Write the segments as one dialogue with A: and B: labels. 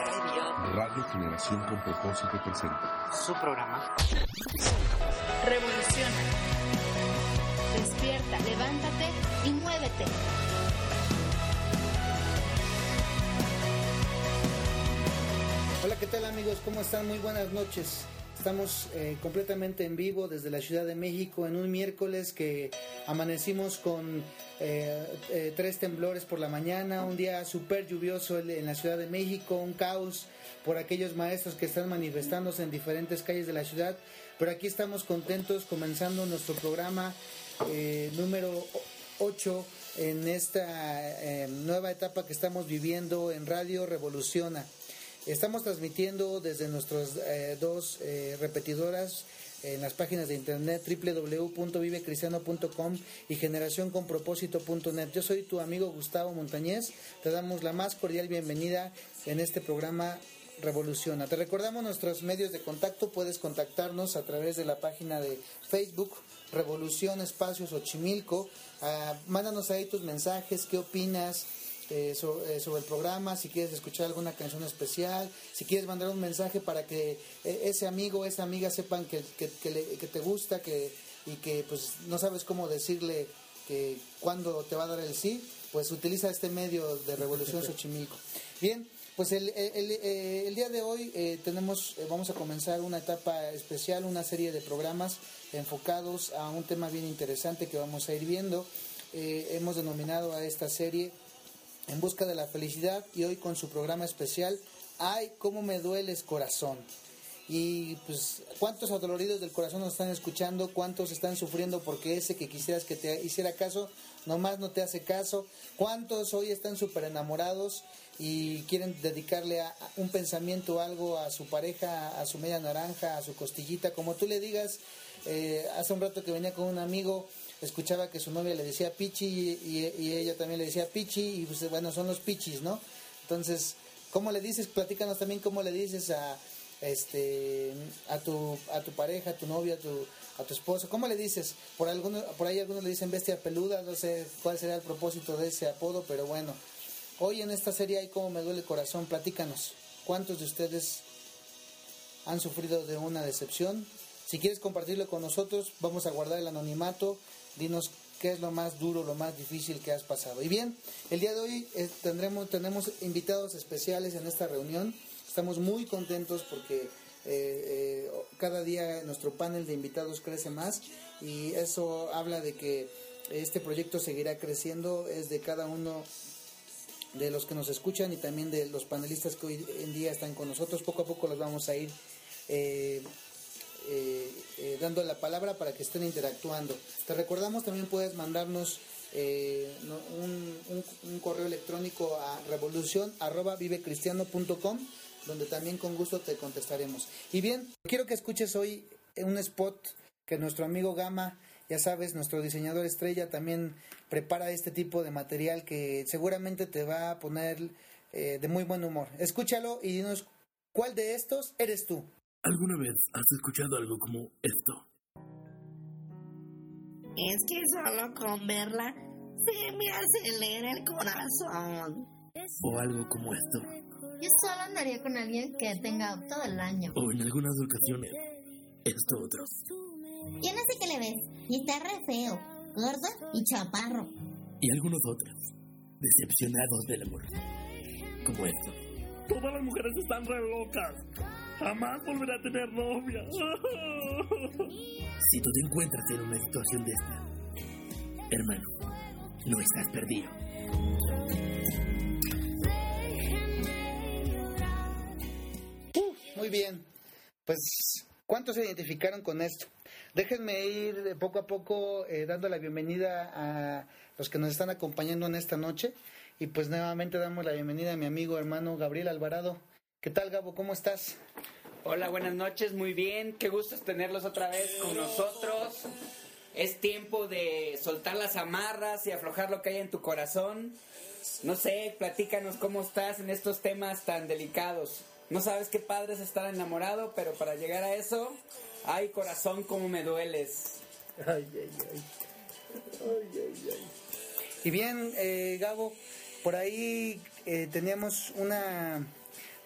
A: Radio Generación con Propósito presenta
B: su programa.
C: Revoluciona. Despierta, levántate y muévete.
D: Hola, ¿qué tal amigos? ¿Cómo están? Muy buenas noches. Estamos eh, completamente en vivo desde la Ciudad de México en un miércoles que amanecimos con eh, eh, tres temblores por la mañana, un día súper lluvioso en la Ciudad de México, un caos por aquellos maestros que están manifestándose en diferentes calles de la ciudad. Pero aquí estamos contentos comenzando nuestro programa número 8 en esta nueva etapa que estamos viviendo en Radio Revoluciona. Estamos transmitiendo desde nuestras eh, dos eh, repetidoras en las páginas de internet www.vivecristiano.com y generacionconpropósito.net. Yo soy tu amigo Gustavo Montañez. Te damos la más cordial bienvenida en este programa Revoluciona. Te recordamos nuestros medios de contacto. Puedes contactarnos a través de la página de Facebook Revolución Espacios Ochimilco. Ah, mándanos ahí tus mensajes, qué opinas eh, eh, sobre, el programa, si quieres escuchar alguna canción especial, si quieres mandar un mensaje para que eh, ese amigo o esa amiga sepan que, que, te gusta que, y que pues no sabes cómo decirle que cuándo te va a dar el sí, pues utiliza este medio de Revolución Xochimilco. Bien, pues el, el, día de hoy tenemos, vamos a comenzar una etapa especial, una serie de programas enfocados a un tema bien interesante que vamos a ir viendo. hemos denominado a esta serie en busca de la felicidad y hoy con su programa especial, ay, cómo me dueles corazón. Y pues, ¿cuántos adoloridos del corazón nos están escuchando? ¿Cuántos están sufriendo porque ese que quisieras que te hiciera caso, nomás no te hace caso? ¿Cuántos hoy están súper enamorados y quieren dedicarle a, un pensamiento, algo a su pareja, a su media naranja, a su costillita? Como tú le digas, eh, hace un rato que venía con un amigo, escuchaba que su novia le decía pichi y, ella también le decía pichi y pues bueno, son los pichis, ¿no? Entonces, ¿cómo le dices? Platícanos también cómo le dices a este a tu a tu pareja, a tu novia, a tu a tu esposo, ¿cómo le dices? Por algunos por ahí algunos le dicen bestia peluda, no sé cuál será el propósito de ese apodo, pero bueno. Hoy en esta serie hay como me duele el corazón, platícanos. ¿Cuántos de ustedes han sufrido de una decepción? Si quieres compartirlo con nosotros, vamos a guardar el anonimato dinos qué es lo más duro, lo más difícil que has pasado. Y bien, el día de hoy eh, tendremos, tenemos invitados especiales en esta reunión. Estamos muy contentos porque eh, eh, cada día nuestro panel de invitados crece más y eso habla de que este proyecto seguirá creciendo, es de cada uno de los que nos escuchan y también de los panelistas que hoy en día están con nosotros. Poco a poco los vamos a ir eh, eh, dando la palabra para que estén interactuando. Te recordamos también puedes mandarnos eh, un, correo electrónico a revolución donde también con gusto te contestaremos. Y bien, quiero que escuches hoy un spot que nuestro amigo Gama, ya sabes, nuestro diseñador estrella también prepara este tipo de material que seguramente te va a poner de muy buen humor. Escúchalo y dinos cuál de estos eres tú.
E: ¿Alguna vez has escuchado algo como esto?
F: Es que solo con verla se me acelera el corazón.
E: O algo como esto.
G: Yo solo andaría con alguien que tenga todo el año.
E: O en algunas ocasiones, esto otro.
H: Yo no sé qué le ves. Y está re feo, gordo y chaparro.
E: Y algunos otros, decepcionados del amor. Como esto.
I: Todas las mujeres están re locas. Jamás volveré a tener novia.
E: Si tú te encuentras en una situación de esta, hermano, no estás perdido.
D: muy bien. Pues, ¿cuántos se identificaron con esto? Déjenme ir poco a poco eh, dando la bienvenida a los que nos están acompañando en esta noche. Y pues nuevamente damos la bienvenida a mi amigo hermano Gabriel Alvarado. ¿Qué tal, Gabo? ¿Cómo estás?
B: Hola, buenas noches, muy bien. Qué gusto tenerlos otra vez con nosotros. Es tiempo de soltar las amarras y aflojar lo que hay en tu corazón. No sé, platícanos cómo estás en estos temas tan delicados. No sabes qué padre es estar enamorado, pero para llegar a eso, ay corazón, cómo me dueles.
D: Ay, ay, ay. Ay, ay, ay. Y bien, eh, Gabo, por ahí eh, teníamos una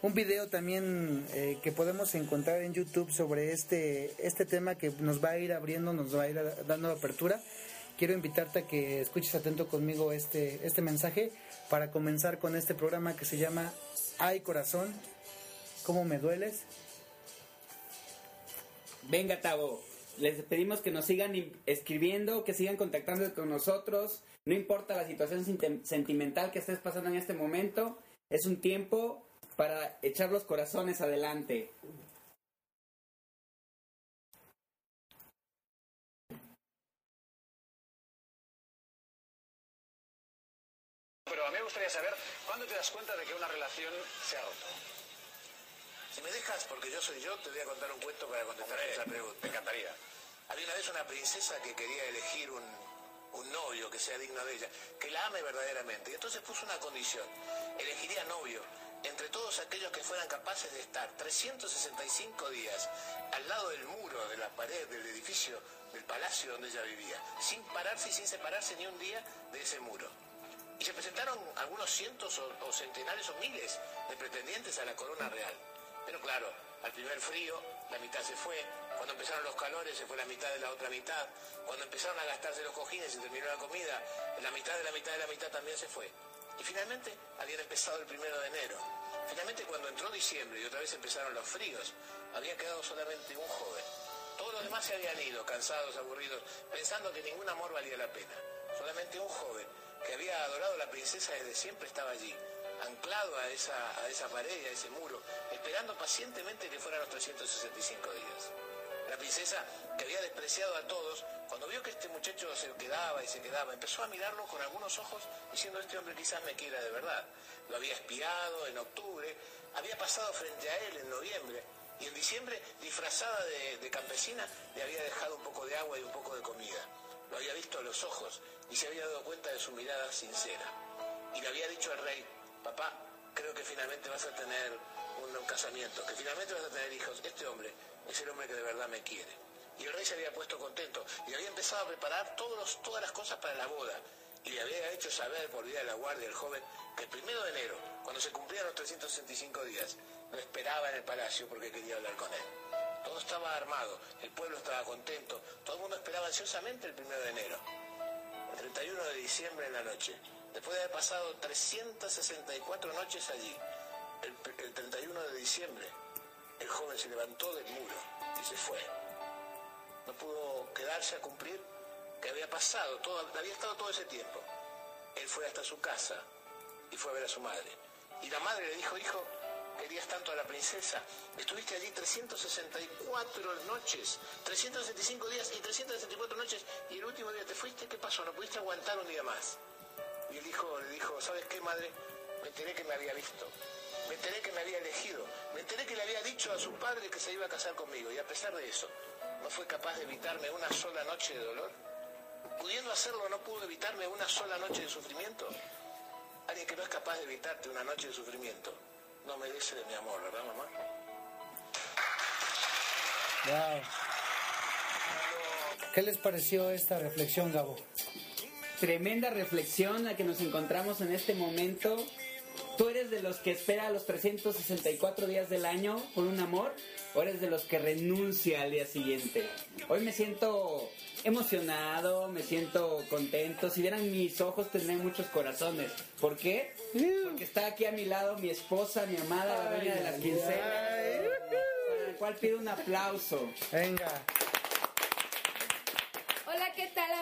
D: un video también eh, que podemos encontrar en YouTube sobre este, este tema que nos va a ir abriendo, nos va a ir dando apertura. Quiero invitarte a que escuches atento conmigo este, este mensaje para comenzar con este programa que se llama Ay Corazón, ¿cómo me dueles?
B: Venga, Tavo. Les pedimos que nos sigan escribiendo, que sigan contactando con nosotros. No importa la situación sentimental que estés pasando en este momento, es un tiempo para echar los corazones adelante.
J: Pero a mí me gustaría saber cuándo te das cuenta de que una relación se ha roto.
K: Si me dejas, porque yo soy yo, te voy a contar un cuento para contestar a esa pregunta.
J: Me encantaría.
K: Había una vez una princesa que quería elegir un, un novio que sea digno de ella, que la ame verdaderamente. Y entonces puso una condición. Elegiría novio entre todos aquellos que fueran capaces de estar 365 días al lado del muro, de la pared, del edificio, del palacio donde ella vivía, sin pararse y sin separarse ni un día de ese muro. Y se presentaron algunos cientos o, centenares o miles de pretendientes a la corona real. Pero claro, al primer frío, la mitad se fue. Cuando empezaron los calores, se fue la mitad de la otra mitad. Cuando empezaron a gastarse los cojines y terminó la comida, la mitad de la mitad de la mitad también se fue. Y finalmente habían empezado el primero de enero. Finalmente cuando entró diciembre y otra vez empezaron los fríos, había quedado solamente un joven. Todos los demás se habían ido, cansados, aburridos, pensando que ningún amor valía la pena. Solamente un joven que había adorado a la princesa desde siempre estaba allí, anclado a esa, a esa pared, a ese muro, esperando pacientemente que fueran los 365 días. La princesa, que había despreciado a todos, cuando vio que este muchacho se quedaba y se quedaba, empezó a mirarlo con algunos ojos diciendo, este hombre quizás me quiera de verdad. Lo había espiado en octubre, había pasado frente a él en noviembre y en diciembre, disfrazada de, campesina, le había dejado un poco de agua y un poco de comida. Lo había visto a los ojos y se había dado cuenta de su mirada sincera. Y le había dicho al rey, papá, creo que finalmente vas a tener un, un casamiento, que finalmente vas a tener hijos. Este hombre es el hombre que de verdad me quiere. Y el rey se había puesto contento y había empezado a preparar todos todas las cosas para la boda. Y le había hecho saber por vía de la guardia el joven que el primero de enero, cuando se cumplían los 365 días, lo esperaba en el palacio porque quería hablar con él. Todo estaba armado, el pueblo estaba contento, todo el mundo esperaba ansiosamente el primero de enero. El 31 de diciembre en la noche, después de haber pasado 364 noches allí, el, el 31 de diciembre, el joven se levantó del muro y se fue. No pudo quedarse a cumplir que había pasado, todo, había estado todo ese tiempo. Él fue hasta su casa y fue a ver a su madre. Y la madre le dijo, hijo, querías tanto a la princesa, estuviste allí 364 noches, 365 días y 364 noches, y el último día te fuiste, ¿qué pasó? ¿No pudiste aguantar un día más? Y el hijo le dijo, ¿sabes qué, madre? Me enteré que me había visto. Me enteré que me había elegido. Me enteré que le había dicho a su padre que se iba a casar conmigo. Y a pesar de eso, no fue capaz de evitarme una sola noche de dolor. Pudiendo hacerlo, no pudo evitarme una sola noche de sufrimiento. Alguien que no es capaz de evitarte una noche de sufrimiento no merece de mi amor, ¿verdad, mamá?
D: ¿Qué les pareció esta reflexión, Gabo?
B: Tremenda reflexión la que nos encontramos en este momento ¿Tú eres de los que espera los 364 días del año por un amor o eres de los que renuncia al día siguiente? Hoy me siento emocionado, me siento contento. Si vieran mis ojos tendrían muchos corazones. ¿Por qué? Porque está aquí a mi lado mi esposa, mi amada, la reina de las quincenas, para la cual pido un aplauso.
D: Venga.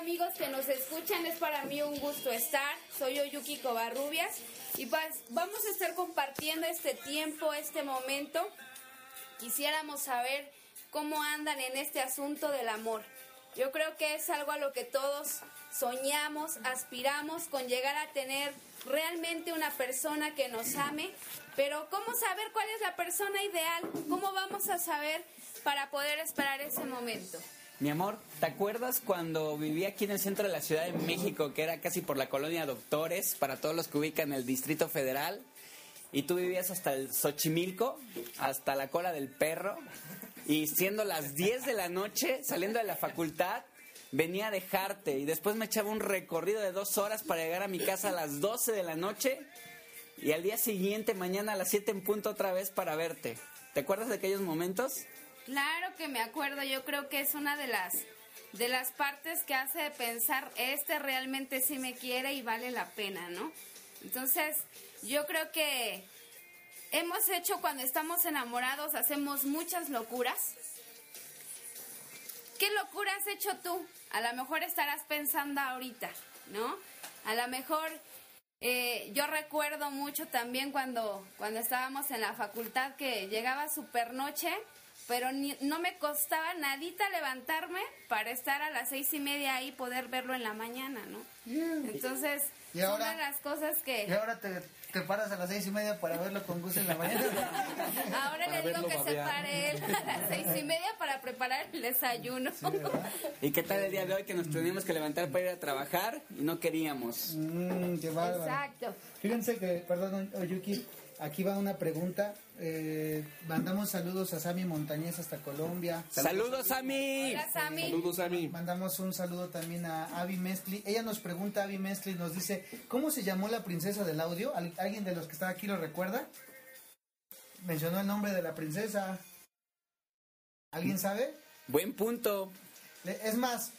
L: Hola, ¿qué tal amigos que nos escuchan? Es para mí un gusto estar. Soy Oyuki Covarrubias y pues vamos a estar compartiendo este tiempo, este momento. Quisiéramos saber cómo andan en este asunto del amor. Yo creo que es algo a lo que todos soñamos, aspiramos con llegar a tener realmente una persona que nos ame, pero ¿cómo saber cuál es la persona ideal? ¿Cómo vamos a saber para poder esperar ese momento?
B: Mi amor, ¿te acuerdas cuando vivía aquí en el centro de la Ciudad de México, que era casi por la colonia Doctores, para todos los que ubican el Distrito Federal? Y tú vivías hasta el Xochimilco, hasta la cola del perro, y siendo las 10 de la noche, saliendo de la facultad, venía a dejarte y después me echaba un recorrido de dos horas para llegar a mi casa a las 12 de la noche y al día siguiente, mañana a las 7 en punto otra vez para verte. ¿Te acuerdas de aquellos momentos?
L: Claro que me acuerdo, yo creo que es una de las de las partes que hace pensar este realmente sí me quiere y vale la pena, ¿no? Entonces, yo creo que hemos hecho cuando estamos enamorados, hacemos muchas locuras. ¿Qué locura has hecho tú? A lo mejor estarás pensando ahorita, ¿no? A lo mejor eh, yo recuerdo mucho también cuando, cuando estábamos en la facultad que llegaba super noche, pero no me costaba nadita levantarme para estar a las seis y media ahí y poder verlo en la mañana, ¿no? Mm. Entonces, son de las cosas que...
D: Y ahora te, te, paras a las seis y media para verlo con gusto en la mañana.
L: ahora le digo que se pare él a las seis y media para preparar el desayuno.
B: ¿Y qué tal el día de hoy que nos teníamos que levantar para ir a trabajar y no queríamos?
D: Mm, qué
L: Exacto.
D: Fíjense que, perdón, Oyuki, aquí va una pregunta eh, mandamos saludos a Sami Montañez hasta Colombia.
B: Saludos, Sami.
A: Saludos, Sami.
D: Mandamos un saludo también a Avi Mestli. Ella nos pregunta, Avi Mestli nos dice, ¿cómo se llamó la princesa del audio? ¿Alguien de los que está aquí lo recuerda? Mencionó el nombre de la princesa. ¿Alguien sabe?
B: Buen punto.
D: Es más,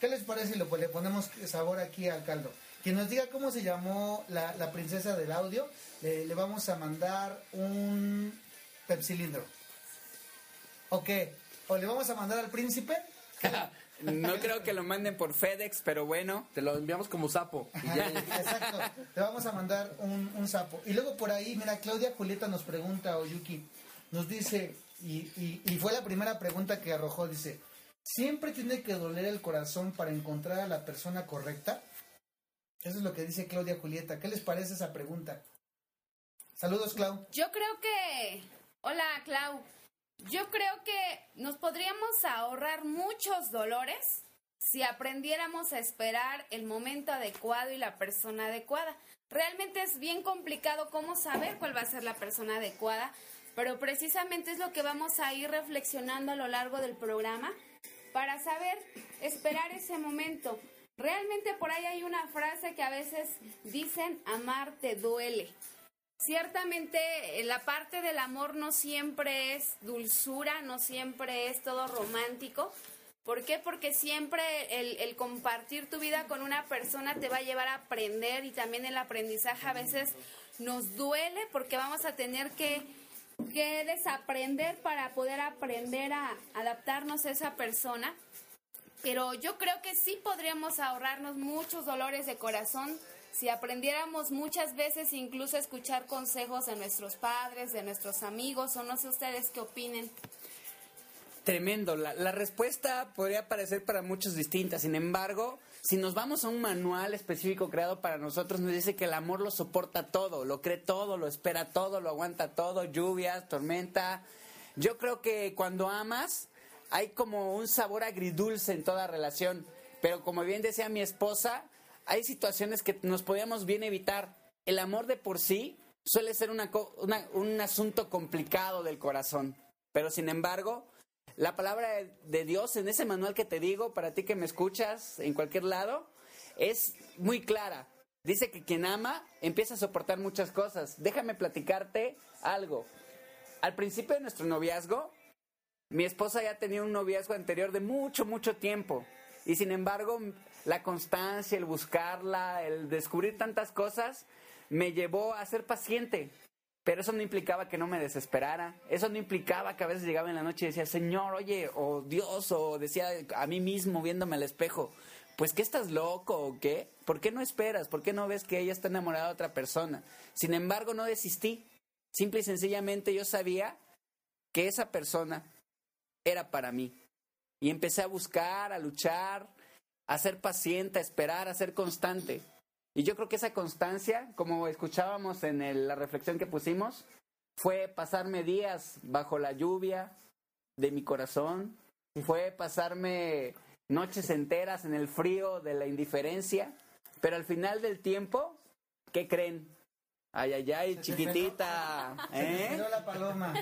D: ¿qué les parece si lo, le ponemos sabor aquí al caldo? Quien nos diga cómo se llamó la, la princesa del audio, le, vamos a mandar un pepsilindro. ¿O qué? ¿O le vamos a mandar al príncipe?
B: No creo que lo manden por FedEx, pero bueno.
A: Te lo enviamos como sapo.
D: Exacto. Le vamos a mandar un, un, sapo. Y luego por ahí, mira, Claudia Julieta nos pregunta, Oyuki, nos dice, y, y, y fue la primera pregunta que arrojó, dice, ¿siempre tiene que doler el corazón para encontrar a la persona correcta? Eso es lo que dice Claudia Julieta. ¿Qué les parece esa pregunta? Saludos, Clau.
L: Yo creo que... Hola, Clau. Yo creo que nos podríamos ahorrar muchos dolores si aprendiéramos a esperar el momento adecuado y la persona adecuada. Realmente es bien complicado cómo saber cuál va a ser la persona adecuada, pero precisamente es lo que vamos a ir reflexionando a lo largo del programa para saber esperar ese momento. Realmente por ahí hay una frase que a veces dicen amar te duele. Ciertamente eh, la parte del amor no siempre es dulzura, no siempre es todo romántico. ¿Por qué? Porque siempre el, compartir tu vida con una persona te va a llevar a aprender y también el aprendizaje a veces nos duele porque vamos a tener que, que desaprender para poder aprender a adaptarnos a esa persona. Pero yo creo que sí podríamos ahorrarnos muchos dolores de corazón si aprendiéramos muchas veces incluso a escuchar consejos de nuestros padres, de nuestros amigos, o no sé ustedes qué opinen.
B: Tremendo, la, la respuesta podría parecer para muchos distinta, sin embargo, si nos vamos a un manual específico creado para nosotros, nos dice que el amor lo soporta todo, lo cree todo, lo espera todo, lo aguanta todo, lluvias, tormenta. Yo creo que cuando amas hay como un sabor agridulce en toda relación, pero como bien decía mi esposa, hay situaciones que nos podíamos bien evitar. El amor de por sí suele ser un asunto complicado del corazón, pero sin embargo, la palabra de Dios en ese manual que te digo, para ti que me escuchas en cualquier lado, es muy clara. Dice que quien ama empieza a soportar muchas cosas. Déjame platicarte algo. Al principio de nuestro noviazgo, mi esposa ya tenía un noviazgo anterior de mucho, mucho tiempo. Y sin embargo, la constancia, el buscarla, el descubrir tantas cosas, me llevó a ser paciente. Pero eso no implicaba que no me desesperara. Eso no implicaba que a veces llegaba en la noche y decía, Señor, oye, o Dios, o decía a mí mismo viéndome al espejo, pues que estás loco o qué? ¿Por qué no esperas? ¿Por qué no ves que ella está enamorada de otra persona? Sin embargo, no desistí. Simple y sencillamente yo sabía que esa persona era para mí. Y empecé a buscar, a luchar, a ser paciente, a esperar, a ser constante. Y yo creo que esa constancia, como escuchábamos en la reflexión que pusimos, fue pasarme días bajo la lluvia de mi corazón, fue pasarme noches enteras en el frío de la indiferencia, pero al final del tiempo, ¿qué creen? Ay, ay, ay, chiquitita.
D: ¿eh? la paloma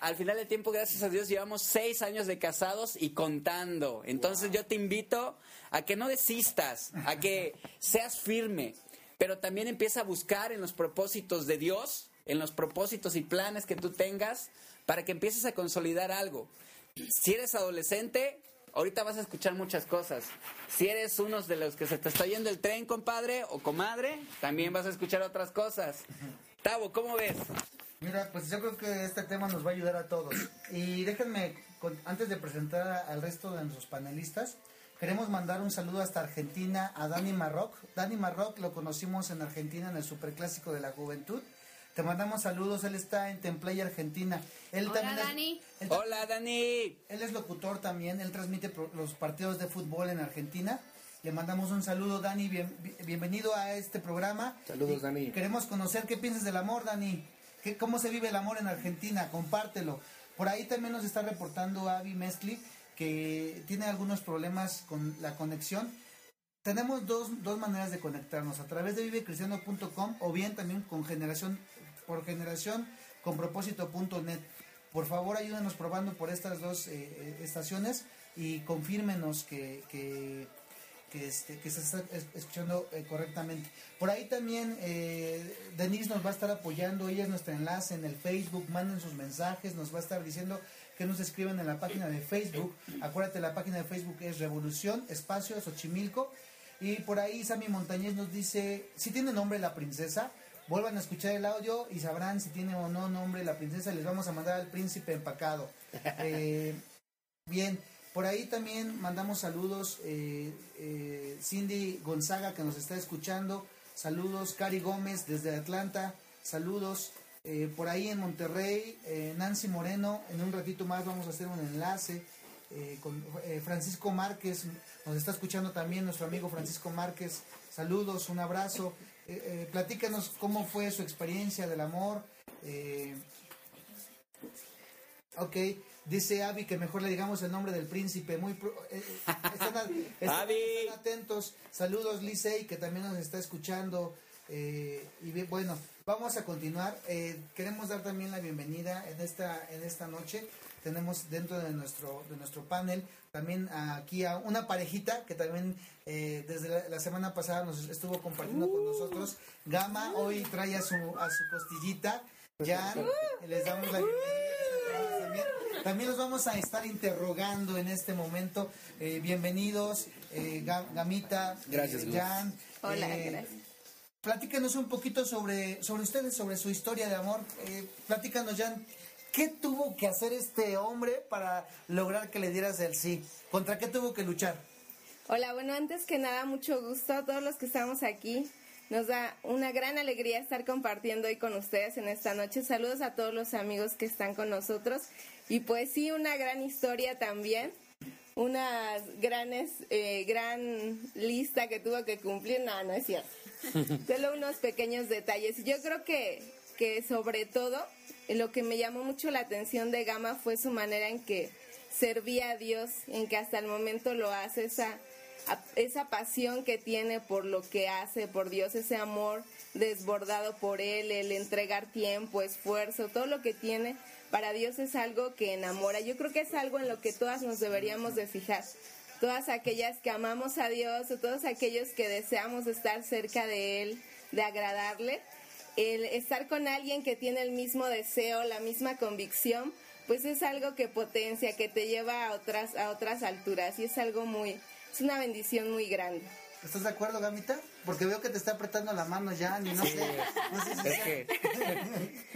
B: al final del tiempo, gracias a Dios, llevamos seis años de casados y contando. Entonces yo te invito a que no desistas, a que seas firme. pero también empieza a buscar en los propósitos de Dios, en los propósitos y planes que tú tengas, para que empieces a consolidar algo. Si eres adolescente, ahorita vas a escuchar muchas cosas. Si eres uno de los que se te está yendo el tren, compadre o comadre, también vas a escuchar otras cosas. Tavo, ¿cómo ves?
D: Mira, pues yo creo que este tema nos va a ayudar a todos. Y déjenme, con- antes de presentar al resto de nuestros panelistas, queremos mandar un saludo hasta Argentina a Dani Marroc. Dani Marroc lo conocimos en Argentina en el Superclásico de la Juventud. Te mandamos saludos, él está en Templay, Argentina. Él
L: Hola,
D: también es-
L: Dani.
D: él-
B: Hola, Dani.
D: él es locutor también, él transmite pro- los partidos de fútbol en Argentina. Le mandamos un saludo, Dani, bien- bi- bienvenido a este programa.
M: Saludos,
D: Y
M: Dani.
D: Queremos conocer qué piensas del amor, Dani. ¿Qué, ¿Cómo se vive el amor en Argentina? Compártelo. Por ahí también nos está reportando Avi Mescli que tiene algunos problemas con la conexión. Tenemos dos, dos maneras de conectarnos, a través de vivecristiano.com o bien también con generación, por generación con propósito.net. Por favor, ayúdenos probando por estas dos eh, eh, estaciones y confírmenos que, que, que, este, que se está es- escuchando eh, correctamente. Por ahí también eh, Denise nos va a estar apoyando, ella es nuestra enlace en el Facebook, manden sus mensajes, nos va a estar diciendo que nos escriban en la página de Facebook. Acuérdate, la página de Facebook es Revolución, Espacio, Xochimilco. Y por ahí Sammy Montañez nos dice, si tiene nombre la princesa, vuelvan a escuchar el audio y sabrán si tiene o no nombre la princesa. Les vamos a mandar al príncipe empacado. Eh, bien, por ahí también mandamos saludos. eh, eh, Cindy Gonzaga que nos está escuchando. Saludos. Cari Gómez desde Atlanta. Saludos. Eh, por ahí en Monterrey, eh, Nancy Moreno. En un ratito más vamos a hacer un enlace. eh, con Francisco Márquez, nos está escuchando también nuestro amigo Francisco Márquez. Saludos, un abrazo. Platícanos cómo fue su experiencia del amor. Ok, dice Avi que mejor le digamos el nombre del príncipe. Muy pro- eh, eh, están, atentos. Saludos, Licey, que también nos está escuchando. Eh, y bien, bueno, vamos a continuar. Eh, queremos dar también la bienvenida en esta, en esta noche. Tenemos dentro de nuestro, de nuestro panel también aquí a una parejita que también eh, desde la, la semana pasada nos estuvo compartiendo con nosotros. Gama hoy trae a su, a su costillita. Jan, les damos la bienvenida. También, también los vamos a estar interrogando en este momento. Eh, bienvenidos, eh, Ga- Gamita,
M: Gracias,
D: eh. Jan.
L: Hola,
D: Eh,
L: gracias.
D: Platícanos un poquito sobre, sobre ustedes, sobre su historia de amor. Eh, platícanos, Jan, ¿qué tuvo que hacer este hombre para lograr que le dieras el sí? ¿Contra qué tuvo que luchar?
N: Hola, bueno, antes que nada, mucho gusto a todos los que estamos aquí. Nos da una gran alegría estar compartiendo hoy con ustedes en esta noche. Saludos a todos los amigos que están con nosotros. Y pues sí, una gran historia también. Unas granes, eh, gran lista que tuvo que cumplir. No, no es cierto. Solo unos pequeños detalles. Yo creo que, que sobre todo lo que me llamó mucho la atención de Gama fue su manera en que servía a Dios, en que hasta el momento lo hace, esa, esa pasión que tiene por lo que hace, por Dios, ese amor desbordado por Él, el entregar tiempo, esfuerzo, todo lo que tiene para Dios es algo que enamora. Yo creo que es algo en lo que todas nos deberíamos de fijar. Todas aquellas que amamos a Dios o todos aquellos que deseamos estar cerca de Él, de agradarle, el estar con alguien que tiene el mismo deseo, la misma convicción, pues es algo que potencia, que te lleva a otras, a otras alturas y es algo muy, es una bendición muy grande.
D: ¿Estás de acuerdo, Gamita? Porque veo que te está apretando la mano, Jan, y no sé, no sé si
M: Es
D: sea-
M: que,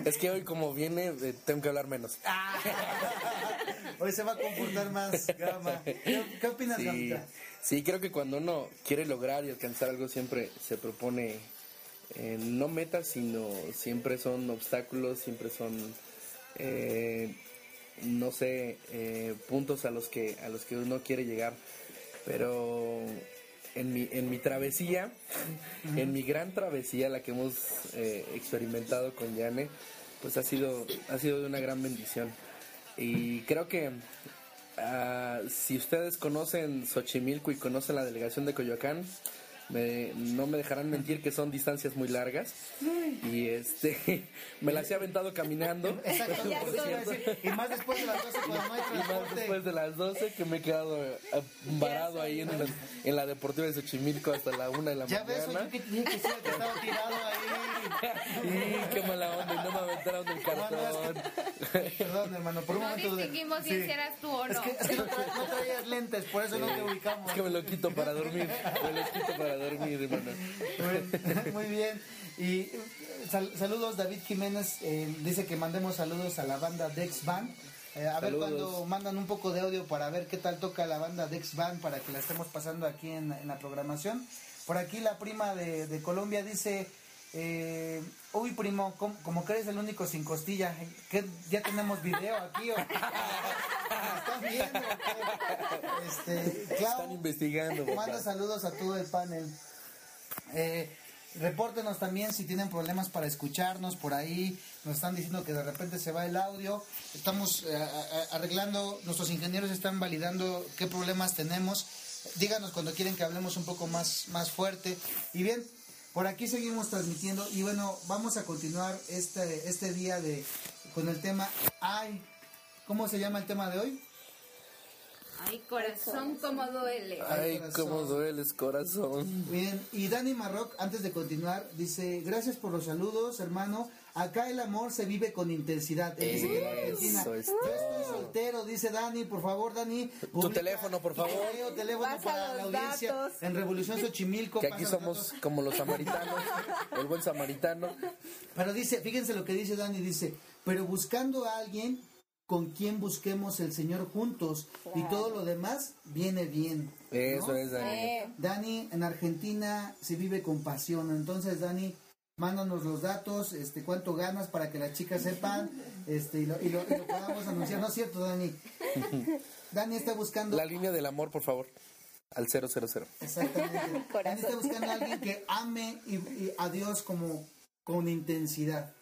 M: es que hoy como viene eh, tengo que hablar menos.
D: Hoy se va a comportar más, Gama. ¿Qué, qué opinas,
M: Sí,
D: Gamita?
M: sí, creo que cuando uno quiere lograr y alcanzar algo siempre se propone eh, no metas, sino siempre son obstáculos, siempre son eh, no sé eh, puntos a los que a los que uno quiere llegar. Pero en mi en mi travesía, en mi gran travesía, la que hemos eh, experimentado con Yane, pues ha sido ha sido de una gran bendición. Y creo que ah, si ustedes conocen Xochimilco y conocen la delegación de Coyoacán, me, no me dejarán mentir que son distancias muy largas. Y este, me las he aventado caminando.
D: Exacto, y más después de las 12 cuando no hay
M: Y más
D: transporte.
M: después de las 12 que me he quedado eh, varado ahí en la, en la deportiva de Xochimilco hasta la una de la
D: Ya ves,
M: mañana.
D: que te dije que sí, que estaba tirado ahí.
M: Y qué mala onda, y no me aventaron del cartón.
D: Perdón, hermano, por un
L: No
D: momento.
L: distinguimos
D: Sí.
L: si eras tú o no.
D: Es que, es que no, tra- no traías lentes, por eso no te ubicamos.
M: Es que me lo quito para dormir. Me lo quito para dormir, hermano.
D: Muy, muy bien. Y eh, sal- saludos, David Jiménez eh, dice que mandemos saludos a la banda Dex Band. Eh, a ver cuando mandan un poco de audio para ver qué tal toca la banda Dex Band para que la estemos pasando aquí en, en la programación. Por aquí la prima de, de Colombia dice, eh, uy primo, ¿cómo, como que eres el único sin costilla? ¿Qué, ¿Ya tenemos video aquí? ¿o qué? ¿Están viendo? Este, Clau,
M: Están investigando.
D: Manda saludos a todo el panel. Eh, repórtenos también si tienen problemas para escucharnos por ahí. Nos están diciendo que de repente se va el audio. Estamos eh, arreglando, nuestros ingenieros están validando qué problemas tenemos. Díganos cuando quieren que hablemos un poco más, más fuerte. Y bien, por aquí seguimos transmitiendo. Y bueno, vamos a continuar este, este día de con el tema. Ay, ¿cómo se llama el tema de hoy?
L: Ay, corazón, como duele.
M: Ay,
D: corazón.
M: cómo dueles, corazón.
D: Bien, y Dani Marroc, antes de continuar, dice, gracias por los saludos, hermano. Acá el amor se vive con intensidad. Él dice que en Argentina.
M: Eso es
D: Yo estoy soltero, dice Dani, por favor, Dani.
M: Tu teléfono, por favor.
D: teléfono
N: Pasa
D: para la audiencia.
N: datos.
D: En Revolución Xochimilco.
M: Que aquí somos
D: datos.
M: como los samaritanos, el buen samaritano.
D: Pero dice, fíjense lo que dice Dani, dice, pero buscando a alguien con quien busquemos el Señor juntos y todo lo demás viene bien. ¿no?
M: Eso es, Dani.
N: Eh,
D: Dani, en Argentina se vive con pasión. Entonces, Dani, mándanos los datos, este, cuánto ganas para que las chicas sepan, este, y lo, y lo- y lo podamos anunciar. No es cierto, Dani. Dani está buscando.
M: La línea del amor, por favor. Al 000.
D: Exactamente. Dani está buscando a alguien que ame y, y a Dios como con intensidad.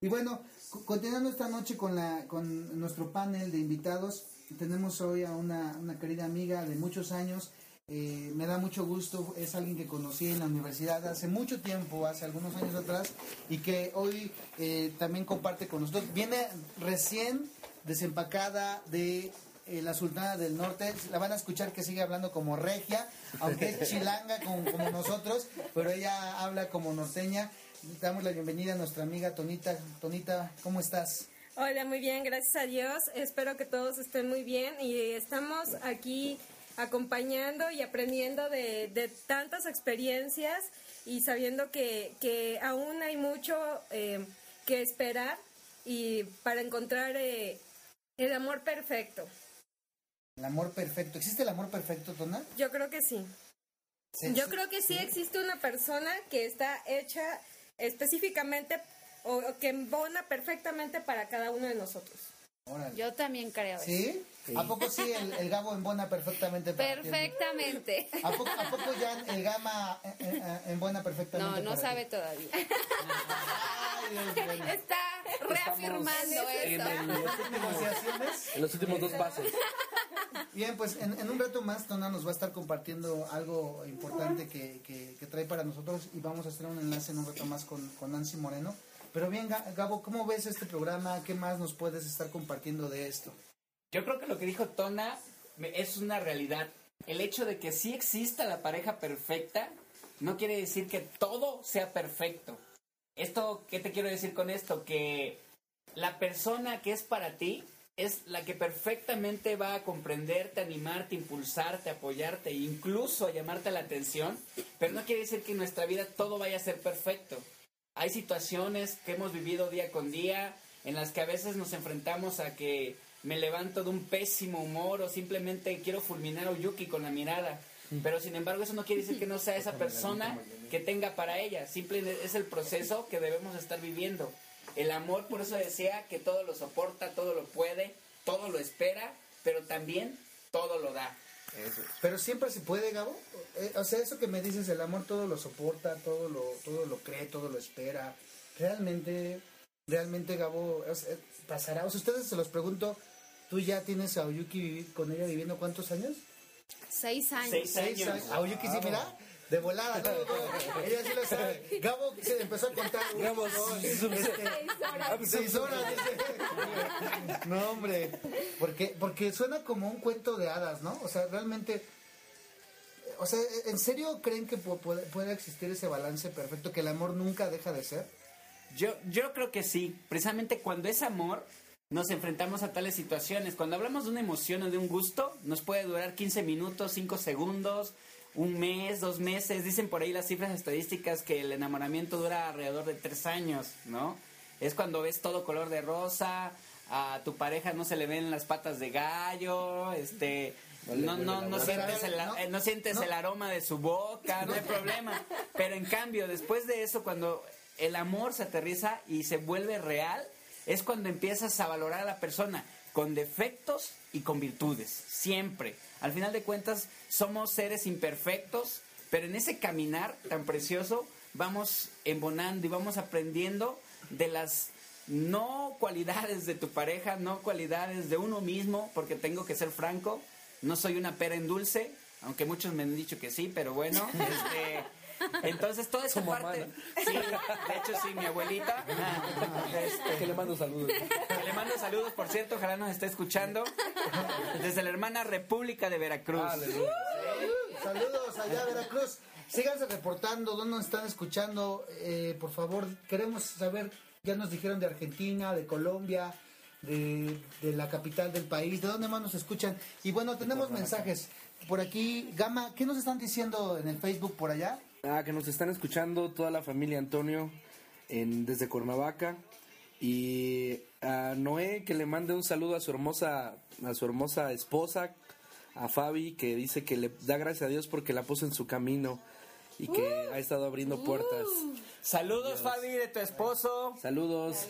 D: Y bueno, co- continuando esta noche con la con nuestro panel de invitados, tenemos hoy a una, una querida amiga de muchos años. Eh, me da mucho gusto, es alguien que conocí en la universidad hace mucho tiempo, hace algunos años atrás, y que hoy eh, también comparte con nosotros. Viene recién desempacada de eh, la Sultana del Norte. La van a escuchar que sigue hablando como regia, aunque es chilanga como, como nosotros, pero ella habla como norteña. Damos la bienvenida a nuestra amiga Tonita. Tonita, ¿cómo estás?
O: Hola, muy bien, gracias a Dios. Espero que todos estén muy bien y estamos aquí acompañando y aprendiendo de, de tantas experiencias y sabiendo que, que aún hay mucho eh, que esperar y para encontrar eh, el amor perfecto.
D: El amor perfecto. ¿Existe el amor perfecto, Tona?
O: Yo creo que sí.
D: Sí,
O: Yo
D: sí,
O: creo que sí existe una persona que está hecha específicamente o, o que embona perfectamente para cada uno de nosotros.
D: Órale.
L: Yo también creo eso.
D: ¿Sí? ¿A poco sí el, el Gabo embona perfectamente?
L: Perfectamente.
D: ¿A poco, ¿A poco ya el Gama eh, eh, embona perfectamente?
L: No, no sabe
D: ti?
L: todavía.
D: Ay.
L: Está reafirmando
M: en,
L: eso.
M: el-
D: Negociaciones.
M: en los últimos dos pasos.
D: Bien, pues en, en un rato más Tona nos va a estar compartiendo algo importante que, que- que trae para nosotros y vamos a hacer un enlace en un rato más con, con Nancy Moreno. Pero bien, Ga- Gabo, ¿cómo ves este programa? ¿Qué más nos puedes estar compartiendo de esto?
B: Yo creo que lo que dijo Tona es una realidad. El hecho de que sí exista la pareja perfecta no quiere decir que todo sea perfecto. Esto, ¿qué te quiero decir con esto? Que la persona que es para ti es la que perfectamente va a comprenderte, animarte, impulsarte, apoyarte, incluso llamarte la atención, pero no quiere decir que en nuestra vida todo vaya a ser perfecto. Hay situaciones que hemos vivido día con día en las que a veces nos enfrentamos a que me levanto de un pésimo humor o simplemente quiero fulminar a Oyuki con la mirada. Pero sin embargo eso no quiere decir que no sea esa persona que tenga para ella. Simplemente es el proceso que debemos estar viviendo. El amor, por eso decía que todo lo soporta, todo lo puede, todo lo espera, pero también todo lo da.
D: Pero siempre se puede, Gabo. Eh, o sea, eso que me dices, el amor todo lo soporta, todo lo, todo lo cree, todo lo espera. Realmente, realmente, Gabo, pasará. O sea, ustedes se los pregunto, ¿tú ya tienes a Oyuki con ella viviendo cuántos años?
L: Seis años.
B: Seis años.
D: A Oyuki sí, mira. De volada, ¿no? Ella sí lo sabe. Gabo se empezó a contar.
M: Gabo,
D: este,
M: Ah, pues,
D: seis horas, dice. No, hombre. Porque, porque suena como un cuento de hadas, ¿no? O sea, realmente. O sea, ¿en serio creen que pu- puede, puede existir ese balance perfecto? Que el amor nunca deja de ser.
B: Yo, yo creo que sí. Precisamente cuando es amor, nos enfrentamos a tales situaciones. Cuando hablamos de una emoción o de un gusto, nos puede durar 15 minutos, 5 segundos, un mes, dos meses. Dicen por ahí las cifras estadísticas que el enamoramiento dura alrededor de tres años, ¿no? Es cuando ves todo color de rosa, a tu pareja no se le ven las patas de gallo, este...
M: No
B: No,
M: huele
B: no, sientes, el,
D: No,
B: eh, no sientes
D: no.
B: el aroma de su boca, no hay problema. Pero en cambio, después de eso, cuando el amor se aterriza y se vuelve real, es cuando empiezas a valorar a la persona con defectos y con virtudes, siempre. Al final de cuentas, somos seres imperfectos, pero en ese caminar tan precioso vamos embonando y vamos aprendiendo de las no cualidades de tu pareja, no cualidades de uno mismo, porque tengo que ser franco, no soy una pera en dulce, aunque muchos me han dicho que sí, pero bueno, este, entonces toda esa
M: Su mamá,
B: parte,
M: ¿no?
B: sí, de hecho sí, mi abuelita, este,
M: Que le mando saludos.
B: que le mando saludos, por cierto, ojalá nos esté escuchando, desde la hermana República de Veracruz.
M: Aleluya.
D: Saludos allá Veracruz. Síganse reportando, ¿dónde nos están escuchando? Eh, por favor, queremos saber, ya nos dijeron de Argentina, de Colombia, de, de la capital del país, ¿de dónde más nos escuchan? Y bueno, tenemos mensajes. Por aquí, Gama, ¿qué nos están diciendo en el Facebook por allá?
M: Ah, que nos están escuchando toda la familia Antonio en, desde Cuernavaca. Y a Noé que le mande un saludo a su hermosa, a su hermosa esposa, a Fabi, que dice que le da gracias a Dios porque la puso en su camino y que ha estado abriendo puertas.
B: Saludos, Fabi, de tu esposo.
M: Saludos.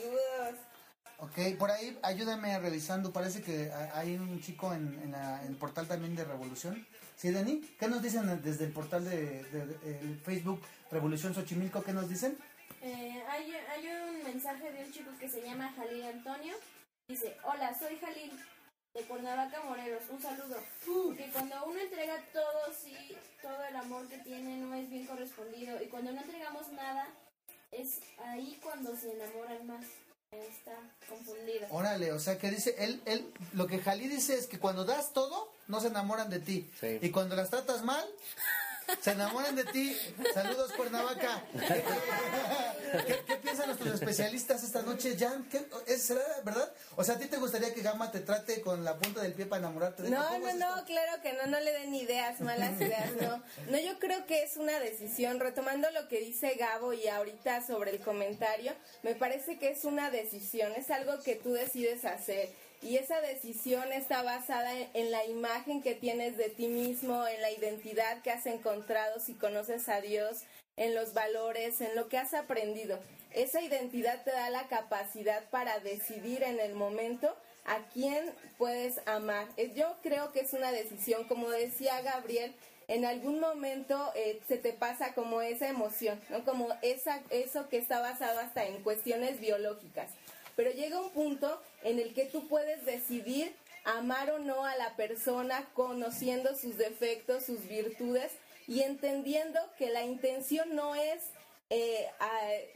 D: Ok, por ahí ayúdame revisando, parece que ha- hay un chico en, en la- en el portal también de Revolución. ¿Sí, Dani? ¿Qué nos dicen desde el portal de, de- de- el Facebook Revolución Xochimilco? ¿Qué nos dicen?
P: Eh, hay, hay un mensaje de un chico que se llama Jalil Antonio. Dice, hola, soy Jalil de Cuernavaca, Morelos. Un saludo. Porque cuando uno entrega todo, sí, todo el amor que tiene no es bien correspondido. Y cuando no entregamos nada, es ahí cuando se enamoran más. Está confundido.
D: Órale, o sea que dice, él, él, lo que Jalí dice es que cuando das todo, no se enamoran de ti.
M: Sí.
D: Y cuando las tratas mal, se enamoran de ti. Saludos, Cuernavaca. ¿Qué, qué piensan nuestros especialistas esta noche, Jan? ¿Qué, es, ¿Será verdad? O sea, ¿a ti te gustaría que Gama te trate con la punta del pie para enamorarte de
N: No,
D: ¿Cómo
N: no,
D: es
N: no, claro que no, no le den ideas, malas ideas, no. No, yo creo que es una decisión, retomando lo que dice Gabo y ahorita sobre el comentario, me parece que es una decisión, es algo que tú decides hacer. Y esa decisión está basada en, la imagen que tienes de ti mismo, en la identidad que has encontrado si conoces a Dios, en los valores, en lo que has aprendido. Esa identidad te da la capacidad para decidir en el momento a quién puedes amar. Eh, Yo creo que es una decisión, como decía Gabriel, en algún momento eh, se te pasa como esa emoción, ¿no? Como esa, eso que está basado hasta en cuestiones biológicas. Pero llega un punto en el que tú puedes decidir amar o no a la persona, conociendo sus defectos, sus virtudes y entendiendo que la intención no es eh,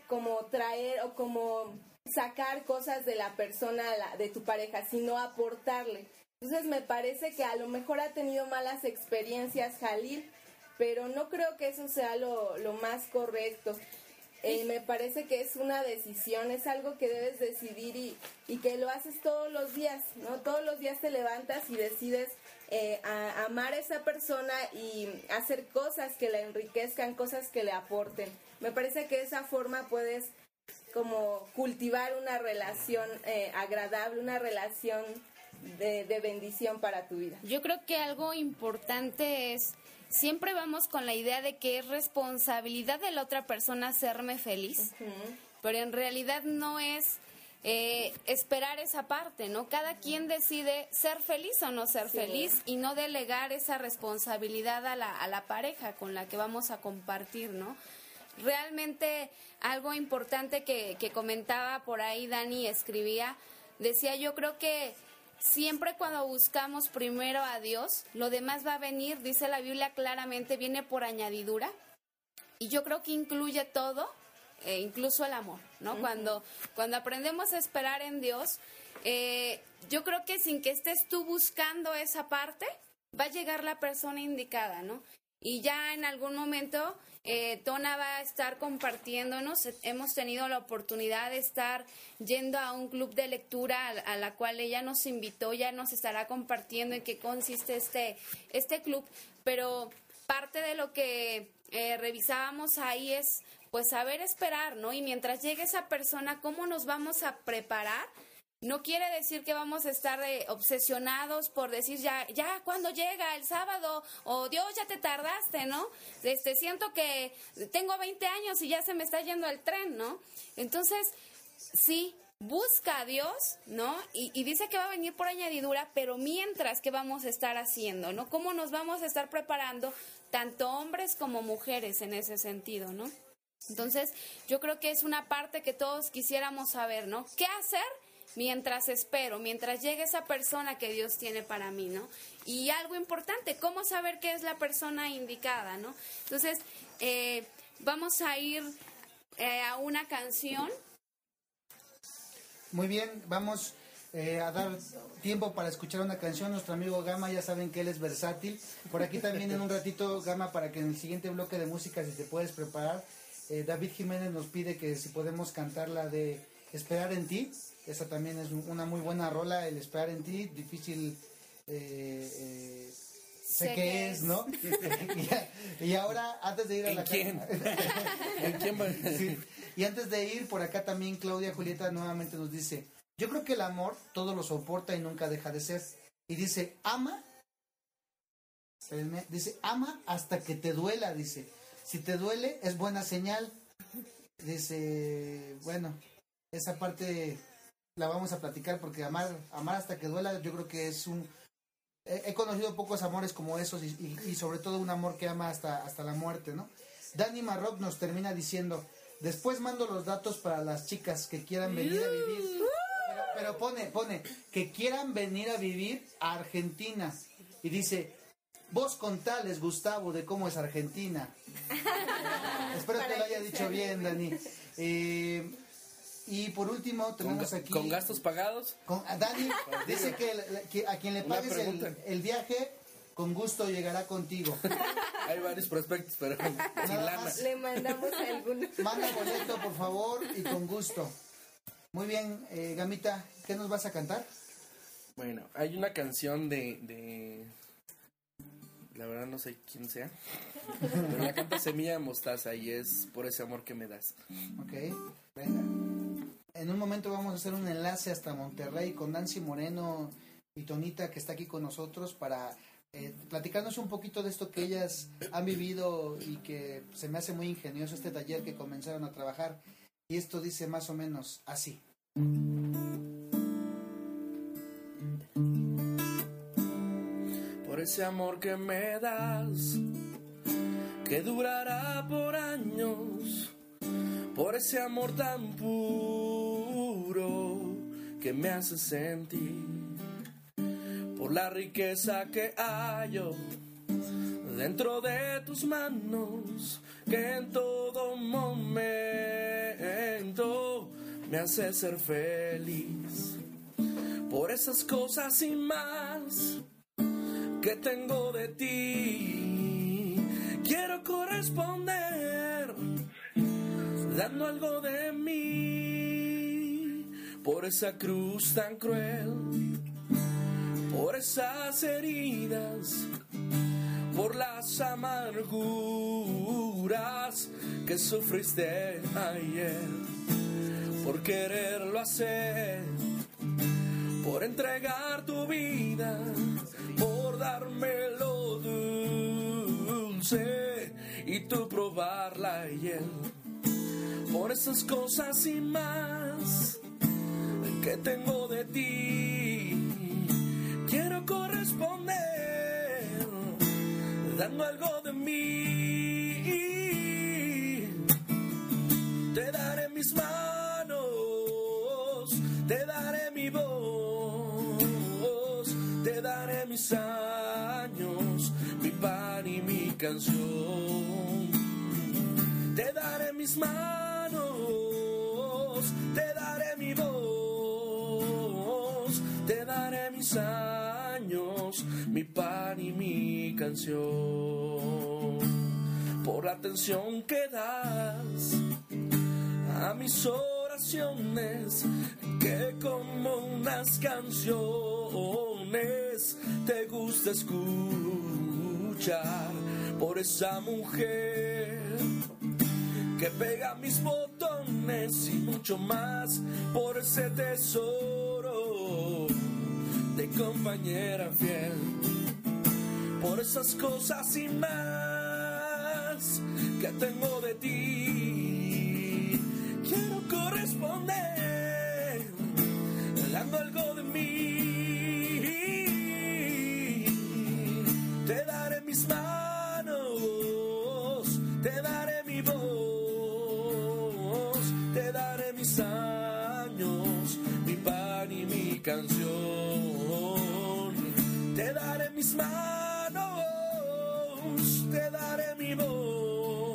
N: como traer o como sacar cosas de la persona, la- de tu pareja, sino aportarle. Entonces me parece que a lo mejor ha tenido malas experiencias Jalil, pero no creo que eso sea lo más correcto. Eh, me parece que es una decisión, es algo que debes decidir y, y que lo haces todos los días, ¿no? Todos los días te levantas y decides eh, a- amar a esa persona y hacer cosas que la enriquezcan, cosas que le aporten. Me parece que de esa forma puedes como cultivar una relación eh, agradable, una relación de, de bendición para tu vida.
L: Yo creo que algo importante es, siempre vamos con la idea de que es responsabilidad de la otra persona hacerme feliz, pero en realidad no es eh, esperar esa parte, ¿no? Cada quien decide ser feliz o no ser
N: Sí.
L: feliz y no delegar esa responsabilidad a la, a la pareja con la que vamos a compartir, ¿no? Realmente algo importante que, que comentaba por ahí Dani escribía, decía yo creo que siempre cuando buscamos primero a Dios, lo demás va a venir, dice la Biblia claramente, viene por añadidura. Y yo creo que incluye todo, eh, incluso el amor, ¿no? Cuando, cuando aprendemos a esperar en Dios, eh, yo creo que sin que estés tú buscando esa parte, va a llegar la persona indicada, ¿no? Y ya en algún momento eh, Tona va a estar compartiéndonos. Hemos tenido la oportunidad de estar yendo a un club de lectura a, la cual ella nos invitó, ya nos estará compartiendo en qué consiste este, este club. Pero parte de lo que eh, revisábamos ahí es pues saber esperar, ¿no? Y mientras llegue esa persona, ¿cómo nos vamos a preparar? No quiere decir que vamos a estar eh, obsesionados por decir ya, ya cuando llega el sábado o Dios ya te tardaste, ¿no? Este siento que tengo 20 años y ya se me está yendo el tren, ¿no? Entonces, sí, busca a Dios, ¿no? Y, y, dice que va a venir por añadidura, pero mientras, ¿qué vamos a estar haciendo, ¿no? ¿Cómo nos vamos a estar preparando, tanto hombres como mujeres en ese sentido, ¿no? Entonces, yo creo que es una parte que todos quisiéramos saber, ¿no? ¿Qué hacer? Mientras espero, mientras llegue esa persona que Dios tiene para mí, ¿no? Y algo importante, ¿cómo saber qué es la persona indicada, ¿no? Entonces, eh, vamos a ir eh, a una canción.
D: Muy bien, vamos eh, a dar tiempo para escuchar una canción. Nuestro amigo Gama, ya saben que él es versátil. Por aquí también en un ratito, Gama, para que en el siguiente bloque de música, si te puedes preparar, David Jiménez nos pide que si podemos cantar la de Esperar en ti. Esa también es una muy buena rola, el esperar en ti, difícil, eh, eh, sé, sé que es, es, ¿no? y, y, ahora, antes de ir a
M: ¿En
D: la
M: quién? ¿En quién va?
D: sí. Y antes de ir, por acá también Claudia Julieta nuevamente nos dice, yo creo que el amor todo lo soporta y nunca deja de ser. Y dice, ama, espérenme, dice, ama hasta que te duela, dice. Si te duele, es buena señal. Dice, bueno, esa parte la vamos a platicar porque amar, amar hasta que duela, yo creo que es un... He, he conocido pocos amores como esos y, y, y, sobre todo un amor que ama hasta, hasta la muerte, ¿no? Dani Marrock nos termina diciendo, después mando los datos para las chicas que quieran venir a vivir. Pero, pero pone, pone, que quieran venir a vivir a Argentina. Y dice, vos contales, Gustavo, de cómo es Argentina. Espero que lo haya dicho bien, Dani. Eh, y por último tenemos
M: ¿Con,
D: aquí...
M: ¿Con gastos pagados?
D: Con, Dani dice que, que, a quien le pagues el, el, viaje, con gusto llegará contigo.
M: Hay varios prospectos, pero sin lana.
N: Le mandamos alguno.
D: Manda boleto, por favor, y con gusto. Muy bien, eh, Gamita, ¿qué nos vas a cantar?
M: Bueno, hay una canción de, de... La verdad no sé quién sea. Pero la canta Semilla de Mostaza y es por ese amor que me das.
D: Ok, venga en un momento vamos a hacer un enlace hasta Monterrey con Nancy Moreno y Tonita que está aquí con nosotros para eh, platicarnos un poquito de esto que ellas han vivido y que se me hace muy ingenioso este taller que comenzaron a trabajar. Y esto dice más o menos así.
M: Por ese amor que me das, que durará por años, por ese amor tan puro que me hace sentir, por la riqueza que hallo dentro de tus manos, que en todo momento me hace ser feliz, por esas cosas y más que tengo de ti, quiero corresponder dando algo de mí por esa cruz tan cruel, por esas heridas, por las amarguras que sufriste ayer, por quererlo hacer, por entregar tu vida, por darme lo dulce y tú probarla y él por esas cosas y más que tengo de ti. Quiero corresponder dando algo de mí. Te daré mis manos, te daré mi voz, te daré mis años, mi pan y mi canción mis manos, te daré mi voz, te daré mis años, mi pan y mi canción. Por la atención que das a mis oraciones, que como unas canciones te gusta escuchar por esa mujer que pega mis botones y mucho más por ese tesoro de compañera fiel, por esas cosas y más que tengo de ti. Mis manos, te daré mi voz,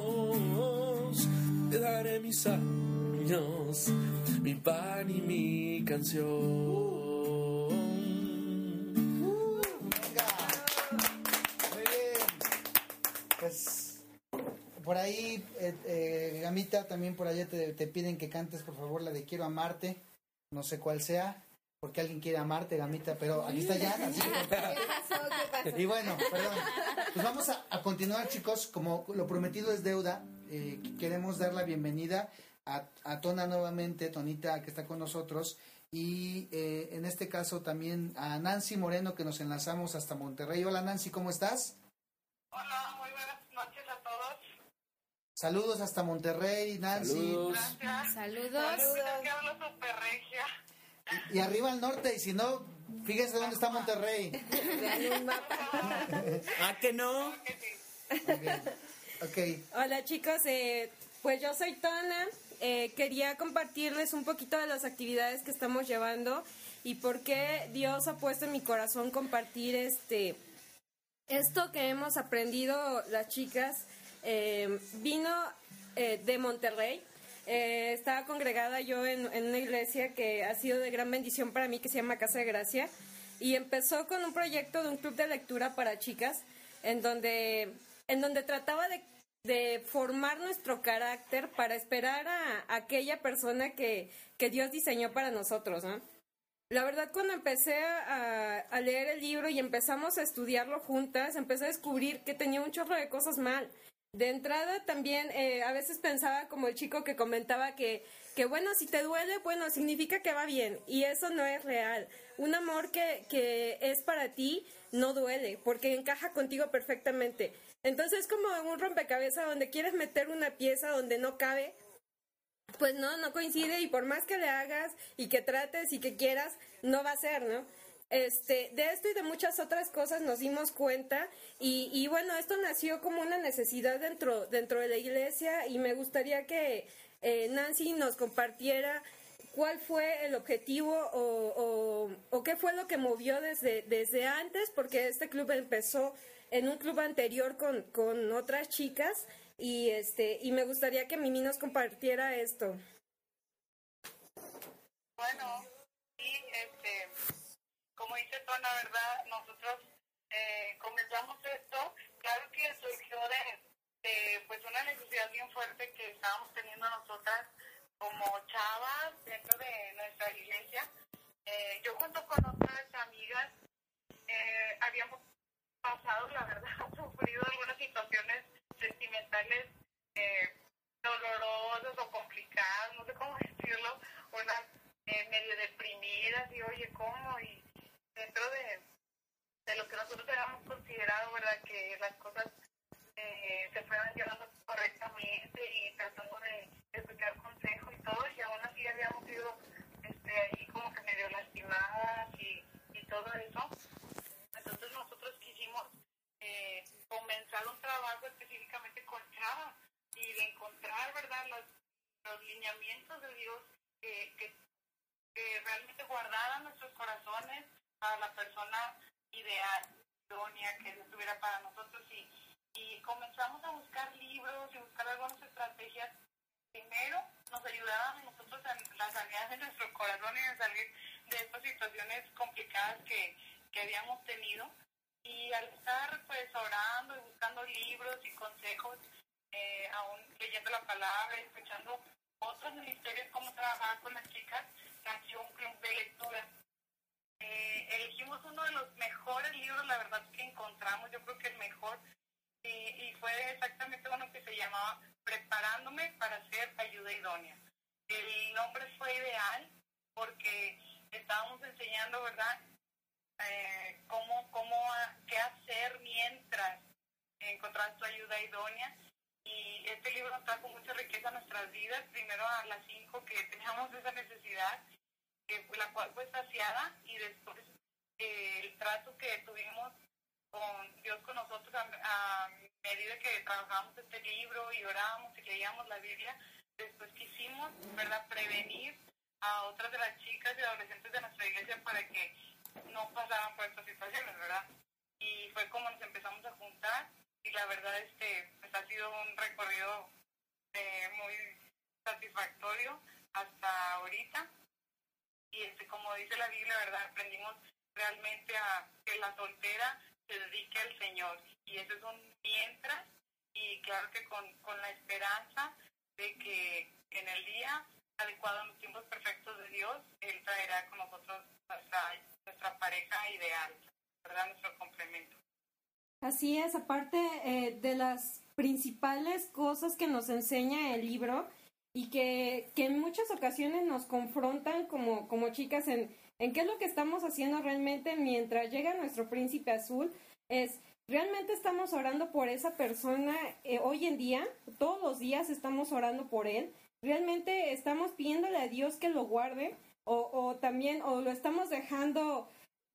M: te daré mis años, mi pan y mi canción.
D: Muy bien. Pues por ahí, eh, eh, Gamita, también por allá te, te piden que cantes por favor la de Quiero amarte. No sé cuál sea, porque alguien quiere amarte, Gamita, pero aquí está ya. Y bueno, perdón. Pues vamos a, a continuar, chicos. Como lo prometido es deuda, eh, queremos dar la bienvenida a, a Tona nuevamente, Tonita, que está con nosotros. Y eh, en este caso también a Nancy Moreno, que nos enlazamos hasta Monterrey. Hola Nancy, ¿cómo estás?
Q: Hola, muy buenas noches a todos.
D: Saludos hasta Monterrey, Nancy.
M: Saludos.
Q: Gracias.
L: Saludos.
Q: super regia.
D: Y arriba al norte, y si no, fíjense dónde está Monterrey.
B: ¿Ah, que no?
D: Ok.
O: Hola chicos, eh, pues yo soy Tona. Eh, quería compartirles un poquito de las actividades que estamos llevando y por qué Dios ha puesto en mi corazón compartir este esto que hemos aprendido las chicas. eh, vino eh, de Monterrey. Eh, estaba congregada yo en, una iglesia que ha sido de gran bendición para mí, que se llama Casa de Gracia. Y empezó con un proyecto de un club de lectura para chicas, en donde, en donde trataba de, formar nuestro carácter para esperar a, a aquella persona que, que Dios diseñó para nosotros, ¿no? La verdad, cuando empecé a, a leer el libro y empezamos a estudiarlo juntas, empecé a descubrir que tenía un chorro de cosas mal. De entrada también eh, a veces pensaba como el chico que comentaba que, que bueno, si te duele, bueno, significa que va bien. Y eso no es real. Un amor que, que es para ti no duele, porque encaja contigo perfectamente. Entonces es como un rompecabezas donde quieres meter una pieza donde no cabe, pues no, no coincide y por más que le hagas y que trates y que quieras, no va a ser, ¿no? Este, de esto y de muchas otras cosas nos dimos cuenta y, y bueno, esto nació como una necesidad dentro, dentro de la iglesia y me gustaría que eh, Nancy nos compartiera cuál fue el objetivo o, o, qué fue lo que movió desde, desde antes, porque este club empezó en un club anterior con, con otras chicas y este y me gustaría que Mimi nos compartiera esto.
Q: Bueno, sí, este, como dice Tona, ¿verdad? Nosotros eh, comenzamos esto, claro que surgió de, de pues una necesidad bien fuerte que estábamos teniendo nosotras como chavas dentro de nuestra iglesia. Eh, yo junto con otras amigas eh, habíamos pasado, la verdad, sufrido algunas situaciones sentimentales eh, dolorosas o complicadas, no sé cómo decirlo, unas eh, medio deprimidas y oye, ¿cómo? Y dentro de, de lo que nosotros habíamos considerado, ¿verdad? Que las cosas eh, se fueran llevando correctamente y tratando de escuchar consejos y todo, y aún así habíamos sido este, como que medio lastimadas y, y todo eso. Entonces nosotros quisimos eh, comenzar un trabajo específicamente con chavas y de encontrar, ¿verdad?, los, los lineamientos de Dios que, que, que realmente guardaran nuestros corazones a la persona ideal, idónea, que estuviera para nosotros y, y comenzamos a buscar libros y buscar algunas estrategias primero nos ayudaban nosotros en la sanidad de nuestro corazón y en salir de estas situaciones complicadas que, que habíamos tenido. Y al estar pues orando y buscando libros y consejos, eh, aún leyendo la palabra escuchando otros ministerios, cómo trabajar con las chicas, nació un club de lectura. Eh, elegimos uno de los mejores libros, la verdad, que encontramos, yo creo que el mejor, y, y fue exactamente uno que se llamaba Preparándome para ser ayuda idónea. El nombre fue ideal porque estábamos enseñando, ¿verdad?, eh, cómo, cómo, qué hacer mientras encontrar tu ayuda idónea. Y este libro trajo mucha riqueza a nuestras vidas, primero a las cinco que teníamos esa necesidad, que, la cual fue saciada, y después eh, el trato que tuvimos con Dios con nosotros a, a, medida que trabajamos este libro y orábamos y leíamos la Biblia, después quisimos, ¿verdad?, prevenir a otras de las chicas y adolescentes de nuestra iglesia para que no pasaran por estas situaciones, ¿verdad? Y fue como nos empezamos a juntar y la verdad este pues ha sido un recorrido eh, muy satisfactorio hasta ahorita y este como dice la Biblia, ¿verdad? Aprendimos realmente a que la soltera se dedique al Señor y eso es un mientras y claro que con, con la esperanza de que en el día adecuado en los tiempos perfectos de Dios, Él traerá con nosotros nuestra, nuestra pareja ideal, ¿verdad? Nuestro complemento.
O: Así es, aparte eh, de las principales cosas que nos enseña el libro y que, que en muchas ocasiones nos confrontan como, como chicas en, en qué es lo que estamos haciendo realmente mientras llega nuestro príncipe azul, es realmente estamos orando por esa persona eh, hoy en día, todos los días estamos orando por él, realmente estamos pidiéndole a Dios que lo guarde o, también o lo estamos dejando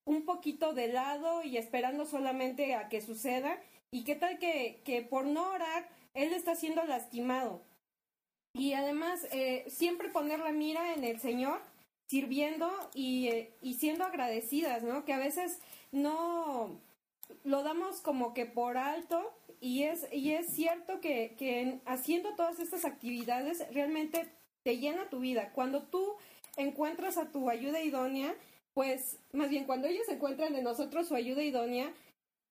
O: un poquito de lado y esperando solamente a que suceda. Y qué tal que, que por no orar él está siendo lastimado. Y además eh, siempre poner la mira en el Señor sirviendo y, eh, y siendo agradecidas, ¿no? Que a veces no lo damos como que por alto y es, y es cierto que, que haciendo todas estas actividades realmente te llena tu vida. Cuando tú encuentras a tu ayuda idónea, pues más bien cuando ellos encuentran en nosotros su ayuda idónea,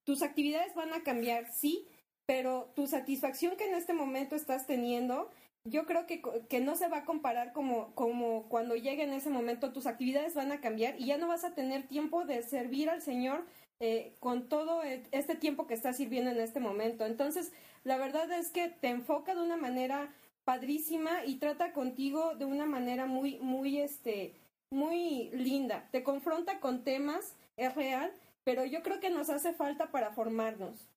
O: tus actividades van a cambiar, sí, pero tu satisfacción que en este momento estás teniendo, yo creo que, que no se va a comparar como, como cuando llegue en ese momento, tus actividades van a cambiar y ya no vas a tener tiempo de servir al Señor eh, con todo este tiempo que estás sirviendo en este momento. Entonces, la verdad es que te enfoca de una manera padrísima y trata contigo de una manera muy, muy, este, muy linda. Te confronta con temas, es real, pero yo creo que nos hace falta para formarnos.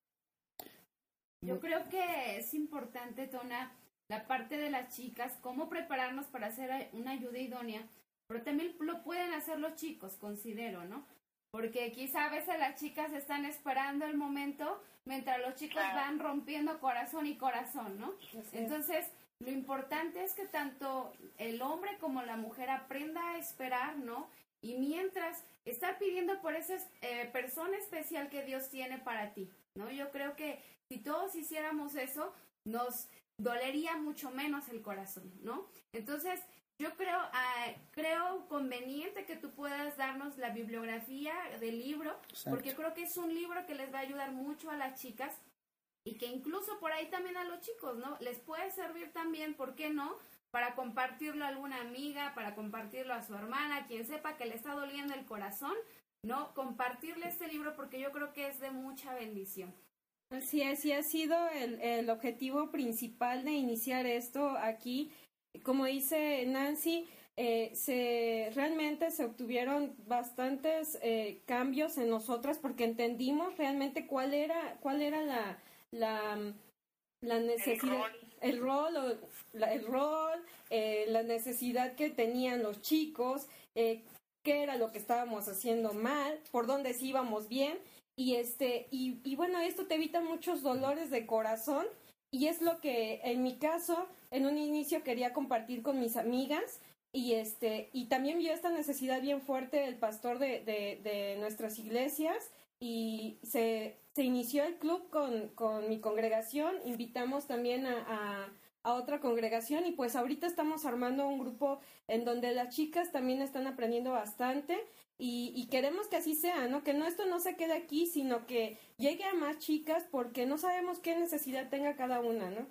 L: Yo creo que es importante, Tona, la parte de las chicas, cómo prepararnos para hacer una ayuda idónea, pero también lo pueden hacer los chicos, considero, ¿no? Porque quizá a veces las chicas están esperando el momento mientras los chicos van rompiendo corazón y corazón, ¿no? Entonces, lo importante es que tanto el hombre como la mujer aprenda a esperar, ¿no? Y mientras estar pidiendo por esa eh, persona especial que Dios tiene para ti, ¿no? Yo creo que si todos hiciéramos eso, nos dolería mucho menos el corazón, ¿no? Entonces, yo creo, uh, creo conveniente que tú puedas darnos la bibliografía del libro, Exacto. porque creo que es un libro que les va a ayudar mucho a las chicas y que incluso por ahí también a los chicos, ¿no? Les puede servir también, ¿por qué no? Para compartirlo a alguna amiga, para compartirlo a su hermana, quien sepa que le está doliendo el corazón, ¿no? Compartirle este libro porque yo creo que es de mucha bendición.
O: Así es, y ha sido el, el objetivo principal de iniciar esto aquí. Como dice Nancy, eh, se realmente se obtuvieron bastantes eh, cambios en nosotras porque entendimos realmente cuál era cuál era la la, la necesidad el rol, el rol, la, el rol eh, la necesidad que tenían los chicos qué era lo que estábamos haciendo mal por dónde sí íbamos bien y este y, y bueno esto te evita muchos dolores de corazón y es lo que en mi caso en un inicio quería compartir con mis amigas y este y también vio esta necesidad bien fuerte el pastor de, de, nuestras iglesias y se, se inició el club con, con, mi congregación invitamos también a, a
R: otra congregación y pues ahorita estamos armando un grupo en donde las chicas también están aprendiendo bastante y, queremos que así sea, ¿no? Que no esto no se quede aquí, sino que llegue a más chicas porque no sabemos qué necesidad tenga cada una, ¿no?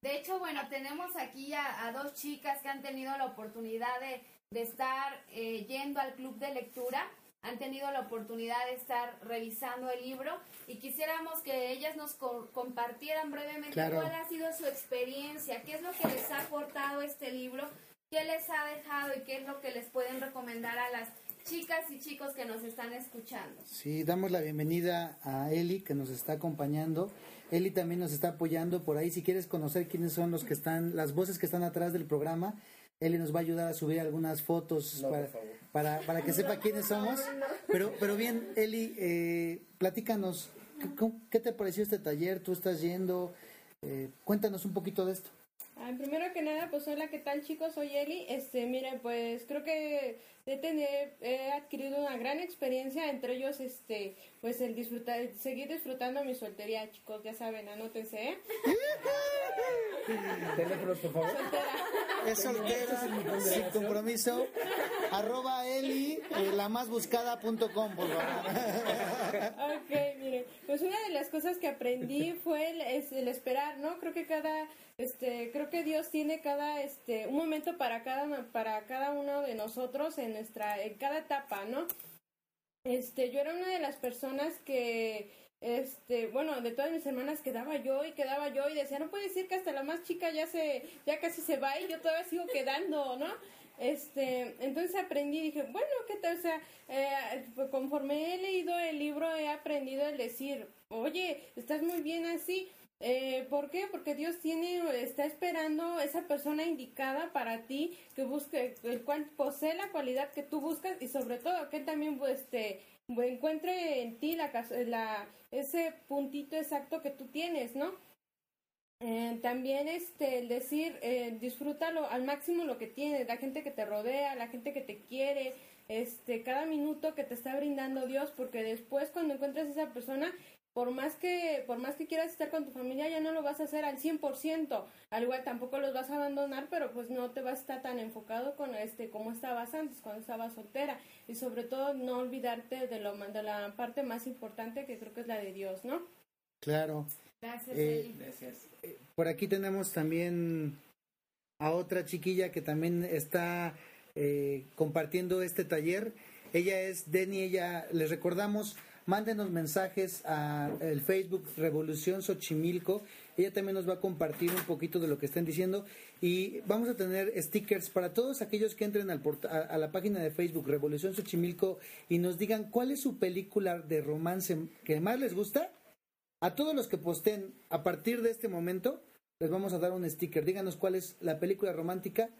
L: De hecho, bueno, tenemos aquí a, a dos chicas que han tenido la oportunidad de, de estar eh, yendo al club de lectura han tenido la oportunidad de estar revisando el libro y quisiéramos que ellas nos compartieran brevemente cuál ha sido su experiencia, qué es lo que les ha aportado este libro, qué les ha dejado y qué es lo que les pueden recomendar a las chicas y chicos que nos están escuchando.
D: Sí, damos la bienvenida a Eli que nos está acompañando. Eli también nos está apoyando por ahí. Si quieres conocer quiénes son los que están, las voces que están atrás del programa, Eli nos va a ayudar a subir algunas fotos para, para, que sepa quiénes somos. Pero, pero bien, Eli, eh, platícanos, ¿qué, te pareció este taller? ¿Tú estás yendo? Eh, cuéntanos un poquito de esto.
R: primero que nada, pues hola, ¿qué tal chicos? Soy Eli. Este, mire, pues creo que he, tener, he adquirido una gran experiencia, entre ellos, este, pues el disfrutar, seguir disfrutando mi soltería, chicos, ya saben, anótense, ¿eh?
M: Teléfono, por favor.
D: Es soltera, sin compromiso. Arroba Eli, eh, la más buscada punto com, por favor.
R: Ok, mire, pues una de las cosas que aprendí fue el, es el esperar, ¿no? Creo que cada, este, creo que Dios tiene cada, este, un momento para cada, para cada uno de nosotros en nuestra, en cada etapa, ¿no? Este, yo era una de las personas que, este, bueno, de todas mis hermanas quedaba yo y quedaba yo y decía, no puede decir que hasta la más chica ya se, ya casi se va y yo todavía sigo quedando, ¿no? Este, entonces aprendí, dije, bueno, ¿qué tal? O sea, eh, conforme he leído el libro he aprendido el decir, oye, estás muy bien así. Eh, ¿Por qué? Porque Dios tiene, está esperando esa persona indicada para ti, que busque, el cual posee la cualidad que tú buscas y sobre todo que también pues, este, encuentre en ti la, la, ese puntito exacto que tú tienes, ¿no? Eh, también este el decir eh, disfrútalo al máximo lo que tienes la gente que te rodea la gente que te quiere este cada minuto que te está brindando Dios porque después cuando encuentres esa persona por más que por más que quieras estar con tu familia ya no lo vas a hacer al 100%, al igual tampoco los vas a abandonar, pero pues no te vas a estar tan enfocado con este como estabas antes cuando estabas soltera y sobre todo no olvidarte de lo de la parte más importante que creo que es la de Dios, ¿no?
D: Claro.
L: Gracias. Eh,
D: Gracias. Eh, por aquí tenemos también a otra chiquilla que también está eh, compartiendo este taller. Ella es Denny, ella les recordamos Mándenos mensajes a el Facebook Revolución Xochimilco. Ella también nos va a compartir un poquito de lo que están diciendo. Y vamos a tener stickers para todos aquellos que entren al a, la página de Facebook Revolución Xochimilco y nos digan cuál es su película de romance que más les gusta. A todos los que posten a partir de este momento, les vamos a dar un sticker. Díganos cuál es la película romántica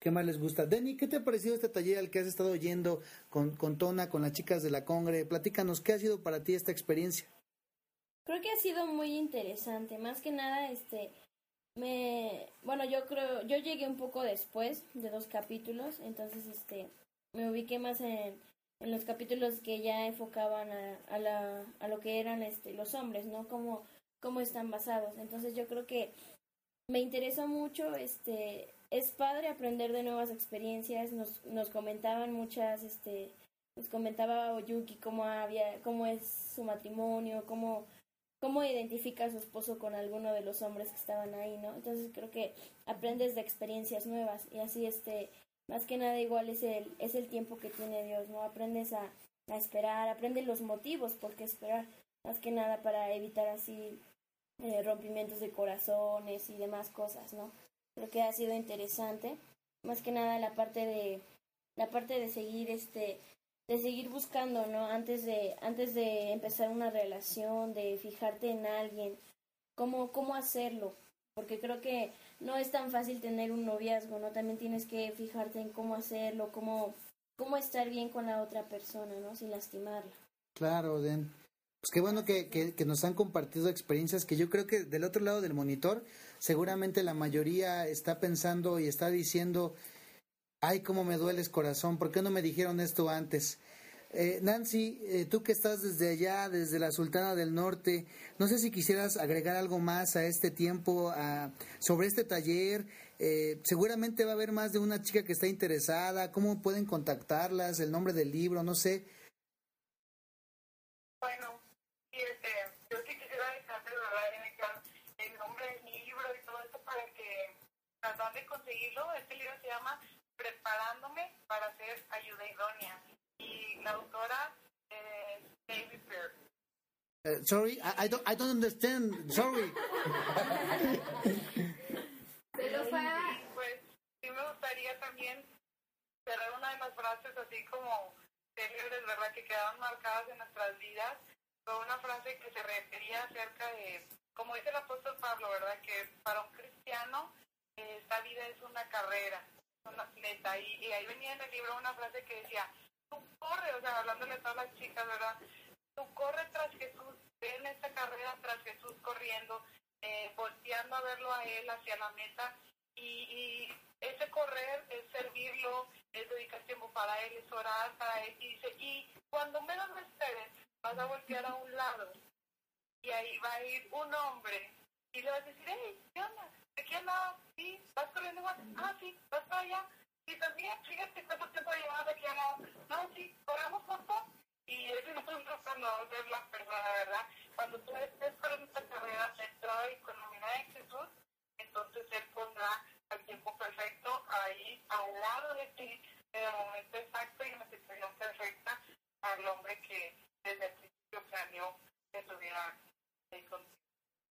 D: ¿Qué más les gusta? Denny, ¿qué te ha parecido este taller al que has estado yendo con, con Tona, con las chicas de la Congre? Platícanos, ¿qué ha sido para ti esta experiencia?
P: Creo que ha sido muy interesante. Más que nada, este, me, bueno, yo creo, yo llegué un poco después de dos capítulos, entonces, este, me ubiqué más en, en los capítulos que ya enfocaban a, a, la, a lo que eran, este, los hombres, ¿no? Cómo, cómo están basados. Entonces, yo creo que me interesó mucho, este, es padre aprender de nuevas experiencias. Nos, nos comentaban muchas, este, nos comentaba Oyuki cómo había, cómo es su matrimonio, cómo, cómo identifica a su esposo con alguno de los hombres que estaban ahí, ¿no? Entonces creo que aprendes de experiencias nuevas y así, este, más que nada igual es el, es el tiempo que tiene Dios, ¿no? Aprendes a, a esperar, aprendes los motivos por qué esperar, más que nada para evitar así eh, rompimientos de corazones y demás cosas, ¿no? Creo que ha sido interesante más que nada la parte de la parte de seguir este de seguir buscando no antes de antes de empezar una relación de fijarte en alguien cómo cómo hacerlo porque creo que no es tan fácil tener un noviazgo no también tienes que fijarte en cómo hacerlo cómo cómo estar bien con la otra persona no sin lastimarla.
D: Claro Den pues qué bueno que, que, nos han compartido experiencias que yo creo que del otro lado del monitor seguramente la mayoría está pensando y está diciendo, ay, cómo me duele el corazón, ¿por qué no me dijeron esto antes? Eh, Nancy, eh, tú que estás desde allá, desde la Sultana del Norte, no sé si quisieras agregar algo más a este tiempo, a, sobre este taller. Eh, seguramente va a haber más de una chica que está interesada. ¿Cómo pueden contactarlas? El nombre del libro, no sé.
Q: Bueno, este, yo sí quisiera dejarte ¿verdad? el nombre del libro y todo esto para que tratan de conseguirlo. Este libro se llama Preparándome para ser ayuda idónea y la autora es David Pearl.
D: Uh, sorry, I, I, don't, I don't understand. Sorry.
Q: Y pues sí me gustaría también cerrar una de las frases así como célebres, ¿verdad? Que quedaban marcadas en nuestras vidas. Fue una frase que se refería acerca de, como dice el apóstol Pablo, ¿verdad? Que para un cristiano esta vida es una carrera, una atleta. Y, y ahí venía en el libro una frase que decía, tú corre, o sea, hablándole a todas las chicas, ¿verdad? Tú corre tras Jesús, ven esta carrera tras Jesús corriendo, eh, volteando a verlo a Él hacia la meta. Y, ese correr es servirlo, es dedicar tiempo para Él, es orar para Él. Y dice, y cuando menos lo esperes, vas a voltear a un lado y ahí va a ir un hombre y le vas a decir, hey, ¿qué onda? ¿De qué lado? Sí, vas corriendo igual. Ah, sí, vas para allá. Y también, fíjate cuánto tiempo llevas aquí a lado. No, sí, corremos juntos. Y eso es un cuando ver la persona, ¿verdad? Cuando tú estés con esta carrera centrada y con la mirada de Jesús, entonces Él pondrá al tiempo perfecto ahí al lado de ti, en el momento exacto y en la situación perfecta al hombre que desde el principio planeó que tuviera ahí contigo.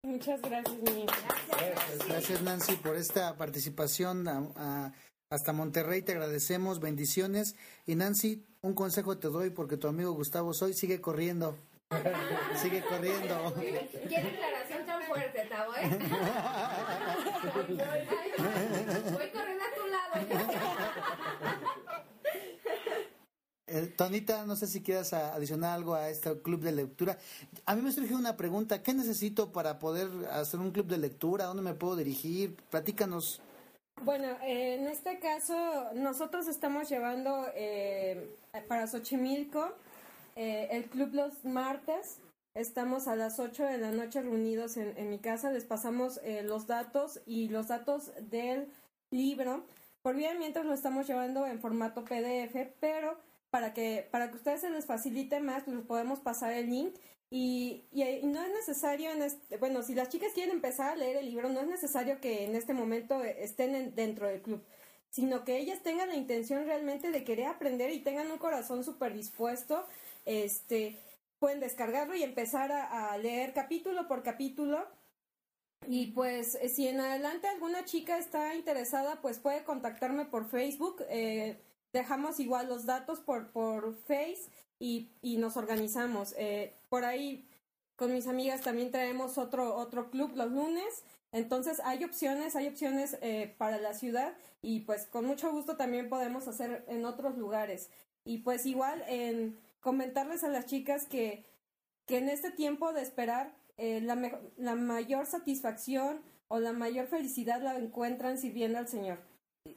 O: Muchas gracias, mi
D: Gracias, gracias Nancy por esta participación. A, a, hasta Monterrey te agradecemos, bendiciones. Y Nancy, un consejo te doy porque tu amigo Gustavo Soy sigue corriendo. sigue corriendo.
L: ¿Qué declaración tan fuerte, Tavo, eh? Voy corriendo a tu lado.
D: Eh, Tonita, no sé si quieras adicionar algo a este club de lectura. A mí me surge una pregunta, ¿qué necesito para poder hacer un club de lectura? ¿Dónde me puedo dirigir? Platícanos.
O: Bueno, eh, en este caso nosotros estamos llevando eh, para Xochimilco eh, el club los martes. Estamos a las 8 de la noche reunidos en, en mi casa. Les pasamos eh, los datos y los datos del libro. Por bien, mientras lo estamos llevando en formato PDF, pero para que para que ustedes se les facilite más, pues les podemos pasar el link. Y, y, no es necesario, en este, bueno, si las chicas quieren empezar a leer el libro, no es necesario que en este momento estén en- dentro del club, sino que ellas tengan la intención realmente de querer aprender y tengan un corazón súper dispuesto, este, pueden descargarlo y empezar a, a leer capítulo por capítulo. Y pues eh, si en adelante alguna chica está interesada, pues puede contactarme por Facebook. eh, dejamos igual los datos por, por Face y, y nos organizamos. Eh, por ahí con mis amigas también traemos otro, otro club los lunes. Entonces hay opciones, hay opciones eh, para la ciudad y pues con mucho gusto también podemos hacer en otros lugares. Y pues igual en comentarles a las chicas que, que en este tiempo de esperar eh, la, la mayor satisfacción o la mayor felicidad la encuentran sirviendo al Señor.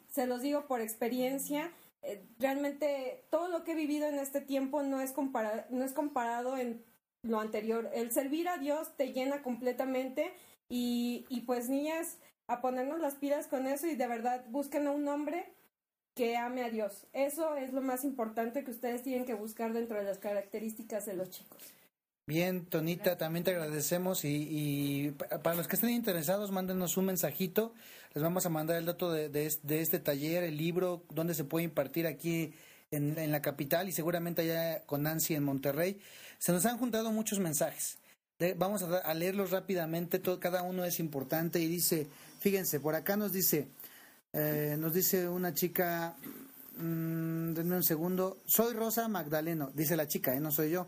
O: Se los digo por experiencia. Eh, realmente todo lo que he vivido en este tiempo no es, compara- no es comparado en lo anterior. El servir a Dios te llena completamente y, y pues niñas, a ponernos las pilas con eso y de verdad busquen a un hombre que ame a Dios. Eso es lo más importante que ustedes tienen que buscar dentro de las características de los chicos.
D: Bien, Tonita, también te agradecemos y, y pa- para los que estén interesados, mándenos un mensajito. Les vamos a mandar el dato de, de es- de este taller, el libro, donde se puede impartir aquí en, en la capital y seguramente allá con Nancy en Monterrey. Se nos han juntado muchos mensajes. De- vamos a, a leerlos rápidamente, todo, cada uno es importante y dice, fíjense, por acá nos dice, eh, nos dice una chica, mm, denme un segundo, soy Rosa Magdaleno, dice la chica, ¿eh? no soy yo.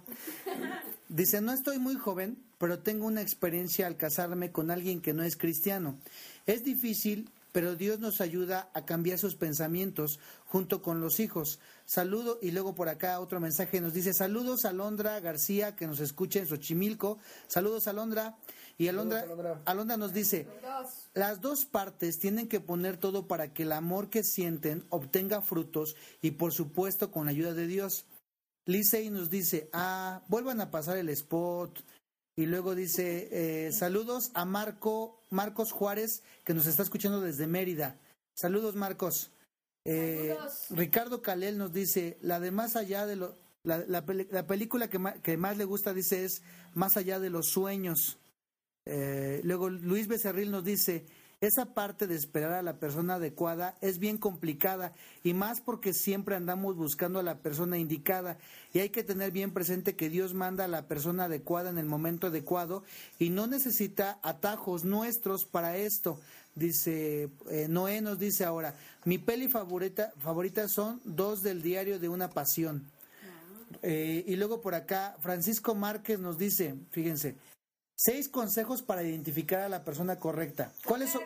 D: Dice, no estoy muy joven, pero tengo una experiencia al casarme con alguien que no es cristiano. Es difícil, pero Dios nos ayuda a cambiar sus pensamientos junto con los hijos. Saludo, y luego por acá otro mensaje nos dice, saludos a Alondra García, que nos escucha en Xochimilco. Saludos, Alondra. Y Alondra, Alondra nos dice, las dos partes tienen que poner todo para que el amor que sienten obtenga frutos y por supuesto con la ayuda de Dios. Lisey nos dice, ah, vuelvan a pasar el spot. Y luego dice, eh, saludos a Marco, Marcos Juárez, que nos está escuchando desde Mérida. Saludos, Marcos. Eh, Ricardo Calel nos dice, la de más allá de lo, la, la, película que, que, más le gusta, dice, es Más allá de los sueños. Eh, luego Luis Becerril nos dice, esa parte de esperar a la persona adecuada es bien complicada y más porque siempre andamos buscando a la persona indicada y hay que tener bien presente que Dios manda a la persona adecuada en el momento adecuado y no necesita atajos nuestros para esto. Dice eh, Noé nos dice ahora, mi peli favorita, favorita son dos del diario de una pasión. Eh, y luego por acá, Francisco Márquez nos dice, fíjense, Seis consejos para identificar a la persona correcta. ¿Cuáles son,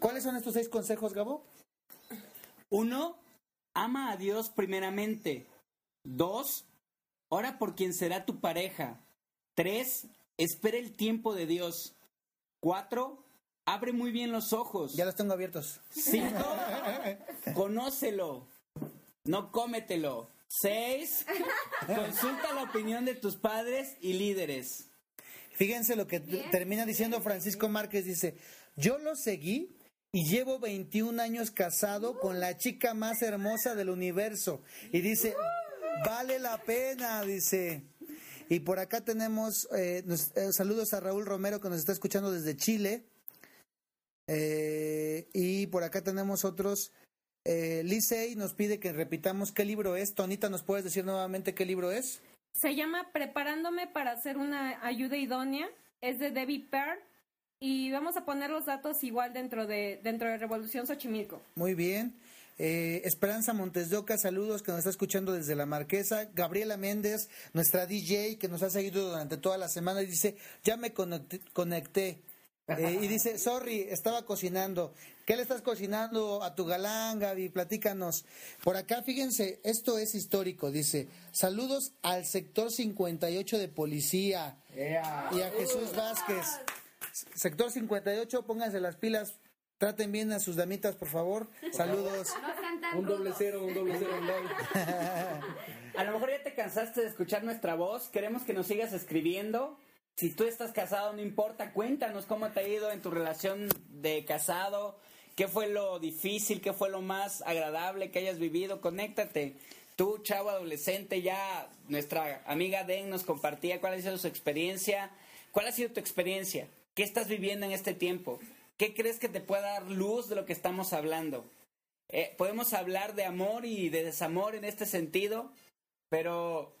D: ¿cuáles son estos seis consejos, Gabo?
B: Uno, ama a Dios primeramente. Dos, ora por quien será tu pareja. Tres, espera el tiempo de Dios. Cuatro, abre muy bien los ojos.
D: Ya los tengo abiertos.
B: Cinco, conócelo. No cómetelo. Seis, consulta la opinión de tus padres y líderes.
D: Fíjense lo que termina diciendo Francisco Márquez, dice, yo lo seguí y llevo 21 años casado con la chica más hermosa del universo. Y dice, vale la pena, dice. Y por acá tenemos eh, eh, saludos a Raúl Romero que nos está escuchando desde Chile. Eh, y por acá tenemos otros. Eh, Licey nos pide que repitamos qué libro es. Tonita, ¿nos puedes decir nuevamente qué libro es?
O: Se llama Preparándome para hacer una ayuda idónea. Es de Debbie Pearl. Y vamos a poner los datos igual dentro de, dentro de Revolución Xochimilco.
D: Muy bien. Eh, Esperanza Montes de Oca, saludos que nos está escuchando desde la Marquesa. Gabriela Méndez, nuestra DJ que nos ha seguido durante toda la semana, y dice, ya me conecté. Eh, y dice, sorry, estaba cocinando. ¿Qué le estás cocinando a tu galán, Gaby? Platícanos. Por acá, fíjense, esto es histórico. Dice, saludos al sector 58 de policía y a Jesús Vázquez. Sector 58, pónganse las pilas. Traten bien a sus damitas, por favor. Saludos.
M: un doble cero, un doble cero, un doble.
B: a lo mejor ya te cansaste de escuchar nuestra voz. Queremos que nos sigas escribiendo si tú estás casado, no importa, cuéntanos cómo te ha ido en tu relación de casado, qué fue lo difícil, qué fue lo más agradable que hayas vivido, conéctate. Tú, chavo adolescente, ya nuestra amiga Den nos compartía cuál ha sido su experiencia. ¿Cuál ha sido tu experiencia? ¿Qué estás viviendo en este tiempo? ¿Qué crees que te pueda dar luz de lo que estamos hablando? Eh, podemos hablar de amor y de desamor en este sentido, pero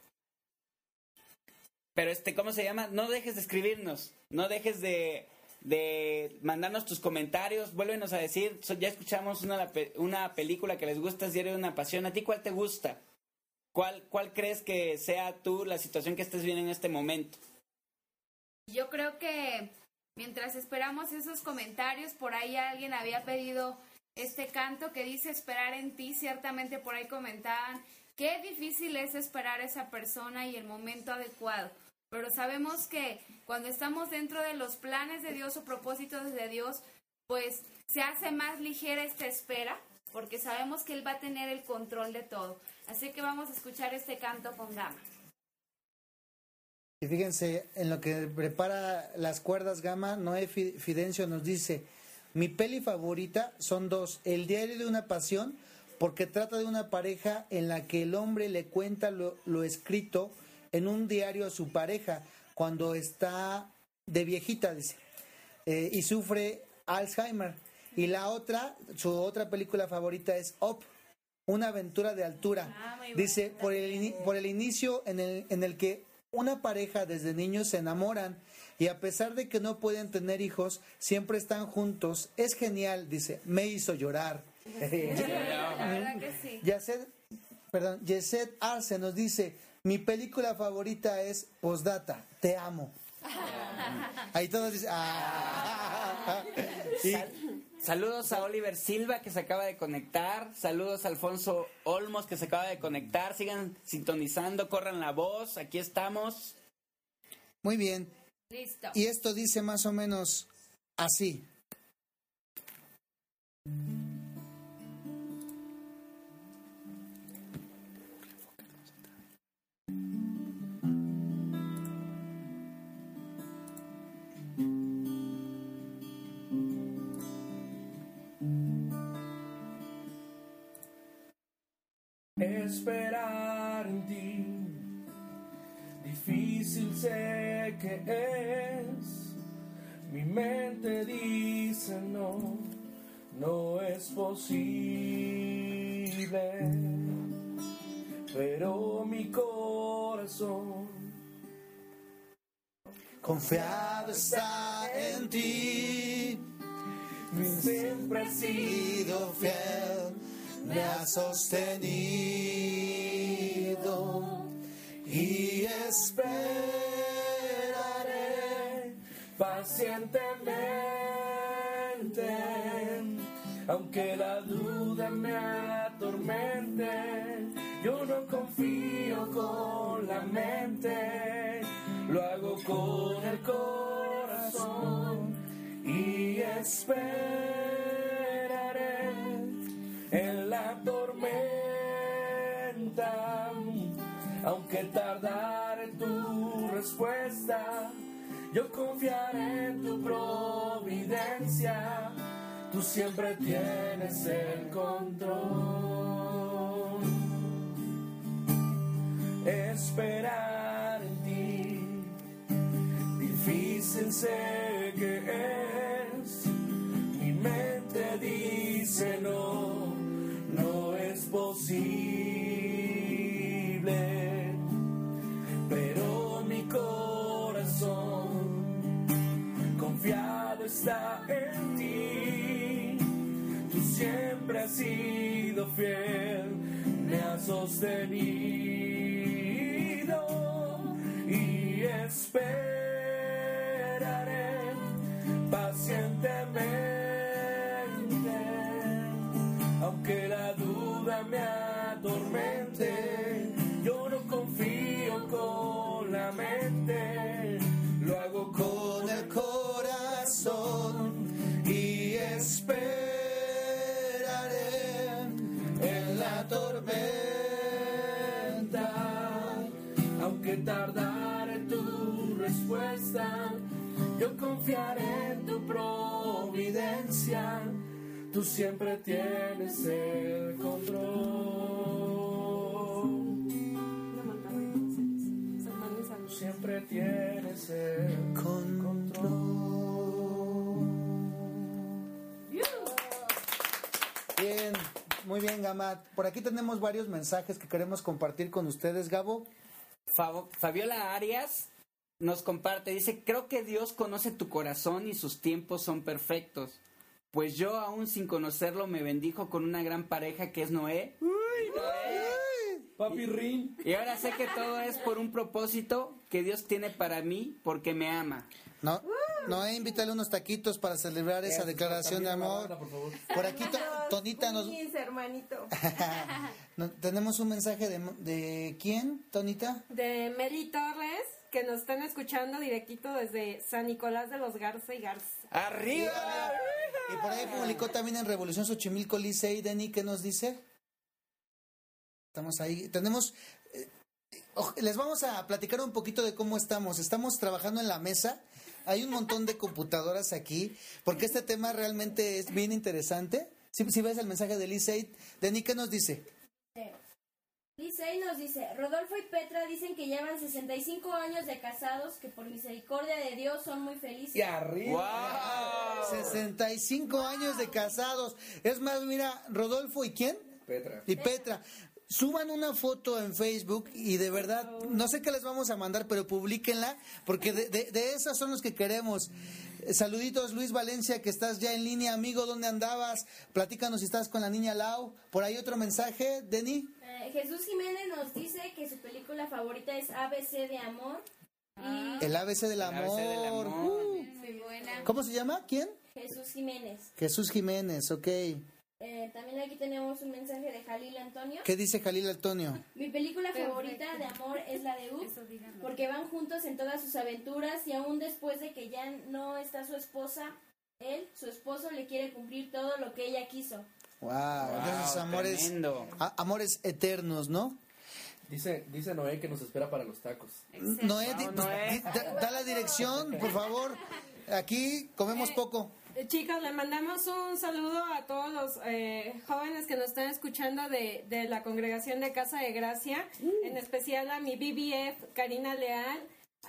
B: pero este, ¿cómo se llama? No dejes de escribirnos, no dejes de, de mandarnos tus comentarios, vuélvenos a decir, ya escuchamos una, una película que les gusta, es Diario una Pasión, ¿a ti cuál te gusta? ¿Cuál, ¿Cuál crees que sea tú la situación que estés viendo en este momento?
L: Yo creo que mientras esperamos esos comentarios, por ahí alguien había pedido este canto que dice esperar en ti, ciertamente por ahí comentaban qué difícil es esperar a esa persona y el momento adecuado. Pero sabemos que cuando estamos dentro de los planes de Dios o propósitos de Dios, pues se hace más ligera esta espera, porque sabemos que Él va a tener el control de todo. Así que vamos a escuchar este canto con Gama.
D: Y fíjense, en lo que prepara las cuerdas Gama, Noé Fidencio nos dice, mi peli favorita son dos, El diario de una pasión, porque trata de una pareja en la que el hombre le cuenta lo, lo escrito, en un diario a su pareja cuando está de viejita, dice, eh, y sufre Alzheimer. Y la otra, su otra película favorita es Up, una aventura de altura. Ah, dice, por el, por el inicio en el, en el que una pareja desde niños se enamoran y a pesar de que no pueden tener hijos, siempre están juntos. Es genial, dice, me hizo llorar. Yeset, perdón, Yeset Arce nos dice, mi película favorita es Postdata, Te amo. Ahí todos dicen, ah.
B: Saludos a Oliver Silva que se acaba de conectar. Saludos a Alfonso Olmos que se acaba de conectar. Sigan sintonizando, corran la voz. Aquí estamos.
D: Muy bien.
L: Listo.
D: Y esto dice más o menos así.
M: Esperar en ti. Difícil sé que es, mi mente dice no, no es posible, pero mi corazón
D: Confiado está en ti,
M: siempre has
D: sido fiel, me ha sostenido y esperaré
M: pacientemente, aunque la duda me atormente, yo no confío con la mente, lo hago con el corazón y esperaré aunque tardare tu respuesta, yo confiaré en tu providencia, tú siempre tienes el control. Esperar en ti, difícil sé que es, está en ti, tú siempre has sido fiel, me has sostenido y esperaré pacientemente, yo confiaré en tu providencia, tú siempre tienes el control. Tú siempre tienes el
D: Bien, muy bien, Gama. Por aquí tenemos varios mensajes que queremos compartir con ustedes, Gabo.
B: Fabiola Arias nos comparte, dice, creo que Dios conoce tu corazón y sus tiempos son perfectos. Pues yo aún sin conocerlo me bendijo con una gran pareja que es Noé.
M: Papi Rin.
B: Y ahora sé que todo es por un propósito que Dios tiene para mí porque me ama.
D: No, no, invítale unos taquitos para celebrar esa declaración de amor. Por aquí To- Tonita nos...
N: Hermanito.
D: no- tenemos un mensaje de, de quién, Tonita?
O: De Meli Torres, que nos están escuchando directito desde San Nicolás de los Garza y Garza.
B: ¡Arriba!
D: Y por ahí publicó también en Revolución Xochimilco Licey, Denny, ¿qué nos dice? Estamos ahí. Tenemos. eh, les vamos a platicar un poquito de cómo estamos. Estamos trabajando en la mesa. Hay un montón de computadoras aquí, porque este tema realmente es bien interesante. Si, si ves el mensaje de Licey, Denny, ¿qué nos dice?
P: Licey nos dice, Rodolfo y Petra dicen que llevan 65 años de casados, que por misericordia de Dios son muy felices.
M: Y arriba.
D: 65 años de casados. Es más, mira, Rodolfo y quién?
M: Petra.
D: Y Petra, suban una foto en Facebook y de verdad, no sé qué les vamos a mandar, pero publíquenla, porque de, de, de esas son los que queremos. Saluditos, Luis Valencia, que estás ya en línea, amigo, ¿dónde andabas? Platícanos si estás con la niña Lau. Por ahí otro mensaje, Denny.
P: Eh, Jesús Jiménez nos dice que su película favorita es ABC de Amor. Y
D: El ABC del amor. Uh,
P: muy buena.
D: ¿Cómo se llama? ¿Quién?
P: Jesús Jiménez.
D: Jesús Jiménez, ok.
P: Eh, también aquí tenemos un mensaje de Jalil Antonio.
D: ¿Qué dice Jalil Antonio?
P: Mi película favorita de amor es la de Up, porque van juntos en todas sus aventuras y aún después de que ya no está su esposa, él, su esposo, le quiere cumplir todo lo que ella quiso.
D: Wow, esos amores,
B: tremendo.
D: a- amores eternos, ¿no?
M: Dice, dice Noé que nos espera para los tacos.
D: Noé, di- pues, di- da, da la dirección, por favor. Aquí comemos poco.
O: Eh, Chicos, le mandamos un saludo a todos los eh, jóvenes que nos están escuchando de, de la congregación de Casa de Gracia, en especial a mi BBF Karina Leal,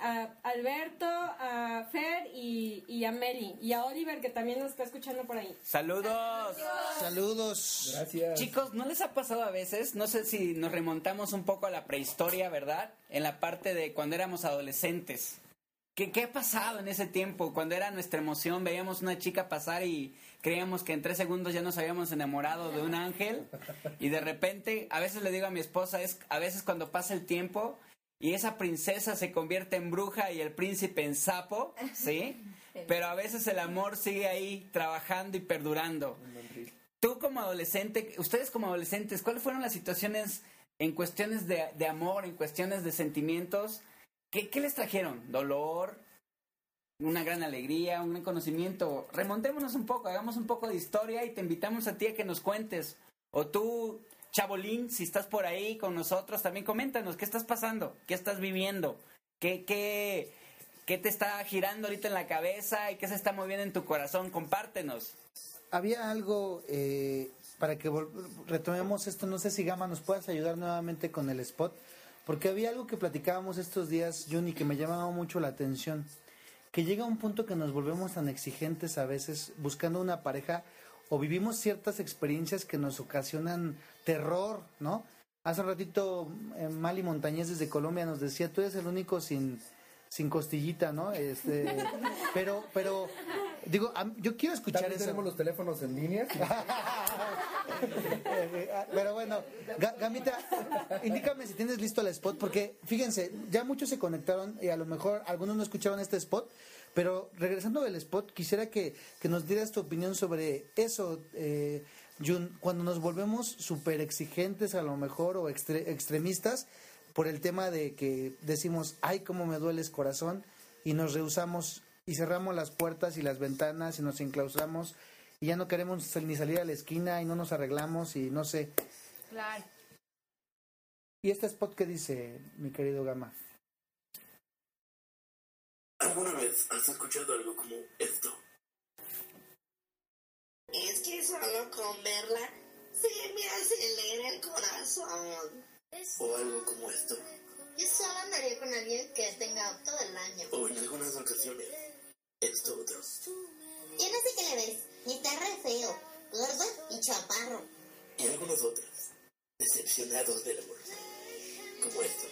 O: a Alberto, a Fer y, y a Meli, y a Oliver que también nos está escuchando por ahí.
B: Saludos.
D: Saludos.
M: Gracias.
B: Chicos, ¿no les ha pasado a veces? No sé si nos remontamos un poco a la prehistoria, ¿verdad? En la parte de cuando éramos adolescentes. ¿Qué, qué ha pasado en ese tiempo? Cuando era nuestra emoción, veíamos una chica pasar y creíamos que en tres segundos ya nos habíamos enamorado de un ángel. Y de repente, a veces le digo a mi esposa, es a veces cuando pasa el tiempo y esa princesa se convierte en bruja y el príncipe en sapo, ¿sí? Pero a veces el amor sigue ahí trabajando y perdurando. Tú como adolescente, ustedes como adolescentes, ¿cuáles fueron las situaciones en cuestiones de, de amor, en cuestiones de sentimientos? ¿Qué, ¿Qué les trajeron? ¿Dolor? ¿Una gran alegría? ¿Un gran conocimiento? Remontémonos un poco, hagamos un poco de historia y te invitamos a ti a que nos cuentes. O tú, Chabolín, si estás por ahí con nosotros, también coméntanos qué estás pasando, qué estás viviendo, qué, qué, qué te está girando ahorita en la cabeza y qué se está moviendo en tu corazón. Compártenos.
D: Había algo eh, para que retomemos esto. No sé si Gama nos puedas ayudar nuevamente con el spot, porque había algo que platicábamos estos días, Juni, que me llamaba mucho la atención. Que llega un punto que nos volvemos tan exigentes a veces buscando una pareja o vivimos ciertas experiencias que nos ocasionan terror, ¿no? Hace un ratito eh, Mali Montañez desde Colombia nos decía, tú eres el único sin, sin costillita, ¿no? Este, pero, pero, digo, yo quiero escuchar
M: También
D: eso.
M: tenemos los teléfonos en línea.
D: Pero bueno, Ga- Gamita, indícame si tienes listo el spot, porque fíjense, ya muchos se conectaron y a lo mejor algunos no escucharon este spot, pero regresando del spot, quisiera que, que nos dieras tu opinión sobre eso, eh, Jun, cuando nos volvemos súper exigentes a lo mejor o extre- extremistas por el tema de que decimos, ay, cómo me duele el corazón, y nos rehusamos y cerramos las puertas y las ventanas y nos enclaustramos y ya no queremos ni salir a la esquina y no nos arreglamos y no sé.
L: Claro.
D: ¿Y este spot qué dice, mi querido Gama?
E: ¿Alguna vez has escuchado algo como esto?
F: Es que solo con verla se me acelera el corazón.
E: O algo como esto.
C: Yo solo andaría con alguien que tenga todo el año.
E: O en algunas ocasiones, esto otro.
H: Yo no sé qué le ves. Está re feo, gordo y chaparro.
E: Y algunos otros, decepcionados del amor. Como esto.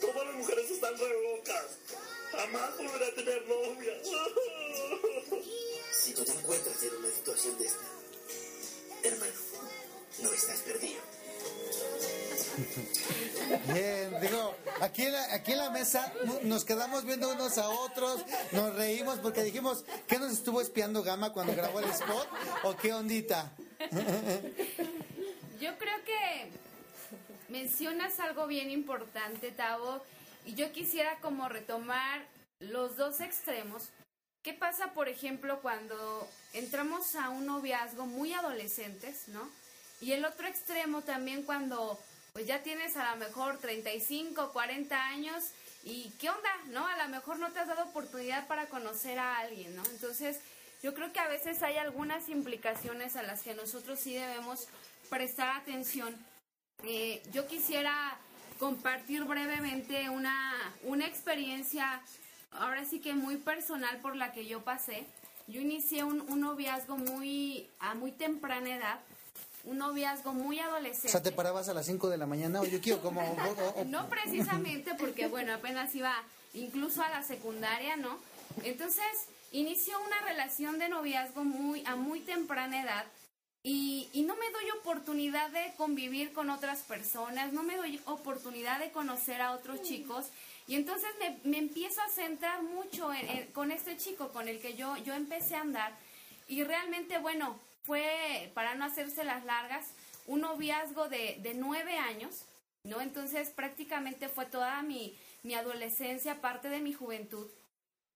I: Todas las mujeres están re locas. Jamás volveré a tener novia.
E: Si tú te encuentras en una situación de esta, hermano, no estás perdido.
D: Bien, digo, aquí en la, aquí en la mesa no- nos quedamos viendo unos a otros, nos reímos porque dijimos, ¿qué nos estuvo espiando Gama cuando grabó el spot? ¿O qué ondita?
L: Yo creo que mencionas algo bien importante, Tavo, y yo quisiera como retomar los dos extremos. ¿Qué pasa, por ejemplo, cuando entramos a un noviazgo muy adolescentes, ¿no? Y el otro extremo también cuando pues ya tienes a lo mejor 35, 40 años y ¿qué onda? ¿No? A lo mejor no te has dado oportunidad para conocer a alguien, ¿no? Entonces, yo creo que a veces hay algunas implicaciones a las que nosotros sí debemos prestar atención. Eh, yo quisiera compartir brevemente una, una experiencia, ahora sí que muy personal por la que yo pasé. Yo inicié un, un noviazgo muy a muy temprana edad, un noviazgo muy
D: O
L: adolescente.
D: sea, te parabas a las 5 de la mañana, o yo quiero como... o- o- o-
L: No precisamente porque, bueno, apenas iba incluso a la secundaria, ¿no? Entonces, inició una relación de noviazgo muy, a muy temprana edad y, y no me doy oportunidad de convivir con otras personas, no me doy oportunidad de conocer a otros chicos y entonces me, me empiezo a centrar mucho en- en- con este chico con el que yo, yo empecé a andar y realmente, bueno, fue, para no hacerse las largas, un noviazgo de, de nueve años, ¿no? Entonces prácticamente fue toda mi, mi adolescencia, parte de mi juventud.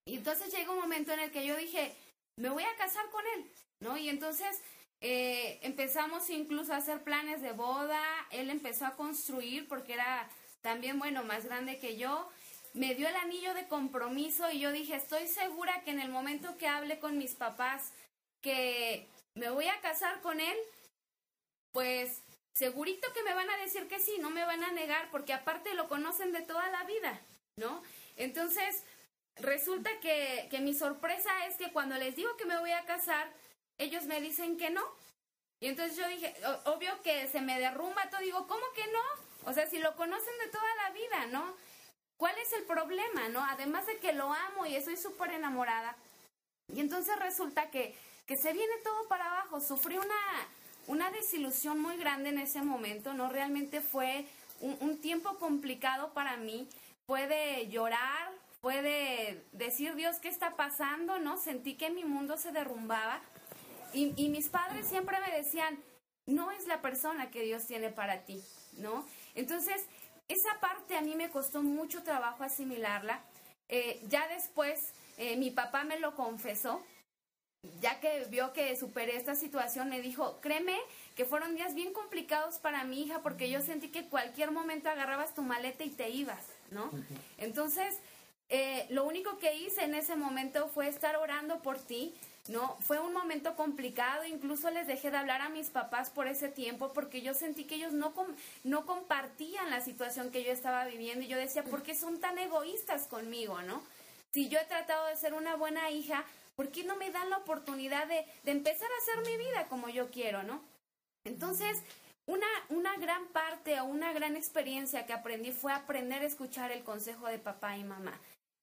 L: Y entonces llegó un momento en el que yo dije, me voy a casar con él, ¿no? Y entonces eh, empezamos incluso a hacer planes de boda, él empezó a construir porque era también, bueno, más grande que yo, me dio el anillo de compromiso y yo dije, estoy segura que en el momento que hable con mis papás que me voy a casar con él, pues segurito que me van a decir que sí, no me van a negar, porque aparte lo conocen de toda la vida, ¿no? Entonces, resulta que, que mi sorpresa es que cuando les digo que me voy a casar, ellos me dicen que no. Y entonces yo dije, obvio que se me derrumba todo, digo, ¿cómo que no? O sea, si lo conocen de toda la vida, ¿no? ¿Cuál es el problema, no? Además de que lo amo y estoy súper enamorada. Y entonces resulta que, que se viene todo para abajo. Sufrí una, una desilusión muy grande en ese momento, ¿no? Realmente fue un, un tiempo complicado para mí. Fue de llorar, fue de decir, Dios, ¿qué está pasando? ¿No? Sentí que mi mundo se derrumbaba. Y, y mis padres siempre me decían, no es la persona que Dios tiene para ti, ¿no? Entonces, esa parte a mí me costó mucho trabajo asimilarla. Eh, ya después, eh, mi papá me lo confesó, ya que vio que superé esta situación, me dijo, créeme que fueron días bien complicados para mi hija porque yo sentí que cualquier momento agarrabas tu maleta y te ibas, ¿no? Entonces, eh, lo único que hice en ese momento fue estar orando por ti, ¿no? Fue un momento complicado, incluso les dejé de hablar a mis papás por ese tiempo porque yo sentí que ellos no, com- no compartían la situación que yo estaba viviendo y yo decía, ¿por qué son tan egoístas conmigo, no? Si yo he tratado de ser una buena hija, ¿por qué no me dan la oportunidad de, de empezar a hacer mi vida como yo quiero, no? Entonces, una, una gran parte o una gran experiencia que aprendí fue aprender a escuchar el consejo de papá y mamá.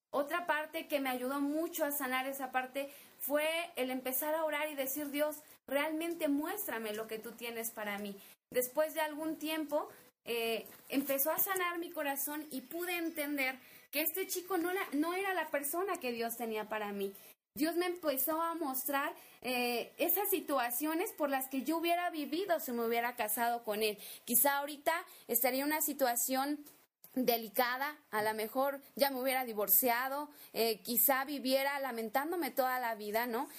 L: Otra parte que me ayudó mucho a sanar esa parte fue el empezar a orar y decir, Dios, realmente muéstrame lo que tú tienes para mí. Después de algún tiempo, eh, empezó a sanar mi corazón y pude entender que este chico no, la- no era la persona que Dios tenía para mí. Dios me empezó a mostrar eh, esas situaciones por las que yo hubiera vivido si me hubiera casado con él. Quizá ahorita estaría en una situación delicada, a lo mejor ya me hubiera divorciado, eh, quizá viviera lamentándome toda la vida, ¿no?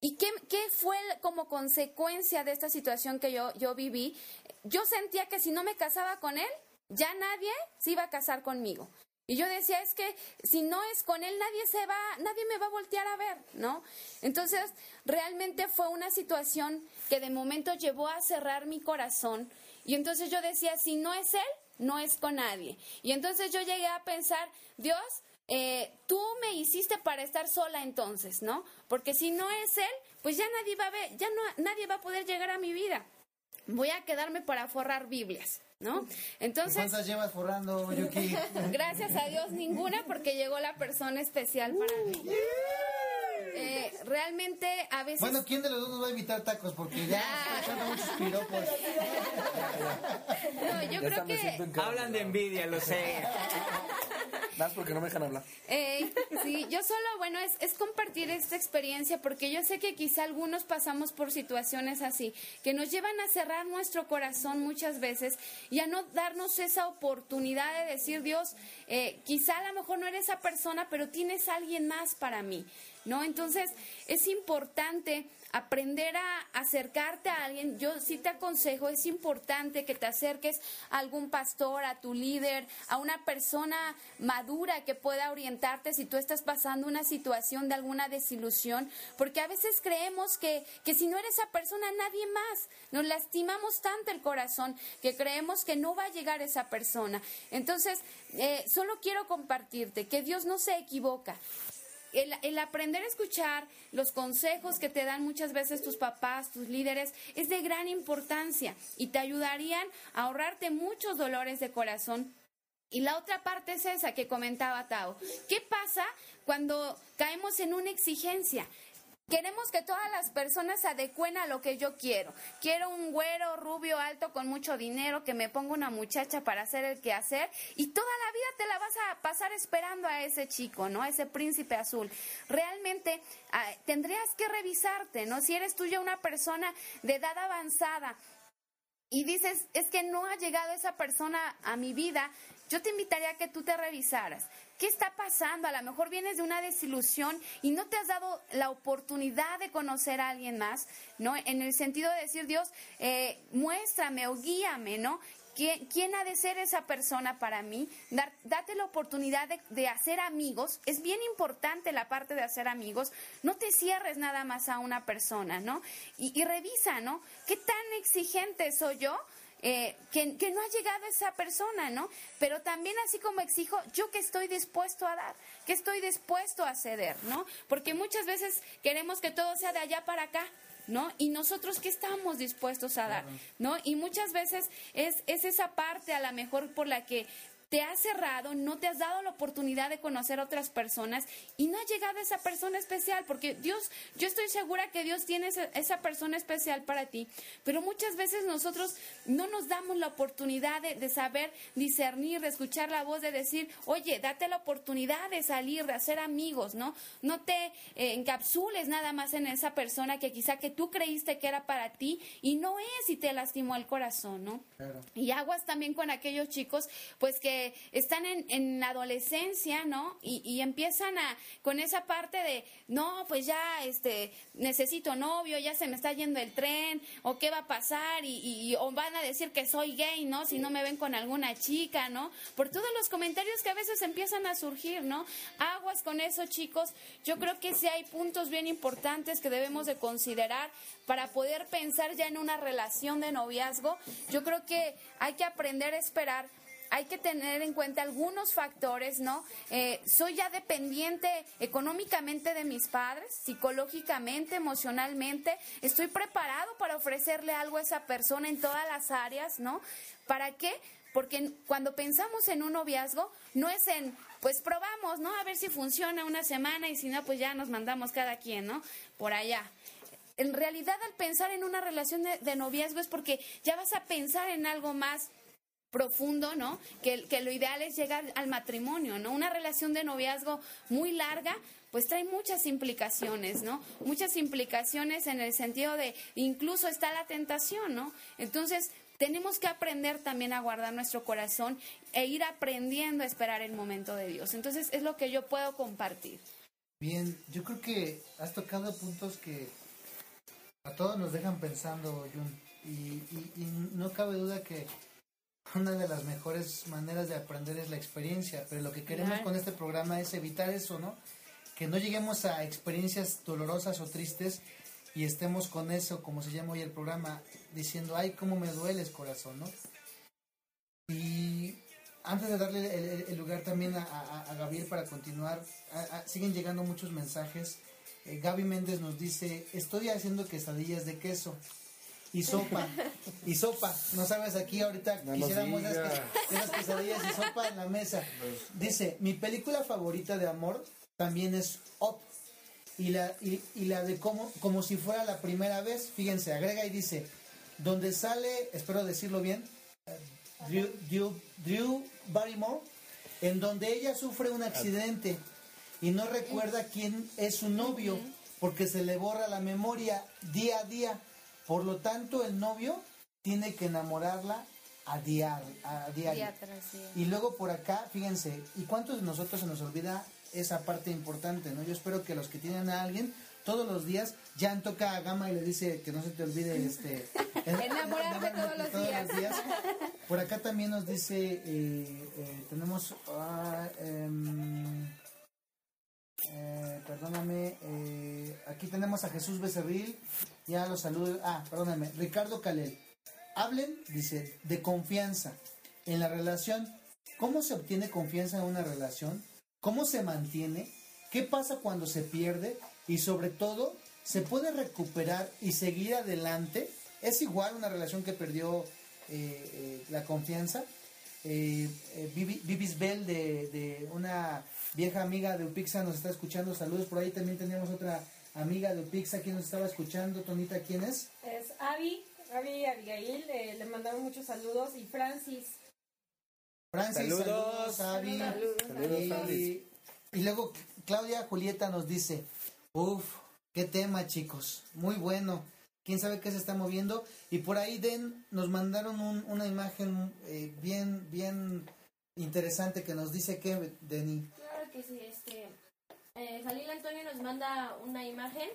L: ¿Y qué, qué fue como consecuencia de esta situación que yo, yo viví? Yo sentía que si no me casaba con él, ya nadie se iba a casar conmigo. Y yo decía, es que si no es con él, nadie se va, nadie me va a voltear a ver, ¿no? Entonces, realmente fue una situación que de momento llevó a cerrar mi corazón. Y entonces yo decía, si no es él, no es con nadie. Y entonces yo llegué a pensar, Dios, eh, tú me hiciste para estar sola entonces, ¿no? Porque si no es él, pues ya nadie va a ver, ya no, nadie va a poder llegar a mi vida. Voy a quedarme para forrar Biblias, ¿no? Entonces,
D: ¿Cuántas llevas forrando, Yuki?
L: gracias a Dios ninguna porque llegó la persona especial para mí. Eh, realmente a veces...
D: Bueno, ¿quién de los dos nos va a invitar tacos? Porque ya está echando muchos piropos.
L: No, yo creo que...
B: Hablan de envidia, lo sé.
M: Más porque no me dejan hablar.
L: Eh, sí, yo solo, bueno, es, es compartir esta experiencia porque yo sé que quizá algunos pasamos por situaciones así, que nos llevan a cerrar nuestro corazón muchas veces y a no darnos esa oportunidad de decir, Dios, eh, quizá a lo mejor no eres esa persona, pero tienes a alguien más para mí, ¿no? Entonces, es importante aprender a acercarte a alguien, yo sí te aconsejo, es importante que te acerques a algún pastor, a tu líder, a una persona madura que pueda orientarte si tú estás pasando una situación de alguna desilusión, porque a veces creemos que, que si no eres esa persona, nadie más. Nos lastimamos tanto el corazón que creemos que no va a llegar esa persona. Entonces, eh, solo quiero compartirte que Dios no se equivoca el, aprender a escuchar los consejos que te dan muchas veces tus papás, tus líderes, es de gran importancia y te ayudarían a ahorrarte muchos dolores de corazón. Y la otra parte es esa que comentaba Tao. ¿Qué pasa cuando caemos en una exigencia? Queremos que todas las personas se adecuen a lo que yo quiero. Quiero un güero rubio alto con mucho dinero que me ponga una muchacha para hacer el quehacer y toda la vida te la vas a pasar esperando a ese chico, ¿no? A ese príncipe azul. Realmente ah, tendrías que revisarte, ¿no? Si eres tú ya una persona de edad avanzada y dices, es que no ha llegado esa persona a mi vida, yo te invitaría a que tú te revisaras. ¿Qué está pasando? A lo mejor vienes de una desilusión y no te has dado la oportunidad de conocer a alguien más, ¿no? En el sentido de decir, Dios, eh, muéstrame o guíame, ¿no? ¿Quién, ha de ser esa persona para mí? Dar, date la oportunidad de, de hacer amigos. Es bien importante la parte de hacer amigos. No te cierres nada más a una persona, ¿no? Y, y revisa, ¿no? ¿Qué tan exigente soy yo? Eh, que, que, no ha llegado esa persona, ¿no? Pero también así como exijo, yo que estoy dispuesto a dar, que estoy dispuesto a ceder, ¿no? Porque muchas veces queremos que todo sea de allá para acá, ¿no? Y nosotros qué estamos dispuestos a dar, ¿no? Y muchas veces es, es esa parte a la mejor por la que te has cerrado, no te has dado la oportunidad de conocer a otras personas y no ha llegado esa persona especial, porque Dios, yo estoy segura que Dios tiene esa, esa persona especial para ti, pero muchas veces nosotros no nos damos la oportunidad de, de, saber discernir, de escuchar la voz, de decir, oye, date la oportunidad de salir, de hacer amigos, ¿no? No te eh, encapsules nada más en esa persona que quizá que tú creíste que era para ti y no es y te lastimó el corazón, ¿no? Claro. Y aguas también con aquellos chicos, pues que están en, en adolescencia, ¿no? Y, y, empiezan a, con esa parte de, no, pues ya, este, necesito novio, ya se me está yendo el tren, o qué va a pasar, y, o van a decir que soy gay, ¿no? Si no me ven con alguna chica, ¿no? Por todos los comentarios que a veces empiezan a surgir, ¿no? Aguas con eso, chicos. Yo creo que sí hay puntos bien importantes que debemos de considerar para poder pensar ya en una relación de noviazgo. Yo creo que hay que aprender a esperar hay que tener en cuenta algunos factores, ¿no? Eh, soy ya dependiente económicamente de mis padres, psicológicamente, emocionalmente, estoy preparado para ofrecerle algo a esa persona en todas las áreas, ¿no? ¿Para qué? Porque cuando pensamos en un noviazgo, no es en, pues probamos, ¿no? A ver si funciona una semana y si no, pues ya nos mandamos cada quien, ¿no? Por allá en realidad al pensar en una relación de, de, noviazgo es porque ya vas a pensar en algo más profundo, ¿no? Que, que, lo ideal es llegar al matrimonio, ¿no? Una relación de noviazgo muy larga, pues trae muchas implicaciones, ¿no? Muchas implicaciones en el sentido de, incluso está la tentación, ¿no? Entonces, tenemos que aprender también a guardar nuestro corazón e ir aprendiendo a esperar el momento de Dios. Entonces, es lo que yo puedo compartir.
D: Bien, yo creo que has tocado puntos que a todos nos dejan pensando, Jun, y, no cabe duda que una de las mejores maneras de aprender es la experiencia, pero lo que queremos con este programa es evitar eso, ¿no? Que no lleguemos a experiencias dolorosas o tristes y estemos con eso, como se llama hoy el programa, diciendo, ay, cómo me dueles corazón, ¿no? Y antes de darle el, el lugar también a, a, a, Gabriel para continuar, siguen llegando muchos mensajes. Eh, Gaby Méndez nos dice, estoy haciendo quesadillas de queso y sopa. Y sopa. No sabes, aquí ahorita no quisiéramos unas, quesadillas y sopa en la mesa. Dice, mi película favorita de amor también es Up. Y la, y, y la de como, como si fuera la primera vez, fíjense, agrega y dice, donde sale, espero decirlo bien, Drew, Drew, Drew Barrymore, en donde ella sufre un accidente y no recuerda quién es su novio, porque se le borra la memoria día a día por lo tanto, el novio tiene que enamorarla a diario. A diario. Y luego por acá, fíjense, ¿y cuántos de nosotros se nos olvida esa parte importante? ¿no? Yo espero que los que tienen a alguien todos los días, Jan toca a Gama y le dice que no se te olvide este
L: enamorarte todos, los,
D: todos
L: días.
D: los días. Por acá también nos dice, eh, eh, tenemos... Uh, um, eh, perdóname, eh, aquí tenemos a Jesús Becerril, ya lo saludo. Ah, perdóname, Ricardo Calel. Hablen, dice, de confianza en la relación. ¿Cómo se obtiene confianza en una relación? ¿Cómo se mantiene? ¿Qué pasa cuando se pierde? Y sobre todo, ¿se puede recuperar y seguir adelante? ¿Es igual una relación que perdió eh, la confianza? Eh, Bibis Bell de, una vieja amiga de Upixa nos está escuchando. Saludos por ahí. También teníamos otra amiga de Upixa quien nos estaba escuchando. Tonita, ¿quién es?
O: Es Avi, Avi Abigail. Eh, le mandamos muchos saludos. Y Francis.
D: Francis, saludos, saludos Avi.
O: Saludos,
D: y, y luego Claudia Julieta nos dice, uff, qué tema chicos, muy bueno quién sabe qué se está moviendo. Y por ahí Den nos mandaron un, una imagen eh, bien, bien interesante que nos dice que, Denny.
P: Que sí, este. Eh, Antonio nos manda una imagen.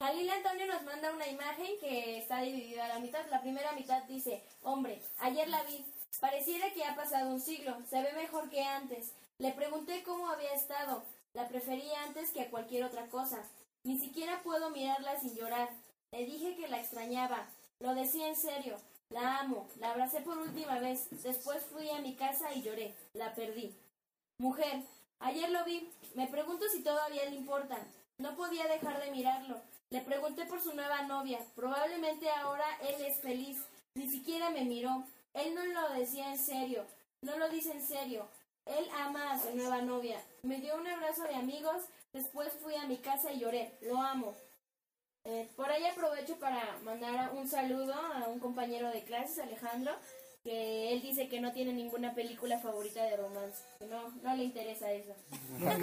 P: Jalil Antonio nos manda una imagen que está dividida a la mitad. La primera mitad dice, hombre, ayer la vi. Pareciera que ha pasado un siglo. Se ve mejor que antes. Le pregunté cómo había estado. La prefería antes que a cualquier otra cosa. Ni siquiera puedo mirarla sin llorar. Le dije que la extrañaba. Lo decía en serio. La amo. La abracé por última vez. Después fui a mi casa y lloré. La perdí. Mujer, ayer lo vi. Me pregunto si todavía le importa. No podía dejar de mirarlo. Le pregunté por su nueva novia. Probablemente ahora él es feliz. Ni siquiera me miró. Él no lo decía en serio. No lo dice en serio. Él ama a su nueva novia. Me dio un abrazo de amigos. Después fui a mi casa y lloré. Lo amo. Eh, por ahí aprovecho para mandar un saludo a un compañero de clases, Alejandro, que él dice que no tiene ninguna película favorita de romance, que no, no le interesa eso.
B: Muy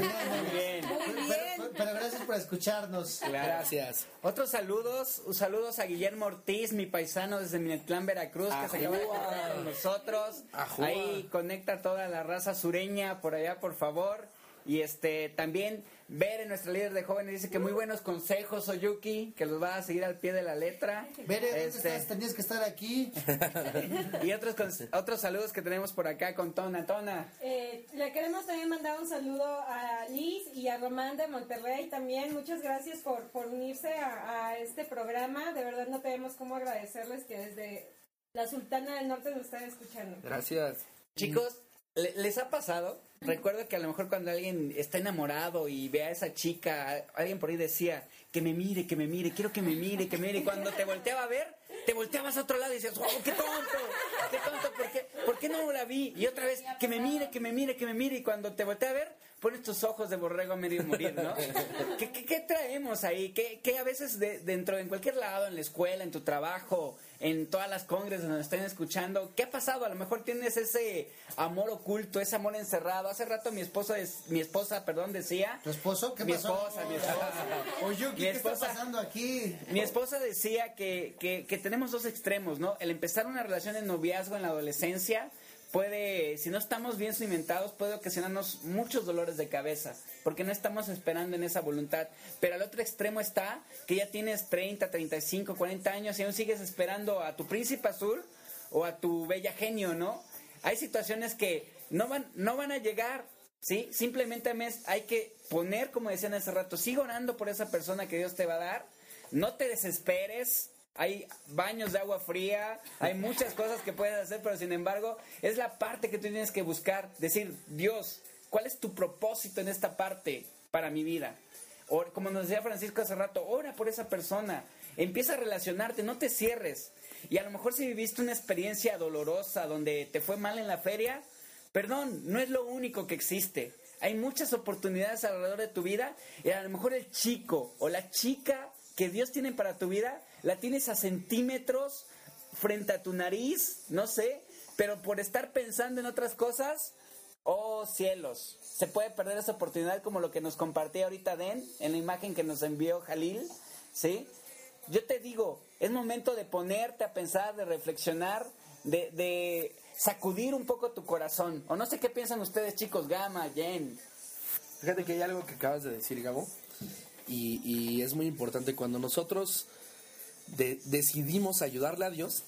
B: bien.
D: Pero, pero gracias por escucharnos.
M: Gracias.
B: Otros saludos, saludos a Guillermo Ortiz, mi paisano desde Minetlán, Veracruz, que se acaba de conectar con nosotros.
M: Ajúa.
B: Ahí conecta toda la raza sureña por allá, por favor. Y este también Bere, nuestra líder de jóvenes, dice que muy buenos consejos, Oyuki, que los va a seguir al pie de la letra.
D: Bere, ¿dónde
B: Este,
D: estás? Tenías que estar aquí.
B: y otros otros saludos que tenemos por acá con Tona. Tona.
O: Eh, le queremos también mandar un saludo a Liz y a Román de Monterrey también. Muchas gracias por, por unirse a, a este programa. De verdad no tenemos cómo agradecerles que desde la Sultana del Norte nos están escuchando.
M: Gracias.
B: Chicos, ¿le- ¿les ha pasado? Recuerdo que a lo mejor cuando alguien está enamorado y ve a esa chica, alguien por ahí decía, que me mire, que me mire, quiero que me mire, que me mire. Y cuando te volteaba a ver, te volteabas a otro lado y decías, wow, qué tonto, qué tonto, ¿por qué, ¿por qué no la vi? Y otra vez, que me mire, que me mire, que me mire. Y cuando te voltea a ver, pones tus ojos de borrego a medio morir, ¿no? ¿Qué, qué, qué traemos ahí? ¿Qué, qué a veces de- dentro, en cualquier lado, en la escuela, en tu trabajo, en todas las congres donde nos estén escuchando, ¿qué ha pasado? A lo mejor tienes ese amor oculto, ese amor encerrado. Hace rato mi esposa, es- mi esposa, perdón, decía...
D: ¿Tu esposo? ¿Qué
B: mi
D: pasó?
B: esposa, mi esposa. Mi
D: ¿qué está pasando aquí?
B: Mi esposa decía que, que, que tenemos dos extremos, ¿no? El empezar una relación de noviazgo en la adolescencia puede, si no estamos bien cimentados, puede ocasionarnos muchos dolores de cabeza, porque no estamos esperando en esa voluntad. Pero al otro extremo está que ya tienes 30, 35, 40 años y aún sigues esperando a tu príncipe azul o a tu bella genio, ¿no? Hay situaciones que no van, no van a llegar, ¿sí? Simplemente hay que poner, como decían hace rato, sigue orando por esa persona que Dios te va a dar, no te desesperes, hay baños de agua fría, hay muchas cosas que puedes hacer, pero sin embargo es la parte que tú tienes que buscar, decir, Dios, ¿cuál es tu propósito en esta parte para mi vida? O, como nos decía Francisco hace rato, ora por esa persona, empieza a relacionarte, no te cierres. Y a lo mejor si viviste una experiencia dolorosa donde te fue mal en la feria, perdón, no es lo único que existe. Hay muchas oportunidades alrededor de tu vida y a lo mejor el chico o la chica que Dios tiene para tu vida la tienes a centímetros frente a tu nariz, no sé, pero por estar pensando en otras cosas, oh cielos, se puede perder esa oportunidad como lo que nos compartía ahorita Den en la imagen que nos envió Jalil, ¿sí? Yo te digo, es momento de ponerte a pensar, de reflexionar, de, de sacudir un poco tu corazón. O no sé qué piensan ustedes, chicos, Gama, Jen.
M: Fíjate que hay algo que acabas de decir, Gabo, y, y es muy importante cuando nosotros de- decidimos ayudarle a Dios,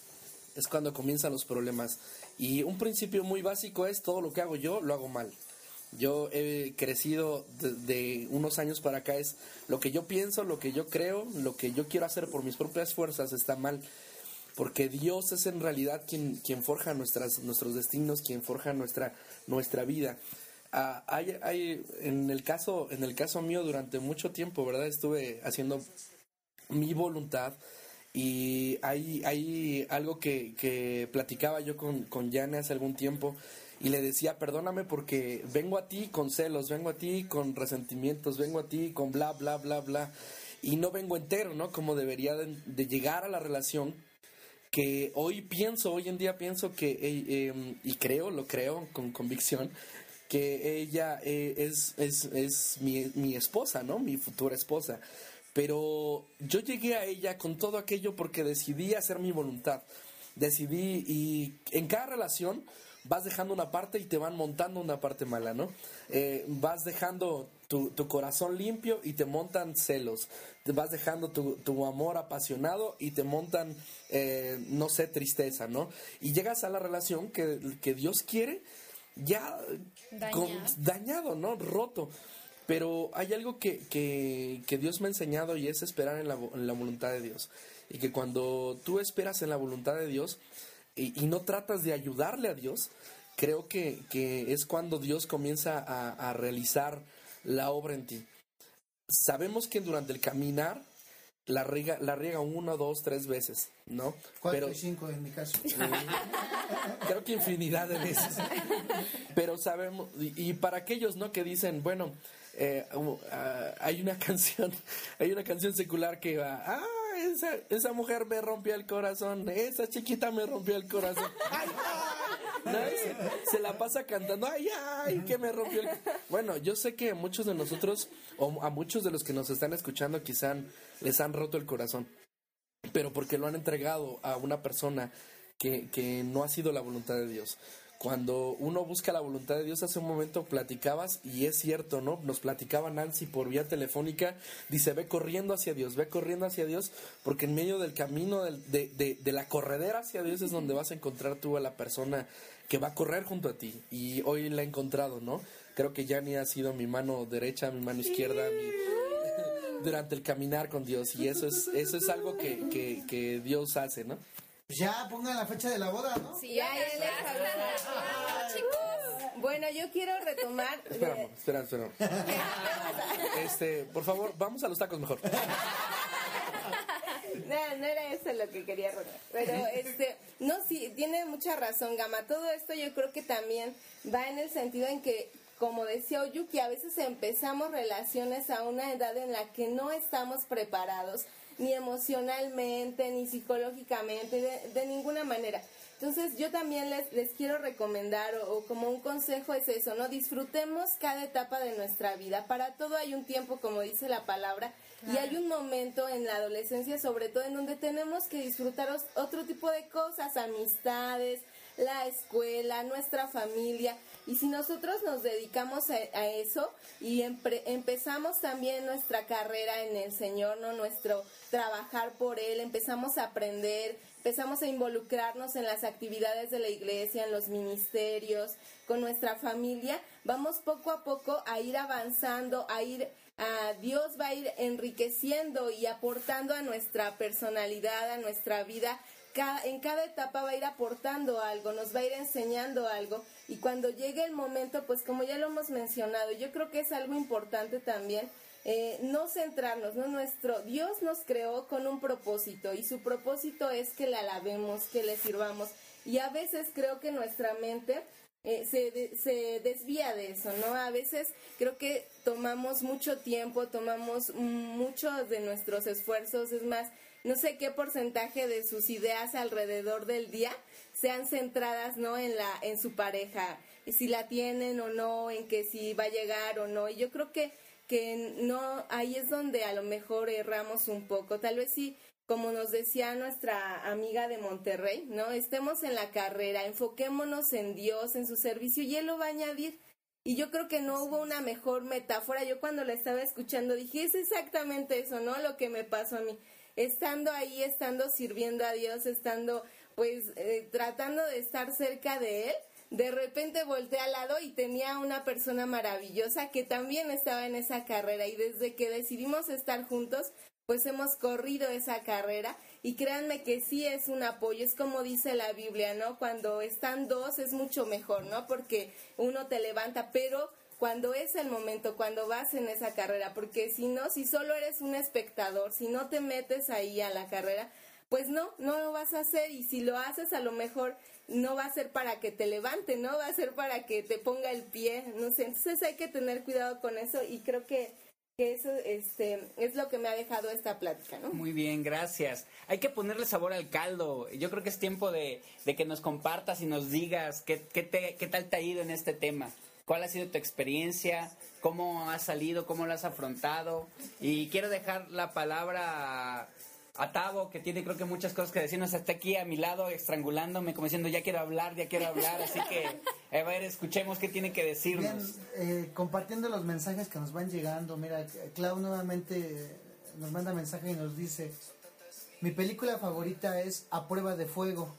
M: es cuando comienzan los problemas. Y un principio muy básico es todo lo que hago yo, lo hago mal. Yo he crecido de, de unos años para acá, es lo que yo pienso, lo que yo creo, lo que yo quiero hacer por mis propias fuerzas está mal. Porque Dios es en realidad quien, quien forja nuestras, nuestros destinos, quien forja nuestra, nuestra vida. Ah, hay, hay, en, el caso, en el caso mío, durante mucho tiempo, ¿verdad? Estuve haciendo mi voluntad y hay, hay algo que, que platicaba yo con, con Yane hace algún tiempo y le decía, perdóname porque vengo a ti con celos, vengo a ti con resentimientos, vengo a ti con bla, bla, bla, bla, y no vengo entero, ¿no? Como debería de, llegar a la relación que hoy pienso, hoy en día pienso que, eh, eh, y creo, lo creo con convicción, que ella eh, es, es, es mi, mi esposa, ¿no? Mi futura esposa. Pero yo llegué a ella con todo aquello porque decidí hacer mi voluntad. Decidí, y en cada relación, vas dejando una parte y te van montando una parte mala, ¿no? Eh, vas dejando tu, tu, corazón limpio y te montan celos. Te vas dejando tu, tu amor apasionado y te montan, eh, no sé, tristeza, ¿no? Y llegas a la relación que, que Dios quiere ya con, dañado, ¿no? Roto. Pero hay algo que, que, Dios me ha enseñado y es esperar en la, en la, voluntad de Dios. Y que cuando tú esperas en la voluntad de Dios y, y no tratas de ayudarle a Dios, creo que, que es cuando Dios comienza a, a, realizar la obra en ti. Sabemos que durante el caminar la riega, la riega uno, dos, tres veces, ¿no?
D: Cuatro Pero, y cinco en mi caso.
M: creo que infinidad de veces. Pero sabemos, y, y para aquellos, ¿no? Que dicen, bueno, eh, uh, hay una canción, hay una canción secular que va, ah, esa, esa mujer me rompió el corazón, esa chiquita me rompió el corazón. Ay, ¿no? Se, la pasa cantando, ay, ay, que me rompió el Bueno, yo sé que muchos de nosotros, o a muchos de los que nos están escuchando, quizá les han roto el corazón, pero porque lo han entregado a una persona que, que no ha sido la voluntad de Dios cuando uno busca la voluntad de Dios, hace un momento platicabas, y es cierto, ¿no? Nos platicaba Nancy por vía telefónica, dice, ve corriendo hacia Dios, ve corriendo hacia Dios, porque en medio del camino de, de, de, de la corredera hacia Dios es donde vas a encontrar tú a la persona que va a correr junto a ti. Y hoy la he encontrado, ¿no? Creo que Yani ha sido mi mano derecha, mi mano izquierda, mi, durante el caminar con Dios. Y eso es, eso es algo que, que, que Dios hace, ¿no?
D: Ya pongan la fecha de la boda, ¿no?
N: Sí, ya, ya, ya, chicos. Bueno, yo quiero retomar.
M: Esperamos, espera, espera. Este, por favor, vamos a los tacos mejor.
N: No, no era eso lo que quería rotar. Pero, este, no, sí, tiene mucha razón, Gama. Todo esto yo creo que también va en el sentido en que, como decía Oyuki, a veces empezamos relaciones a una edad en la que no estamos preparados ni emocionalmente, ni psicológicamente, de, de ninguna manera. Entonces yo también les, les quiero recomendar o, o, como un consejo es eso, ¿no? Disfrutemos cada etapa de nuestra vida. Para todo hay un tiempo, como dice la palabra, claro. y hay un momento en la adolescencia sobre todo en donde tenemos que disfrutar otro tipo de cosas, amistades, la escuela, nuestra familia. Y si nosotros nos dedicamos a, a eso y empre, empezamos también nuestra carrera en el Señor, ¿no? Nuestro trabajar por Él, empezamos a aprender, empezamos a involucrarnos en las actividades de la iglesia, en los ministerios, con nuestra familia, vamos poco a poco a ir avanzando, a ir Dios va a ir enriqueciendo y aportando a nuestra personalidad, a nuestra vida en cada etapa va a ir aportando algo, nos va a ir enseñando algo y cuando llegue el momento, pues como ya lo hemos mencionado, yo creo que es algo importante también eh, no centrarnos, ¿no? Nuestro Dios nos creó con un propósito y su propósito es que le alabemos, que le sirvamos y a veces creo que nuestra mente eh, se, se desvía de eso, ¿no? A veces creo que tomamos mucho tiempo, tomamos muchos de nuestros esfuerzos, es más, no sé qué porcentaje de sus ideas alrededor del día sean centradas no en la en su pareja si la tienen o no en que si va a llegar o no y yo creo que que no ahí es donde a lo mejor erramos un poco tal vez sí como nos decía nuestra amiga de Monterrey no estemos en la carrera enfoquémonos en Dios en su servicio y él lo va a añadir y yo creo que no hubo una mejor metáfora. Yo cuando la estaba escuchando dije es exactamente eso no lo que me pasó a mí. Estando ahí, estando sirviendo a Dios, estando pues eh, tratando de estar cerca de Él, de repente volteé al lado y tenía una persona maravillosa que también estaba en esa carrera. Y desde que decidimos estar juntos, pues hemos corrido esa carrera y créanme que sí es un apoyo, es como dice la Biblia, ¿no? Cuando están dos es mucho mejor, ¿no? Porque uno te levanta, pero cuando es el momento, cuando vas en esa carrera, porque si no, si solo eres un espectador, si no te metes ahí a la carrera, pues no, no lo vas a hacer y si lo haces a lo mejor no va a ser para que te levante, no va a ser para que te ponga el pie, no sé, entonces hay que tener cuidado con eso y creo que que eso este, es lo que me ha dejado esta plática, ¿no?
B: Muy bien, gracias. Hay que ponerle sabor al caldo. Yo creo que es tiempo de, de que nos compartas y nos digas qué, qué, qué tal te ha ido en este tema. ¿Cuál ha sido tu experiencia? ¿Cómo has salido? ¿Cómo lo has afrontado? Y quiero dejar la palabra a Tavo, que tiene creo que muchas cosas que decirnos, está aquí a mi lado estrangulándome, como diciendo, ya quiero hablar, ya quiero hablar, así que, a ver, escuchemos qué tiene que decirnos.
D: Bien, eh, compartiendo los mensajes que nos van llegando, mira, Clau nuevamente nos manda mensaje y nos dice, mi película favorita es A Prueba de Fuego.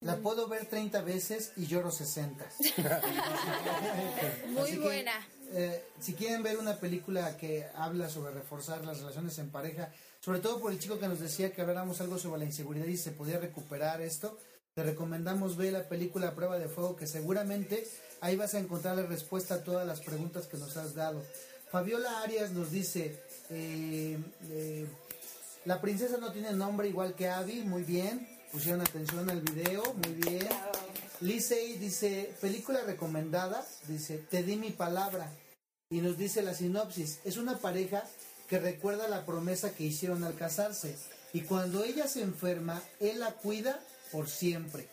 D: La puedo ver 30 veces y lloro 60.
L: Muy
D: que,
L: buena.
D: eh, si quieren ver una película que habla sobre reforzar las relaciones en pareja, sobre todo por el chico que nos decía que habláramos algo sobre la inseguridad y se podía recuperar esto, te recomendamos ver la película Prueba de Fuego, que seguramente ahí vas a encontrar la respuesta a todas las preguntas que nos has dado. Fabiola Arias nos dice, eh, eh, la princesa no tiene nombre igual que Abby, muy bien, pusieron atención al video, muy bien. Lisey dice, película recomendada, dice, te di mi palabra. Y nos dice la sinopsis, es una pareja que recuerda la promesa que hicieron al casarse. Y cuando ella se enferma, él la cuida por siempre.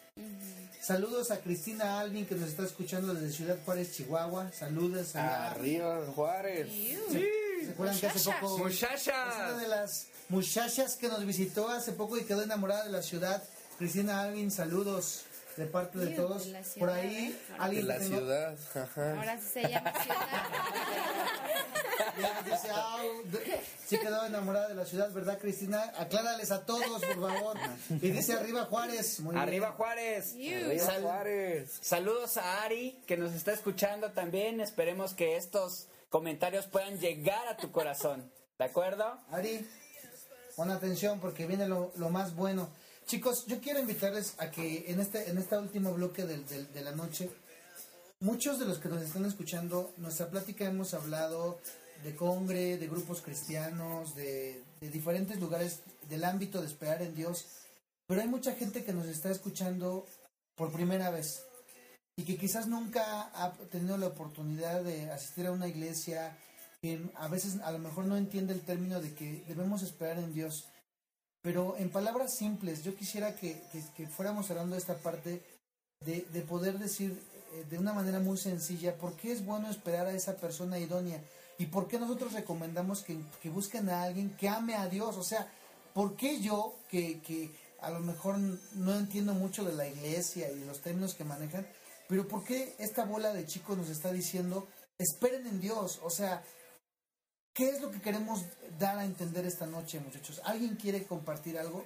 D: Saludos a Cristina Alvin que nos está escuchando desde Ciudad Juárez, Chihuahua. Saludos a
M: Arriba, Juárez.
D: ¿Se acuerdan que hace poco
B: Muchachas.
D: es una de las muchachas que nos visitó hace poco y quedó enamorada de la ciudad? Cristina Alvin, saludos de parte de todos.
L: de la
D: Por ahí
M: De
D: alguien
M: la
D: que tengo-
M: ciudad, ajá.
L: Ahora sí se llama ciudad.
D: De- sí quedó enamorada de la ciudad, ¿verdad, Cristina? Aclárales a todos, por favor. Y dice arriba Juárez. Muy
B: Arriba
D: bien.
B: Juárez.
M: Arriba,
B: Sal-
M: Juárez.
B: Saludos a Ari, que nos está escuchando también. Esperemos que estos comentarios puedan llegar a tu corazón. ¿De acuerdo?
D: Ari, pon atención porque viene lo, lo más bueno. Chicos, yo quiero invitarles a que en este, en este último bloque del- de la noche, muchos de los que nos están escuchando, nuestra plática hemos hablado de congre, de grupos cristianos, de, de diferentes lugares del ámbito de esperar en Dios, pero hay mucha gente que nos está escuchando por primera vez y que quizás nunca ha tenido la oportunidad de asistir a una iglesia, que a veces a lo mejor no entiende el término de que debemos esperar en Dios. Pero en palabras simples, yo quisiera que, que- fuéramos hablando de esta parte de, de poder decir eh, de una manera muy sencilla por qué es bueno esperar a esa persona idónea y por qué nosotros recomendamos que, que busquen a alguien que ame a Dios. O sea, ¿por qué yo, que, que a lo mejor no entiendo mucho de la iglesia y de los términos que manejan, pero por qué esta bola de chicos nos está diciendo, esperen en Dios? O sea, ¿Qué es lo que queremos dar a entender esta noche, muchachos? ¿Alguien quiere compartir algo?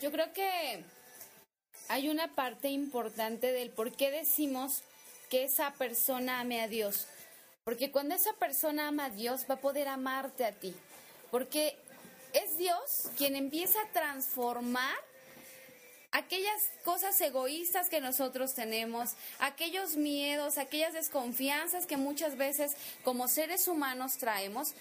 L: Yo creo que hay una parte importante del por qué decimos que esa persona ame a Dios. Porque cuando esa persona ama a Dios va a poder amarte a ti. Porque es Dios quien empieza a transformar aquellas cosas egoístas que nosotros tenemos, aquellos miedos, aquellas desconfianzas que muchas veces como seres humanos traemos,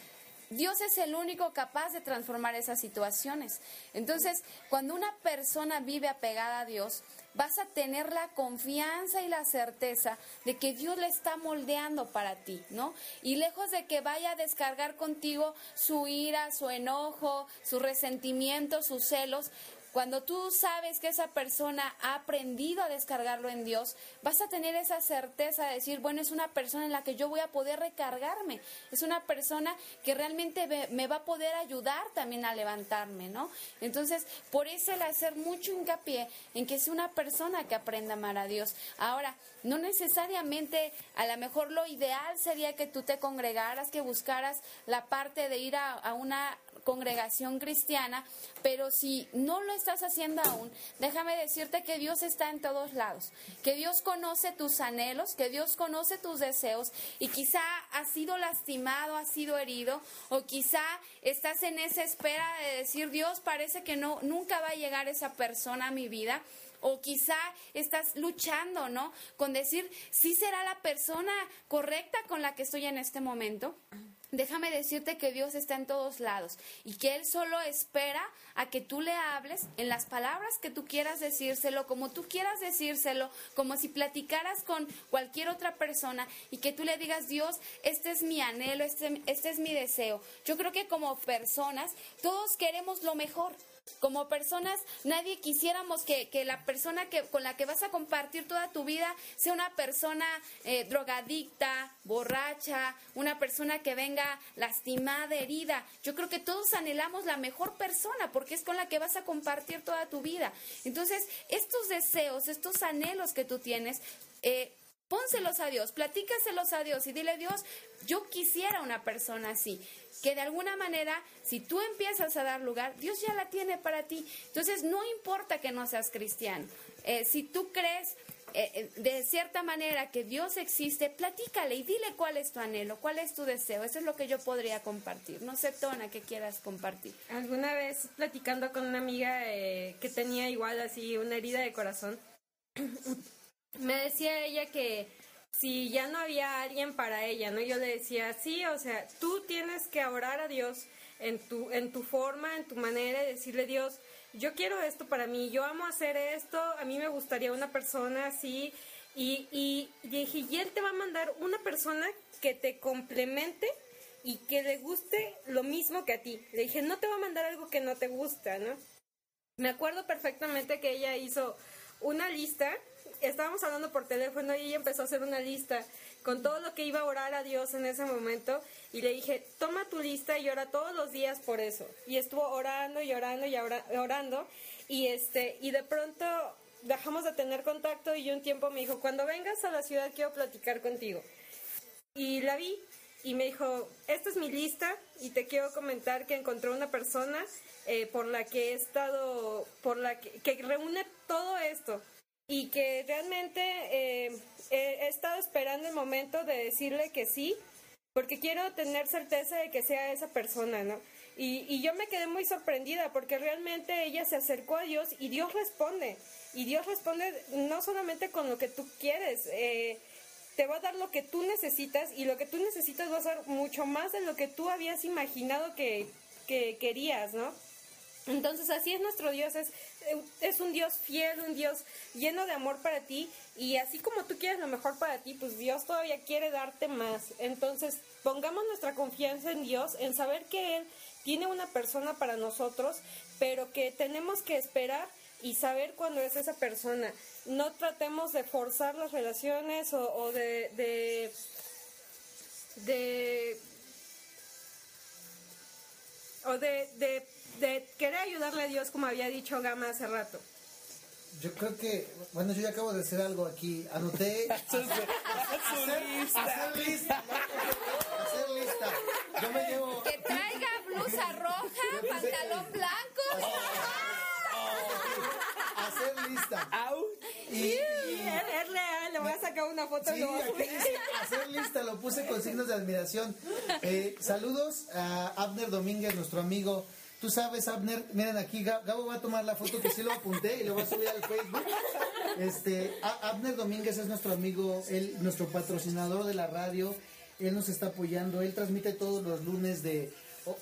L: Dios es el único capaz de transformar esas situaciones. Entonces, cuando una persona vive apegada a Dios, vas a tener la confianza y la certeza de que Dios le está moldeando para ti, ¿no? Y lejos de que vaya a descargar contigo su ira, su enojo, su resentimiento, sus celos, cuando tú sabes que esa persona ha aprendido a descargarlo en Dios, vas a tener esa certeza de decir, bueno, es una persona en la que yo voy a poder recargarme, es una persona que realmente me, va a poder ayudar también a levantarme, ¿no? Entonces, por eso el hacer mucho hincapié en que es una persona que aprenda a amar a Dios. Ahora, no necesariamente, a lo mejor lo ideal sería que tú te congregaras, que buscaras la parte de ir a, a una congregación cristiana, pero si no lo estás haciendo aún, déjame decirte que Dios está en todos lados, que Dios conoce tus anhelos, que Dios conoce tus deseos y quizá has sido lastimado, has sido herido o quizá estás en esa espera de decir, Dios, parece que no nunca va a llegar esa persona a mi vida o quizá estás luchando, ¿no? Con decir, sí será la persona correcta con la que estoy en este momento. Déjame decirte que Dios está en todos lados y que Él solo espera a que tú le hables en las palabras que tú quieras decírselo, como tú quieras decírselo, como si platicaras con cualquier otra persona y que tú le digas, Dios, este es mi anhelo, este, este es mi deseo. Yo creo que como personas todos queremos lo mejor. Como personas, nadie quisiéramos que, que la persona que, con la que vas a compartir toda tu vida sea una persona eh, drogadicta, borracha, una persona que venga lastimada, herida. Yo creo que todos anhelamos la mejor persona porque es con la que vas a compartir toda tu vida. Entonces, estos deseos, estos anhelos que tú tienes, eh, pónselos a Dios, platícaselos a Dios y dile, Dios, yo quisiera una persona así, que de alguna manera, si tú empiezas a dar lugar, Dios ya la tiene para ti. Entonces, no importa que no seas cristiano. Eh, si tú crees eh, eh, de cierta manera que Dios existe, platícale y dile cuál es tu anhelo, cuál es tu deseo. Eso es lo que yo podría compartir. No sé, Tona, qué quieras compartir.
O: Alguna vez platicando con una amiga que tenía igual así una herida de corazón, me decía ella que si ya no había alguien para ella, ¿no? Yo le decía, sí, o sea, tú tienes que orar a Dios en tu, en tu forma, en tu manera de decirle, Dios, yo quiero esto para mí, yo amo hacer esto, a mí me gustaría una persona así, y, y, dije, y Él te va a mandar una persona que te complemente y que le guste lo mismo que a ti. Le dije, no te va a mandar algo que no te gusta, ¿no? Me acuerdo perfectamente que ella hizo una lista estábamos hablando por teléfono y ella empezó a hacer una lista con todo lo que iba a orar a Dios en ese momento y le dije, toma tu lista y ora todos los días por eso. Y estuvo orando y orando y orando y este y de pronto dejamos de tener contacto y un tiempo me dijo, cuando vengas a la ciudad quiero platicar contigo. Y la vi y me dijo, esta es mi lista y te quiero comentar que encontré una persona eh, por la que he estado, por la que reúne todo esto y que realmente eh, he, estado esperando el momento de decirle que sí, porque quiero tener certeza de que sea esa persona, ¿no? Y, yo me quedé muy sorprendida porque realmente ella se acercó a Dios y Dios responde. Y Dios responde no solamente con lo que tú quieres, eh, te va a dar lo que tú necesitas y lo que tú necesitas va a ser mucho más de lo que tú habías imaginado que, que querías, ¿no? Entonces así es nuestro Dios, es, es un Dios fiel, un Dios lleno de amor para ti y así como tú quieres lo mejor para ti, pues Dios todavía quiere darte más. Entonces pongamos nuestra confianza en Dios, en saber que Él tiene una persona para nosotros, pero que tenemos que esperar y saber cuándo es esa persona. No tratemos de forzar las relaciones o, de, de, o de de querer ayudarle a Dios, como había dicho Gama hace rato.
D: Yo creo que, bueno, yo ya acabo de hacer algo aquí. Anoté. hacer, lista. Hacer lista. Hacer lista. Yo me llevo.
L: Que traiga blusa roja, pantalón blanco.
D: Hacer lista.
O: Y, es real, le voy a sacar una foto
D: sí, aquí dice, hacer lista, lo puse con signos de admiración. Eh, saludos a Abner Domínguez, nuestro amigo Tú sabes, Abner, miren aquí, Gabo va a tomar la foto que sí lo apunté y lo va a subir al Facebook. Este, Abner Domínguez es nuestro amigo, él, nuestro patrocinador de la radio. Él nos está apoyando. Él transmite todos los lunes de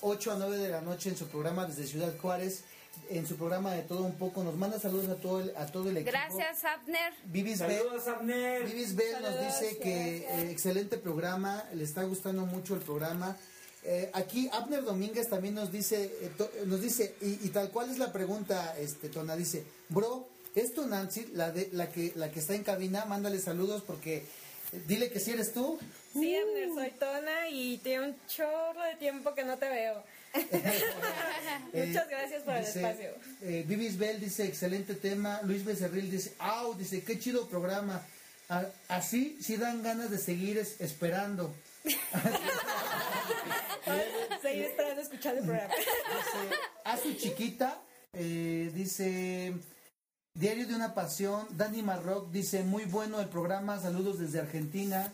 D: 8 a 9 de la noche en su programa desde Ciudad Juárez. En su programa de todo un poco, nos manda saludos a todo el, a todo el equipo.
L: Gracias, Abner.
D: Vivis
B: saludos, Abner.
D: Vivis Bell nos dice que eh, excelente programa, le está gustando mucho el programa. Eh, aquí Abner Domínguez también nos dice, eh, nos dice y, tal cual es la pregunta, este Tona dice, bro, ¿es tu Nancy la de la que la que está en cabina? Mándale saludos porque eh, dile que si eres tú.
O: Sí, Abner, soy Tona y tiene un chorro de tiempo que no te veo. Muchas gracias por el espacio.
D: Vivis Bell dice, excelente tema. Luis Becerril dice, au, dice, qué chido programa. así sí dan ganas de seguir esperando.
O: Seguir el programa.
D: a su chiquita, eh, dice Diario de una Pasión, Dani Marrock dice, muy bueno el programa, saludos desde Argentina.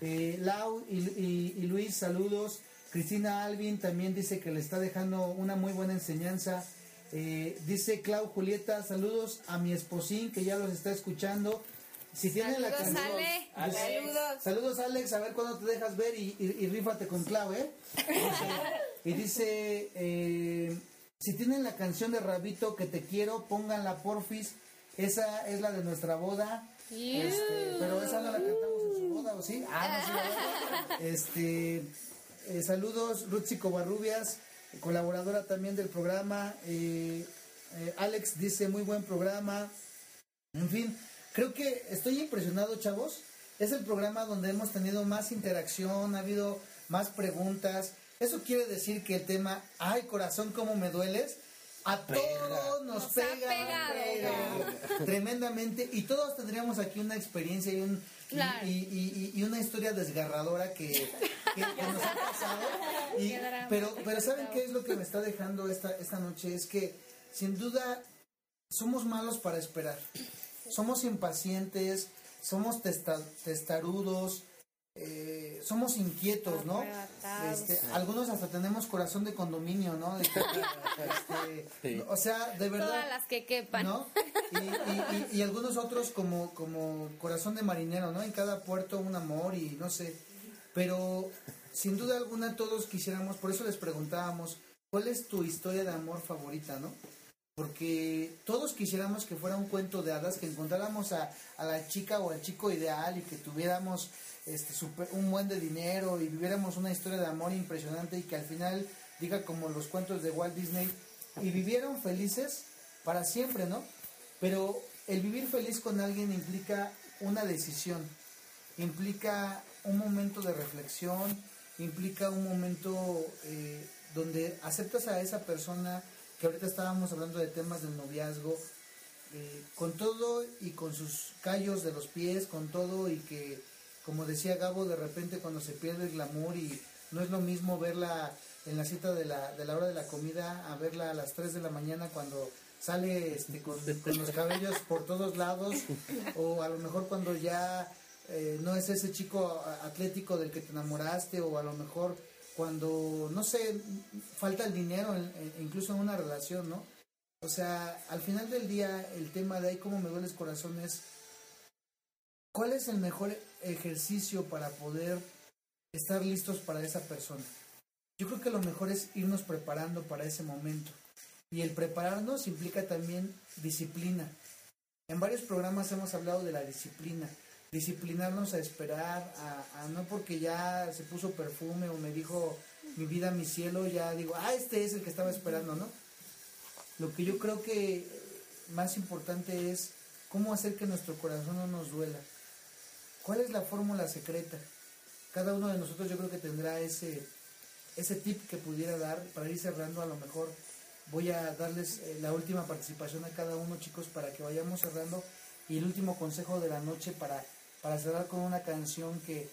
D: Eh, Lau y, Luis, saludos. Cristina Alvin también dice que le está dejando una muy buena enseñanza. Eh, dice Clau Julieta, saludos a mi esposín que ya los está escuchando. Si tienen
L: saludos,
D: la.
L: Saludos.
D: Saludos, Alex. A ver cuándo te dejas ver y, y, rífate con Clau, ¿eh? y dice, eh, si tienen la canción de Rabito que te quiero, pónganla porfis. Esa es la de nuestra boda. Este, pero esa no la cantamos en su boda, ¿o sí? Ah, no, sí, Este, eh, saludos, Rutsi Covarrubias, colaboradora también del programa. Eh, Eh, Alex dice, muy buen programa. En fin, creo que estoy impresionado, chavos. Es el programa donde hemos tenido más interacción, ha habido más preguntas. Eso quiere decir que el tema, ay corazón, cómo me dueles, a todos nos, pega, tremendamente y todos tendríamos aquí una experiencia y, un, y, y, una historia desgarradora que, que, nos ha pasado. pero, pero ¿saben qué es lo que me está dejando esta, esta noche? Es que sin duda somos malos para esperar. Somos impacientes, somos testarudos, eh, somos inquietos, ¿no? Este, algunos hasta tenemos corazón de condominio, ¿no? Este, o sea, de verdad.
L: Todas las que quepan.
D: ¿no? Y, algunos otros como, como corazón de marinero, ¿no? En cada puerto un amor y no sé. Pero sin duda alguna todos quisiéramos, por eso les preguntábamos, ¿cuál es tu historia de amor favorita, no? Porque todos quisiéramos que fuera un cuento de hadas, que encontráramos a, la chica o al chico ideal y que tuviéramos este, un buen de dinero y viviéramos una historia de amor impresionante y que al final diga como los cuentos de Walt Disney y vivieron felices para siempre, ¿no? Pero el vivir feliz con alguien implica una decisión, implica un momento de reflexión, implica un momento eh, donde aceptas a esa persona que ahorita estábamos hablando de temas del noviazgo, eh, con todo y con sus callos de los pies, con todo y que como decía Gabo, de repente cuando se pierde el glamour y no es lo mismo verla en la cita de la, de la hora de la comida a verla a las 3 de la mañana cuando sale este, con, los cabellos por todos lados o a lo mejor cuando ya eh, no es ese chico atlético del que te enamoraste o a lo mejor cuando, no sé, falta el dinero incluso en una relación, ¿no? O sea, al final del día el tema de ahí cómo me duele el corazón es ¿Cuál es el mejor ejercicio para poder estar listos para esa persona? Yo creo que lo mejor es irnos preparando para ese momento. Y el prepararnos implica también disciplina. En varios programas hemos hablado de la disciplina. Disciplinarnos a esperar, a, no porque ya se puso perfume o me dijo mi vida, mi cielo, ya digo, ah, este es el que estaba esperando, ¿no? Lo que yo creo que más importante es cómo hacer que nuestro corazón no nos duela ¿Cuál es la fórmula secreta? Cada uno de nosotros yo creo que tendrá ese, ese tip que pudiera dar para ir cerrando. A lo mejor voy a darles eh, la última participación a cada uno, chicos, para que vayamos cerrando. Y el último consejo de la noche para, para cerrar con una canción que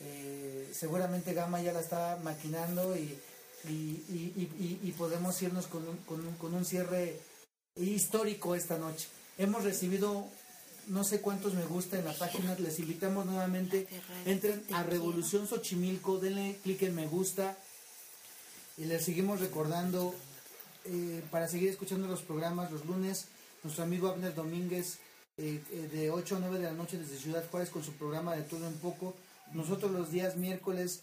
D: eh, seguramente Gama ya la estaba maquinando y, y, podemos irnos con un, con, un, con un cierre histórico esta noche. Hemos recibido no sé cuántos me gusta en la página, les invitamos nuevamente, entren a Revolución Xochimilco, denle clic en me gusta y les seguimos recordando eh, para seguir escuchando los programas los lunes, nuestro amigo Abner Domínguez eh, eh, de 8 a 9 de la noche desde Ciudad Juárez con su programa de todo un poco, nosotros los días miércoles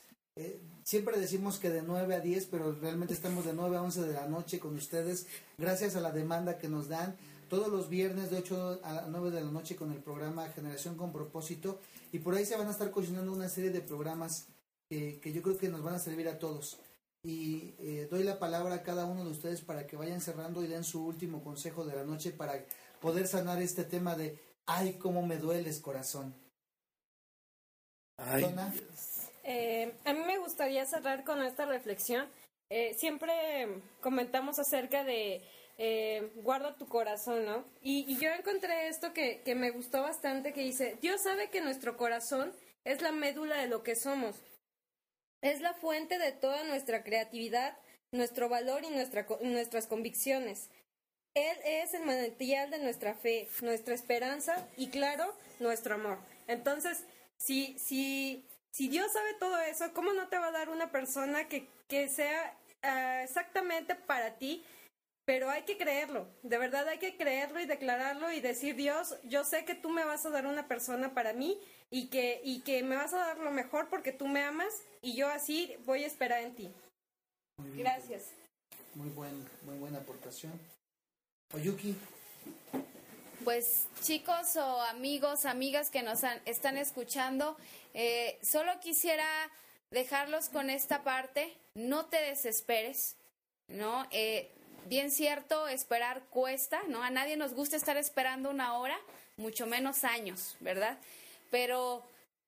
D: siempre decimos que de 9 a 10, pero realmente estamos de 9 a 11 de la noche con ustedes, gracias a la demanda que nos dan. Todos los viernes de 8 a 9 de la noche con el programa Generación con Propósito. Y por ahí se van a estar cocinando una serie de programas que yo creo que nos van a servir a todos. Y eh, doy la palabra a cada uno de ustedes para que vayan cerrando y den su último consejo de la noche para poder sanar este tema de, ay, cómo me dueles corazón.
O: Ay, eh, a mí me gustaría cerrar con esta reflexión. Eh, siempre comentamos acerca de eh, guarda tu corazón, ¿no? Y, yo encontré esto que, que me gustó bastante, que dice, Dios sabe que nuestro corazón es la médula de lo que somos. Es la fuente de toda nuestra creatividad, nuestro valor y nuestra, nuestras convicciones. Él es el manantial de nuestra fe, nuestra esperanza y, claro, nuestro amor. Entonces, si, si, si Dios sabe todo eso, ¿cómo no te va a dar una persona que, que sea ah, exactamente para ti pero hay que creerlo, de verdad hay que creerlo y declararlo y decir, Dios, yo sé que tú me vas a dar una persona para mí y que, y que me vas a dar lo mejor porque tú me amas y yo así voy a esperar en ti. Gracias.
D: Muy, buen, muy buena aportación. Oyuki.
L: Pues chicos o amigos, amigas que nos están escuchando, eh, solo quisiera dejarlos con esta parte, no te desesperes, ¿no? Eh, bien cierto, esperar cuesta, ¿no? A nadie nos gusta estar esperando una hora, mucho menos años, ¿verdad? Pero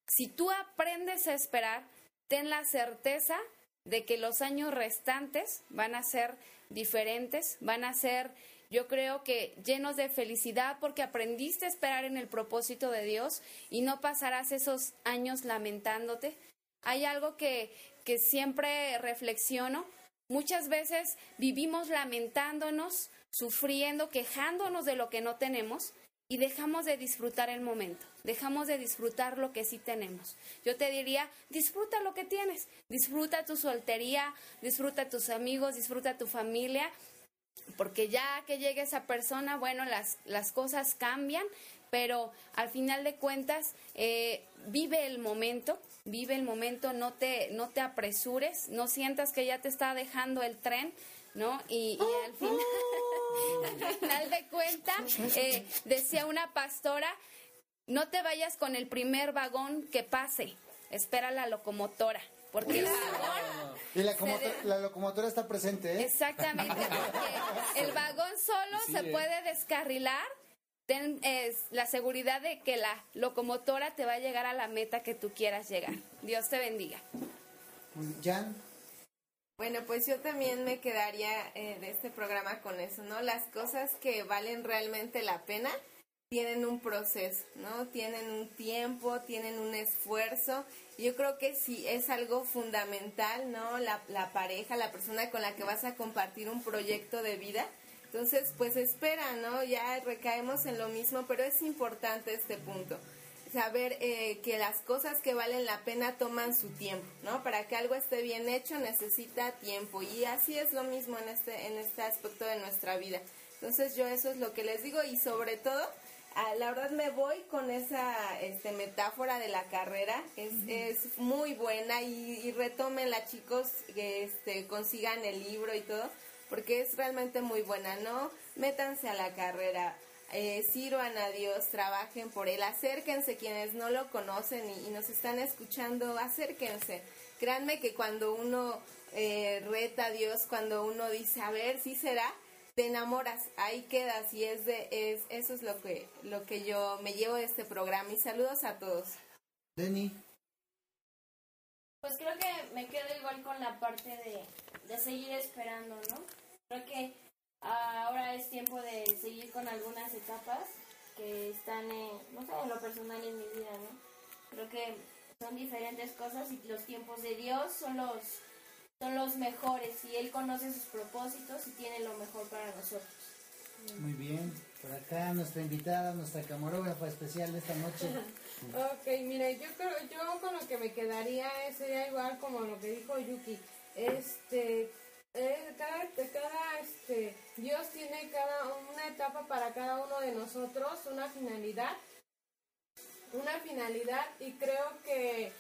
L: si tú aprendes a esperar, ten la certeza de que los años restantes van a ser diferentes, van a ser, yo creo que llenos de felicidad porque aprendiste a esperar en el propósito de Dios y no pasarás esos años lamentándote. Hay algo que, que siempre reflexiono. Muchas veces vivimos lamentándonos, sufriendo, quejándonos de lo que no tenemos y dejamos de disfrutar el momento, dejamos de disfrutar lo que sí tenemos. Yo te diría, disfruta lo que tienes, disfruta tu soltería, disfruta tus amigos, disfruta tu familia, porque ya que llegue esa persona, bueno, las, las cosas cambian, pero al final de cuentas, eh, vive el momento, vive el momento, no te, no te apresures, no sientas que ya te está dejando el tren, ¿no? Y, al, final, al final de cuentas, eh, decía una pastora, no te vayas con el primer vagón que pase, espera la locomotora. Porque el vagón.
D: Y la, la locomotora está presente, ¿eh?
L: Exactamente, porque el vagón solo se
M: ¿eh?
L: puede descarrilar. Ten la seguridad de que la locomotora te va a llegar a la meta que tú quieras llegar. Dios te bendiga.
D: Jan.
N: Bueno, pues yo también me quedaría eh, de este programa con eso, ¿no? Las cosas que valen realmente la pena tienen un proceso, ¿no? Tienen un tiempo, tienen un esfuerzo. Yo creo que sí es algo fundamental, ¿no? La, la pareja, la persona con la que vas a compartir un proyecto de vida. Entonces, pues espera, ¿no? Ya recaemos en lo mismo, pero es importante este punto saber eh, que las cosas que valen la pena toman su tiempo, ¿no? Para que algo esté bien hecho necesita tiempo y así es lo mismo en este en este aspecto de nuestra vida. Entonces yo eso es lo que les digo y sobre todo la verdad me voy con esa este, metáfora de la carrera es, es muy buena y, y retómenla chicos que este, consigan el libro y todo porque es realmente muy buena, ¿no? Métanse a la carrera, eh, sirvan a Dios, trabajen por Él, acérquense quienes no lo conocen y, y nos están escuchando, acérquense. Créanme que cuando uno eh, reta a Dios, cuando uno dice, a ver, si será, te enamoras, ahí quedas y es de, es, eso es lo que, lo que yo me llevo de este programa y saludos a todos.
D: Denny.
P: Pues creo que me quedo igual con la parte de, de seguir esperando, ¿no? Creo que ahora es tiempo de seguir con algunas etapas que están, en, no sé, en lo personal en mi vida, ¿no? Creo que son diferentes cosas y los tiempos de Dios son los, son los mejores y Él conoce sus propósitos y tiene lo mejor para nosotros.
D: Muy bien. Por acá nuestra invitada, nuestra camarógrafa especial de esta noche.
R: Ok, mire, yo creo, yo con lo que me quedaría sería igual como lo que dijo Yuki. Este, eh, cada, cada, este, Dios tiene cada una etapa para cada uno de nosotros, una finalidad, una finalidad y creo que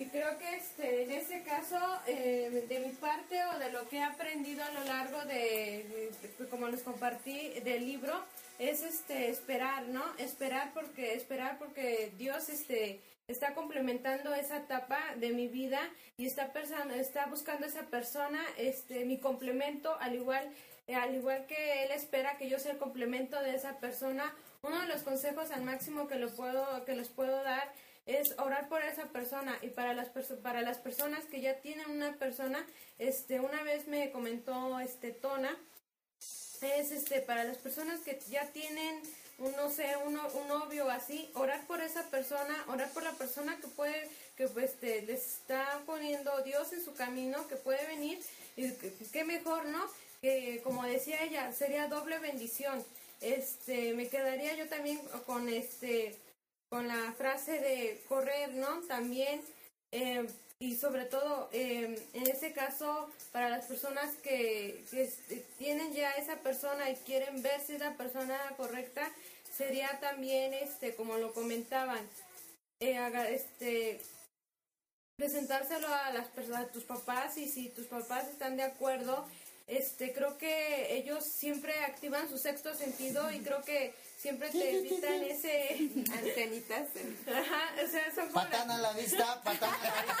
R: y creo que este, en ese caso, eh, de mi parte o de lo que he aprendido a lo largo de, como les compartí del libro, es este esperar, ¿no? Esperar porque esperar porque Dios este está complementando esa etapa de mi vida y está está buscando esa persona este mi complemento al igual eh, al igual que él espera que yo sea el complemento de esa persona. Uno de los consejos al máximo que lo puedo que les puedo dar es orar por esa persona. Y para las perso- para las personas que ya tienen una persona este una vez me comentó este Tona es este para las personas que ya tienen un no sé un, no- un novio así orar por esa persona orar por la persona que puede que pues este, les está poniendo Dios en su camino que puede venir y qué mejor no que como decía ella sería doble bendición. Este me quedaría yo también con este con la frase de correr no también eh, y sobre todo eh, en este caso para las personas que, que este, tienen ya esa persona y quieren ver si es la persona correcta sería también este como lo comentaban eh, este presentárselo a las a tus papás y si tus papás están de acuerdo este creo que ellos siempre activan su sexto sentido y creo que siempre te evitan ese
N: antenitas
R: Ajá, o sea, son como
D: Patán a la vista, patán a la vista.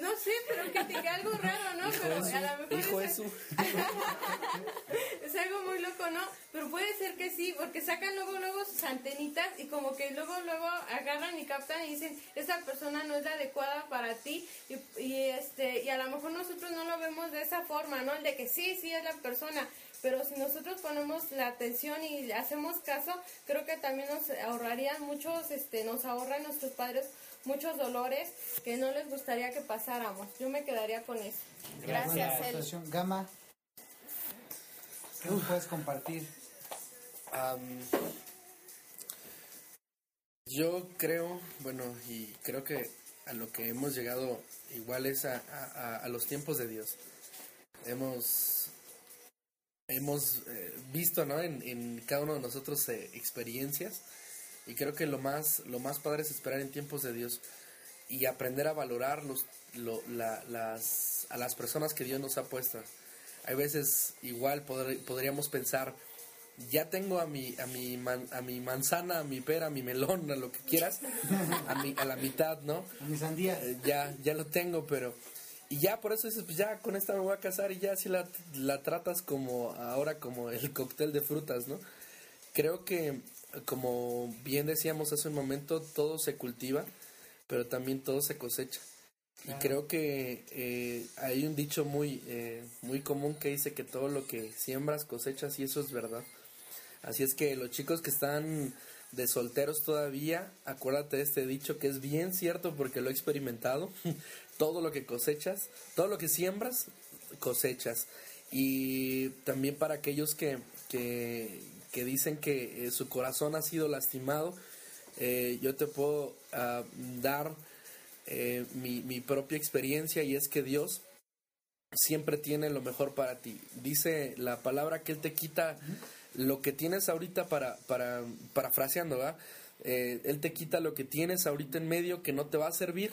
N: No sé, pero que tenga algo raro, ¿no?
M: Hijo
N: pero
M: eso,
N: a lo mejor
M: hijo
N: es,
M: eso.
N: es algo muy loco, ¿no? Pero puede ser que sí, porque sacan luego, luego sus antenitas y como que luego, luego agarran y captan y dicen, esa persona no es la adecuada para ti y, y este, y a lo mejor nosotros no lo vemos de esa forma, ¿no? El de que sí, sí es la persona, pero si nosotros ponemos la atención y hacemos caso, creo que también nos ahorrarían muchos, este, nos ahorran nuestros padres muchos dolores que no les gustaría que pasáramos. Yo me quedaría con eso. Gracias.
D: Gama, ¿qué nos puedes compartir?
M: Am, yo creo, bueno, y creo que a lo que hemos llegado igual es a- a los tiempos de Dios. Hemos, hemos eh, visto ¿no? en, en cada uno de nosotros eh, experiencias y creo que lo más, lo más padre es esperar en tiempos de Dios y aprender a valorar los, lo- la- las, a las personas que Dios nos ha puesto. Hay veces igual podr- podríamos pensar, ya tengo a mi, a, mi man- a mi manzana, a mi pera, a mi melón, a lo que quieras, a, mi, a la mitad, ¿no?
D: A mi sandía.
M: Eh, ya, ya lo tengo, pero... Y ya por eso dices, pues ya con esta me voy a casar y ya si la, la tratas como ahora como el cóctel de frutas, ¿no? Creo que, como bien decíamos hace un momento, todo se cultiva, pero también todo se cosecha. Y
D: Claro.
M: creo que eh, hay un dicho muy, eh, muy común que dice que todo lo que siembras cosechas y eso es verdad. Así es que los chicos que están de solteros todavía, acuérdate de este dicho que es bien cierto porque lo he experimentado. todo lo que cosechas, todo lo que siembras, cosechas. Y también para aquellos que, que, que dicen que eh, su corazón ha sido lastimado, eh, yo te puedo ah, dar eh, mi, mi propia experiencia y es que Dios siempre tiene lo mejor para ti. Dice la palabra que Él te quita lo que tienes ahorita para, para, parafraseando, ¿verdad? Eh, él te quita lo que tienes ahorita en medio que no te va a servir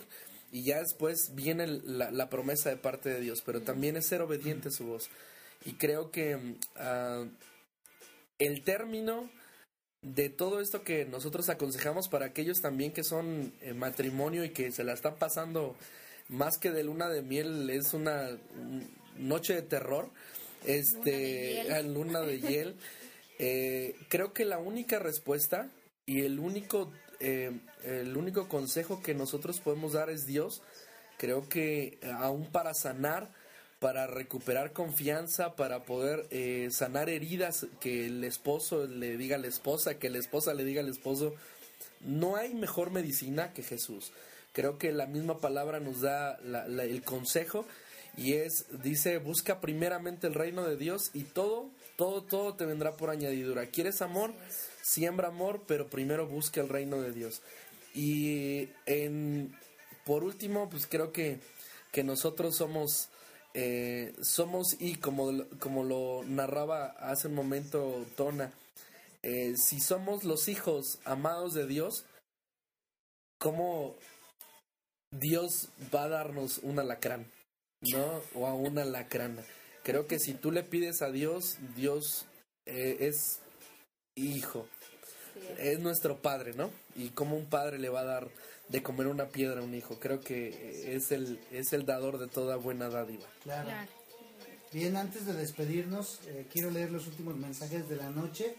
M: y ya después viene la, la promesa de parte de Dios, pero también es ser obediente a su voz. Y creo que ah, el término de todo esto que nosotros aconsejamos para aquellos también que son eh, matrimonio y que se la están pasando más que de luna de miel, es una noche de terror, este, ah, luna de hiel. Eh, creo que la única respuesta y el único, eh, el único consejo que nosotros podemos dar es Dios. Creo que eh, aún para sanar, para recuperar confianza, para poder eh, sanar heridas que el esposo le diga a la esposa, que la esposa le diga al esposo, no hay mejor medicina que Jesús. Creo que la misma palabra nos da el consejo y es, dice, busca primeramente el reino de Dios y todo, todo, todo te vendrá por añadidura. ¿Quieres amor? Siembra amor, pero primero busca el reino de Dios. Y en, por último, pues creo que, que nosotros somos, eh, somos y como, como lo narraba hace un momento Tona, eh, si somos los hijos amados de Dios, ¿cómo Dios va a darnos un alacrán? ¿No? O a una lacrana. Creo que si tú le pides a Dios, Dios eh, es hijo. Es nuestro padre, ¿no? Y como un padre le va a dar de comer una piedra a un hijo. Creo que es el, es el dador de toda buena dádiva.
D: Claro. Bien, antes de despedirnos, eh, quiero leer los últimos mensajes de la noche.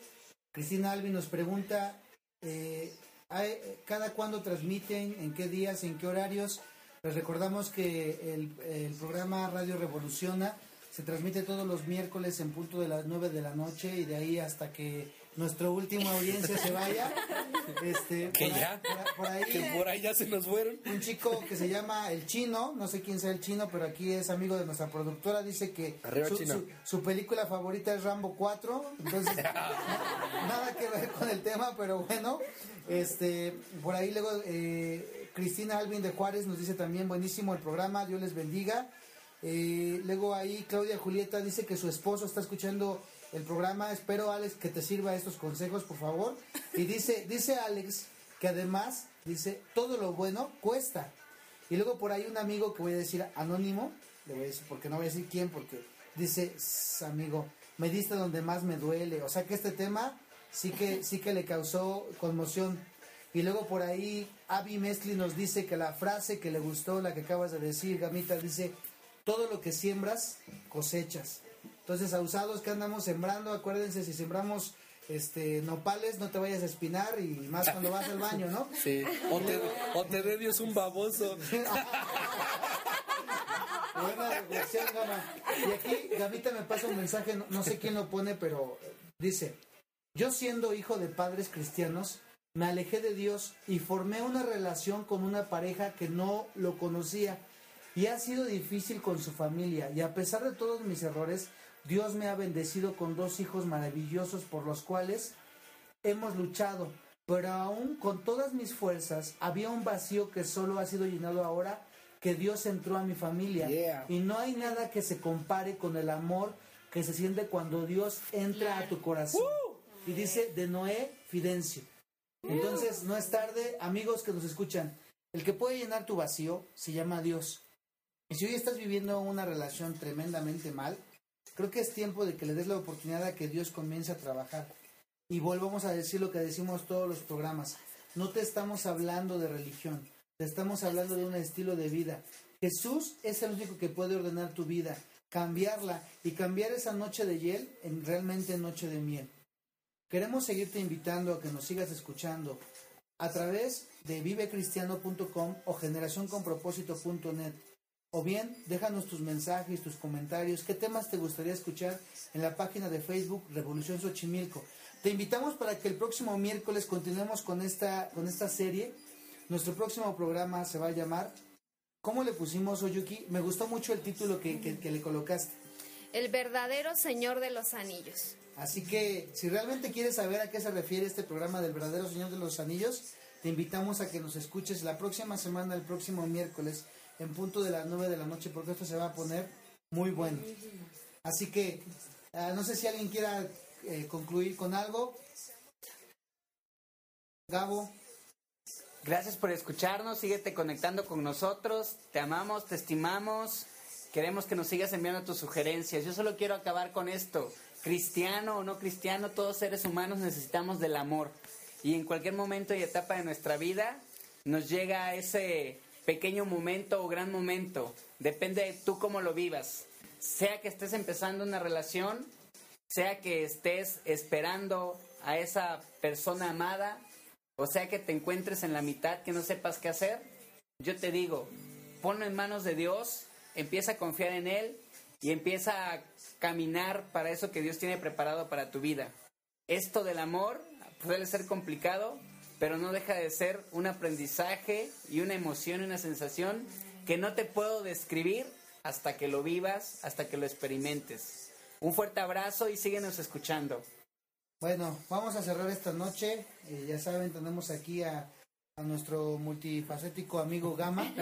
D: Cristina Albi nos pregunta, eh, ¿hay- ¿cada cuándo transmiten? ¿En qué días? ¿En qué horarios? Les recordamos que el, el programa Radio Revoluciona se transmite todos los miércoles en punto de las 9 de la noche y de ahí hasta que nuestra última audiencia se vaya. Este,
M: Que
D: por ahí-
M: ya,
D: por- por ahí-
M: que por ahí ya se nos fueron.
D: un chico que se llama El Chino, no sé quién sea el Chino, pero aquí es amigo de nuestra productora, dice que su, su- su película favorita es Rambo 4, entonces nada que ver con el tema, pero bueno, este, por ahí luego eh, Cristina Alvin de Juárez nos dice también buenísimo el programa, Dios les bendiga. Eh, luego ahí Claudia Julieta dice que su esposo está escuchando el programa. Espero, Alex, que te sirva estos consejos, por favor. Y dice, dice Alex que además, dice, todo lo bueno cuesta. Y luego por ahí un amigo que voy a decir anónimo, le voy a decir, porque no voy a decir quién, porque dice, "S- amigo, me diste donde más me duele. O sea que este tema sí que, sí que le causó conmoción. Y luego por ahí Avi Mesli nos dice que la frase que le gustó, la que acabas de decir, Gamita, dice, todo lo que siembras, cosechas. Entonces, usados que andamos sembrando, acuérdense, si sembramos este nopales, no te vayas a espinar y más cuando vas al baño, ¿no?
M: Sí. O te, o te un baboso.
D: Buena reflexión, Gama. Y aquí Gamita me pasa un mensaje, no, no sé quién lo pone, pero dice, yo siendo hijo de padres cristianos, me alejé de Dios y formé una relación con una pareja que no lo conocía. Y ha sido difícil con su familia. Y a pesar de todos mis errores, Dios me ha bendecido con dos hijos maravillosos por los cuales hemos luchado. Pero aún con todas mis fuerzas, había un vacío que solo ha sido llenado ahora que Dios entró a mi familia.
M: Yeah.
D: Y no hay nada que se compare con el amor que se siente cuando Dios entra a tu corazón. Y dice de Noé Fidencio. Entonces, no es tarde, amigos que nos escuchan. El que puede llenar tu vacío se llama Dios. Y si hoy estás viviendo una relación tremendamente mal, creo que es tiempo de que le des la oportunidad a que Dios comience a trabajar. Y volvamos a decir lo que decimos todos los programas. No te estamos hablando de religión, te estamos hablando de un estilo de vida. Jesús es el único que puede ordenar tu vida, cambiarla y cambiar esa noche de hiel en realmente noche de miel. Queremos seguirte invitando a que nos sigas escuchando a través de vivecristiano.com o generacionconpropósito.net. O bien, déjanos tus mensajes, tus comentarios, qué temas te gustaría escuchar en la página de Facebook Revolución Xochimilco. Te invitamos para que el próximo miércoles continuemos con esta, con esta serie. Nuestro próximo programa se va a llamar ¿Cómo le pusimos, Oyuki? Me gustó mucho el título que, que- que le colocaste.
L: El verdadero Señor de los Anillos.
D: Así que si realmente quieres saber a qué se refiere este programa del verdadero Señor de los Anillos, te invitamos a que nos escuches la próxima semana, el próximo miércoles, en punto de las 9 de la noche, porque esto se va a poner muy bueno. Así que ah, no sé si alguien quiera eh, concluir con algo. Gabo.
B: Gracias por escucharnos, síguete conectando con nosotros, te amamos, te estimamos, queremos que nos sigas enviando tus sugerencias. Yo solo quiero acabar con esto, cristiano o no cristiano, todos seres humanos necesitamos del amor. Y en cualquier momento y etapa de nuestra vida nos llega ese pequeño momento o gran momento, depende de tú cómo lo vivas. Sea que estés empezando una relación, sea que estés esperando a esa persona amada, o sea que te encuentres en la mitad que no sepas qué hacer, yo te digo, ponlo en manos de Dios, empieza a confiar en Él y empieza a caminar para eso que Dios tiene preparado para tu vida. Esto del amor puede ser complicado, pero no deja de ser un aprendizaje y una emoción y una sensación que no te puedo describir hasta que lo vivas, hasta que lo experimentes. Un fuerte abrazo y síguenos escuchando.
D: Bueno, vamos a cerrar esta noche. Eh, ya saben, tenemos aquí a, a nuestro multifacético amigo Gama,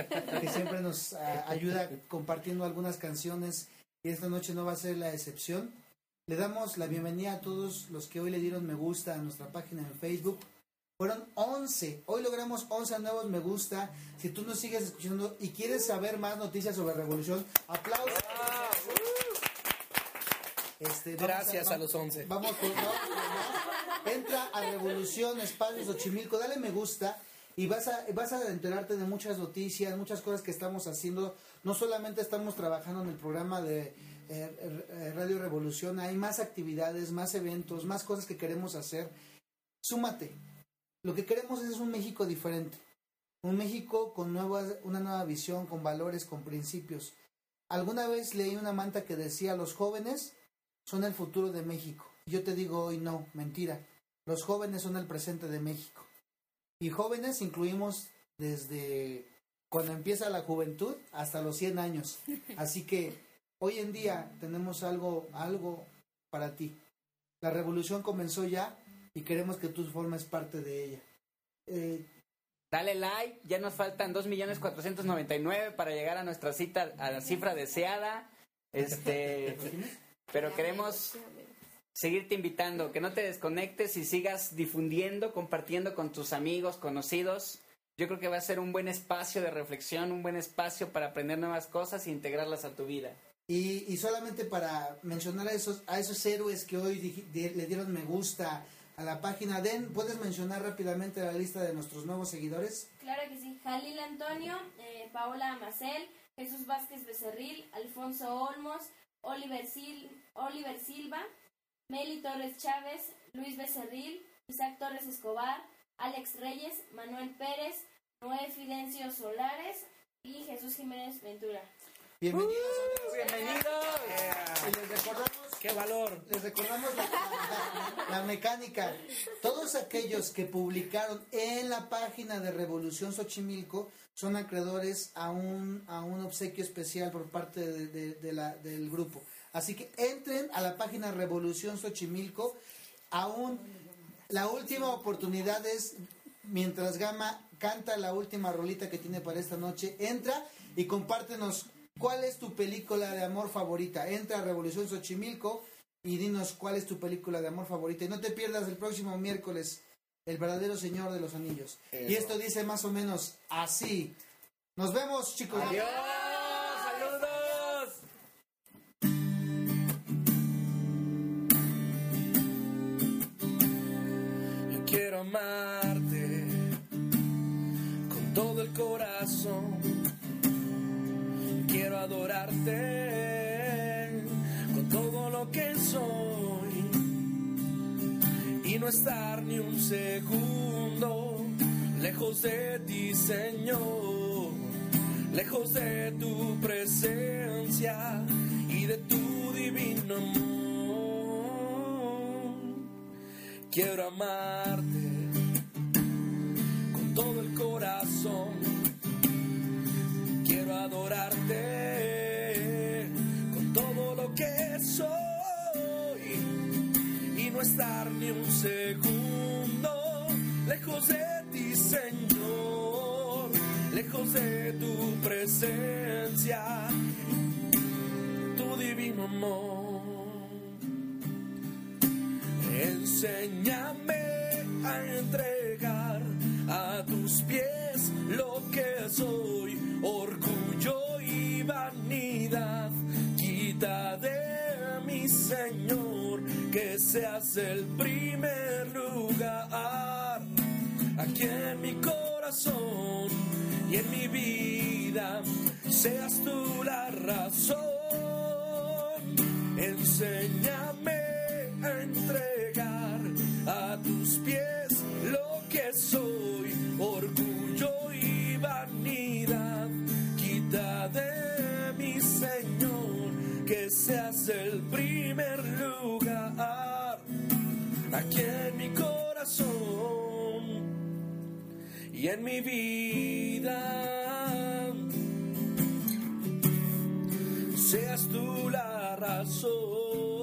D: que siempre nos ah, ayuda compartiendo algunas canciones y esta noche no va a ser la excepción. Le damos la bienvenida a todos los que hoy le dieron me gusta a nuestra página en Facebook. Fueron 11. Hoy logramos 11 nuevos me gusta. Si tú nos sigues escuchando y quieres saber más noticias sobre Revolución, aplausos. Este,
M: Gracias a los 11.
D: Vamos por no, entra a Revolución Espacios Xochimilco, dale me gusta y vas a vas a enterarte de muchas noticias, muchas cosas que estamos haciendo. No solamente estamos trabajando en el programa de eh, eh, Radio Revolución, hay más actividades, más eventos, más cosas que queremos hacer. Súmate. Lo que queremos es un México diferente. Un México con nuevas, una nueva visión, con valores, con principios. Alguna vez leí una manta que decía, los jóvenes son el futuro de México. Yo te digo hoy no, mentira. Los jóvenes son el presente de México. Y jóvenes incluimos desde cuando empieza la juventud hasta los 100 años. Así que hoy en día tenemos algo, algo para ti. La revolución comenzó ya y queremos que tú formes parte de ella. Eh,
B: Dale like, ya nos faltan 2.499.000 para llegar a nuestra cita, a la cifra deseada. Este, pero queremos seguirte invitando, que no te desconectes y sigas difundiendo, compartiendo con tus amigos, conocidos. Yo creo que va a ser un buen espacio de reflexión, un buen espacio para aprender nuevas cosas e integrarlas a tu vida.
D: Y, y solamente para mencionar a esos, a esos héroes que hoy le dieron me gusta a la página. Den, ¿puedes mencionar rápidamente la lista de nuestros nuevos seguidores?
P: Claro que sí. Jalil Antonio, eh, Paola Macel, Jesús Vázquez Becerril, Alfonso Olmos, Oliver, Sil Oliver Silva, Meli Torres Chávez, Luis Becerril, Isaac Torres Escobar, Alex Reyes, Manuel Pérez, Noé Fidencio Solares y Jesús Jiménez Ventura.
D: Bienvenidos.
B: Uh, bienvenidos.
D: Y les recordamos,
M: ¡Qué valor!
D: les recordamos la, la mecánica. Todos aquellos que publicaron en la página de Revolución Xochimilco son acreedores a un, a un obsequio especial por parte de, de- de la, del grupo. Así que entren a la página Revolución Xochimilco. Aún la última oportunidad es mientras Gama canta la última rolita que tiene para esta noche. Entra y compártenos cuál es tu película de amor favorita. Entra a Revolución Xochimilco y dinos cuál es tu película de amor favorita. Y no te pierdas el próximo miércoles El verdadero Señor de los Anillos.
B: Eso.
D: Y esto dice más o menos así. Nos vemos, chicos.
B: Adiós,
M: no estar ni un segundo lejos de ti, Señor. Lejos de tu presencia y de tu divino amor. Quiero amarte segundo lejos de ti, Señor. Lejos de tu presencia, tu divino amor. Enséñame a entregar a tus pies lo que soy, orgullo y vanidad. Quita de mi Señor que seas el primer lugar aquí en mi corazón y en mi vida. Seas tú la razón. Enséñame a entregar a tus pies lo que soy, orgullo y vanidad. Quita de mi Señor que seas el primer y en mi vida. Seas tú la razón.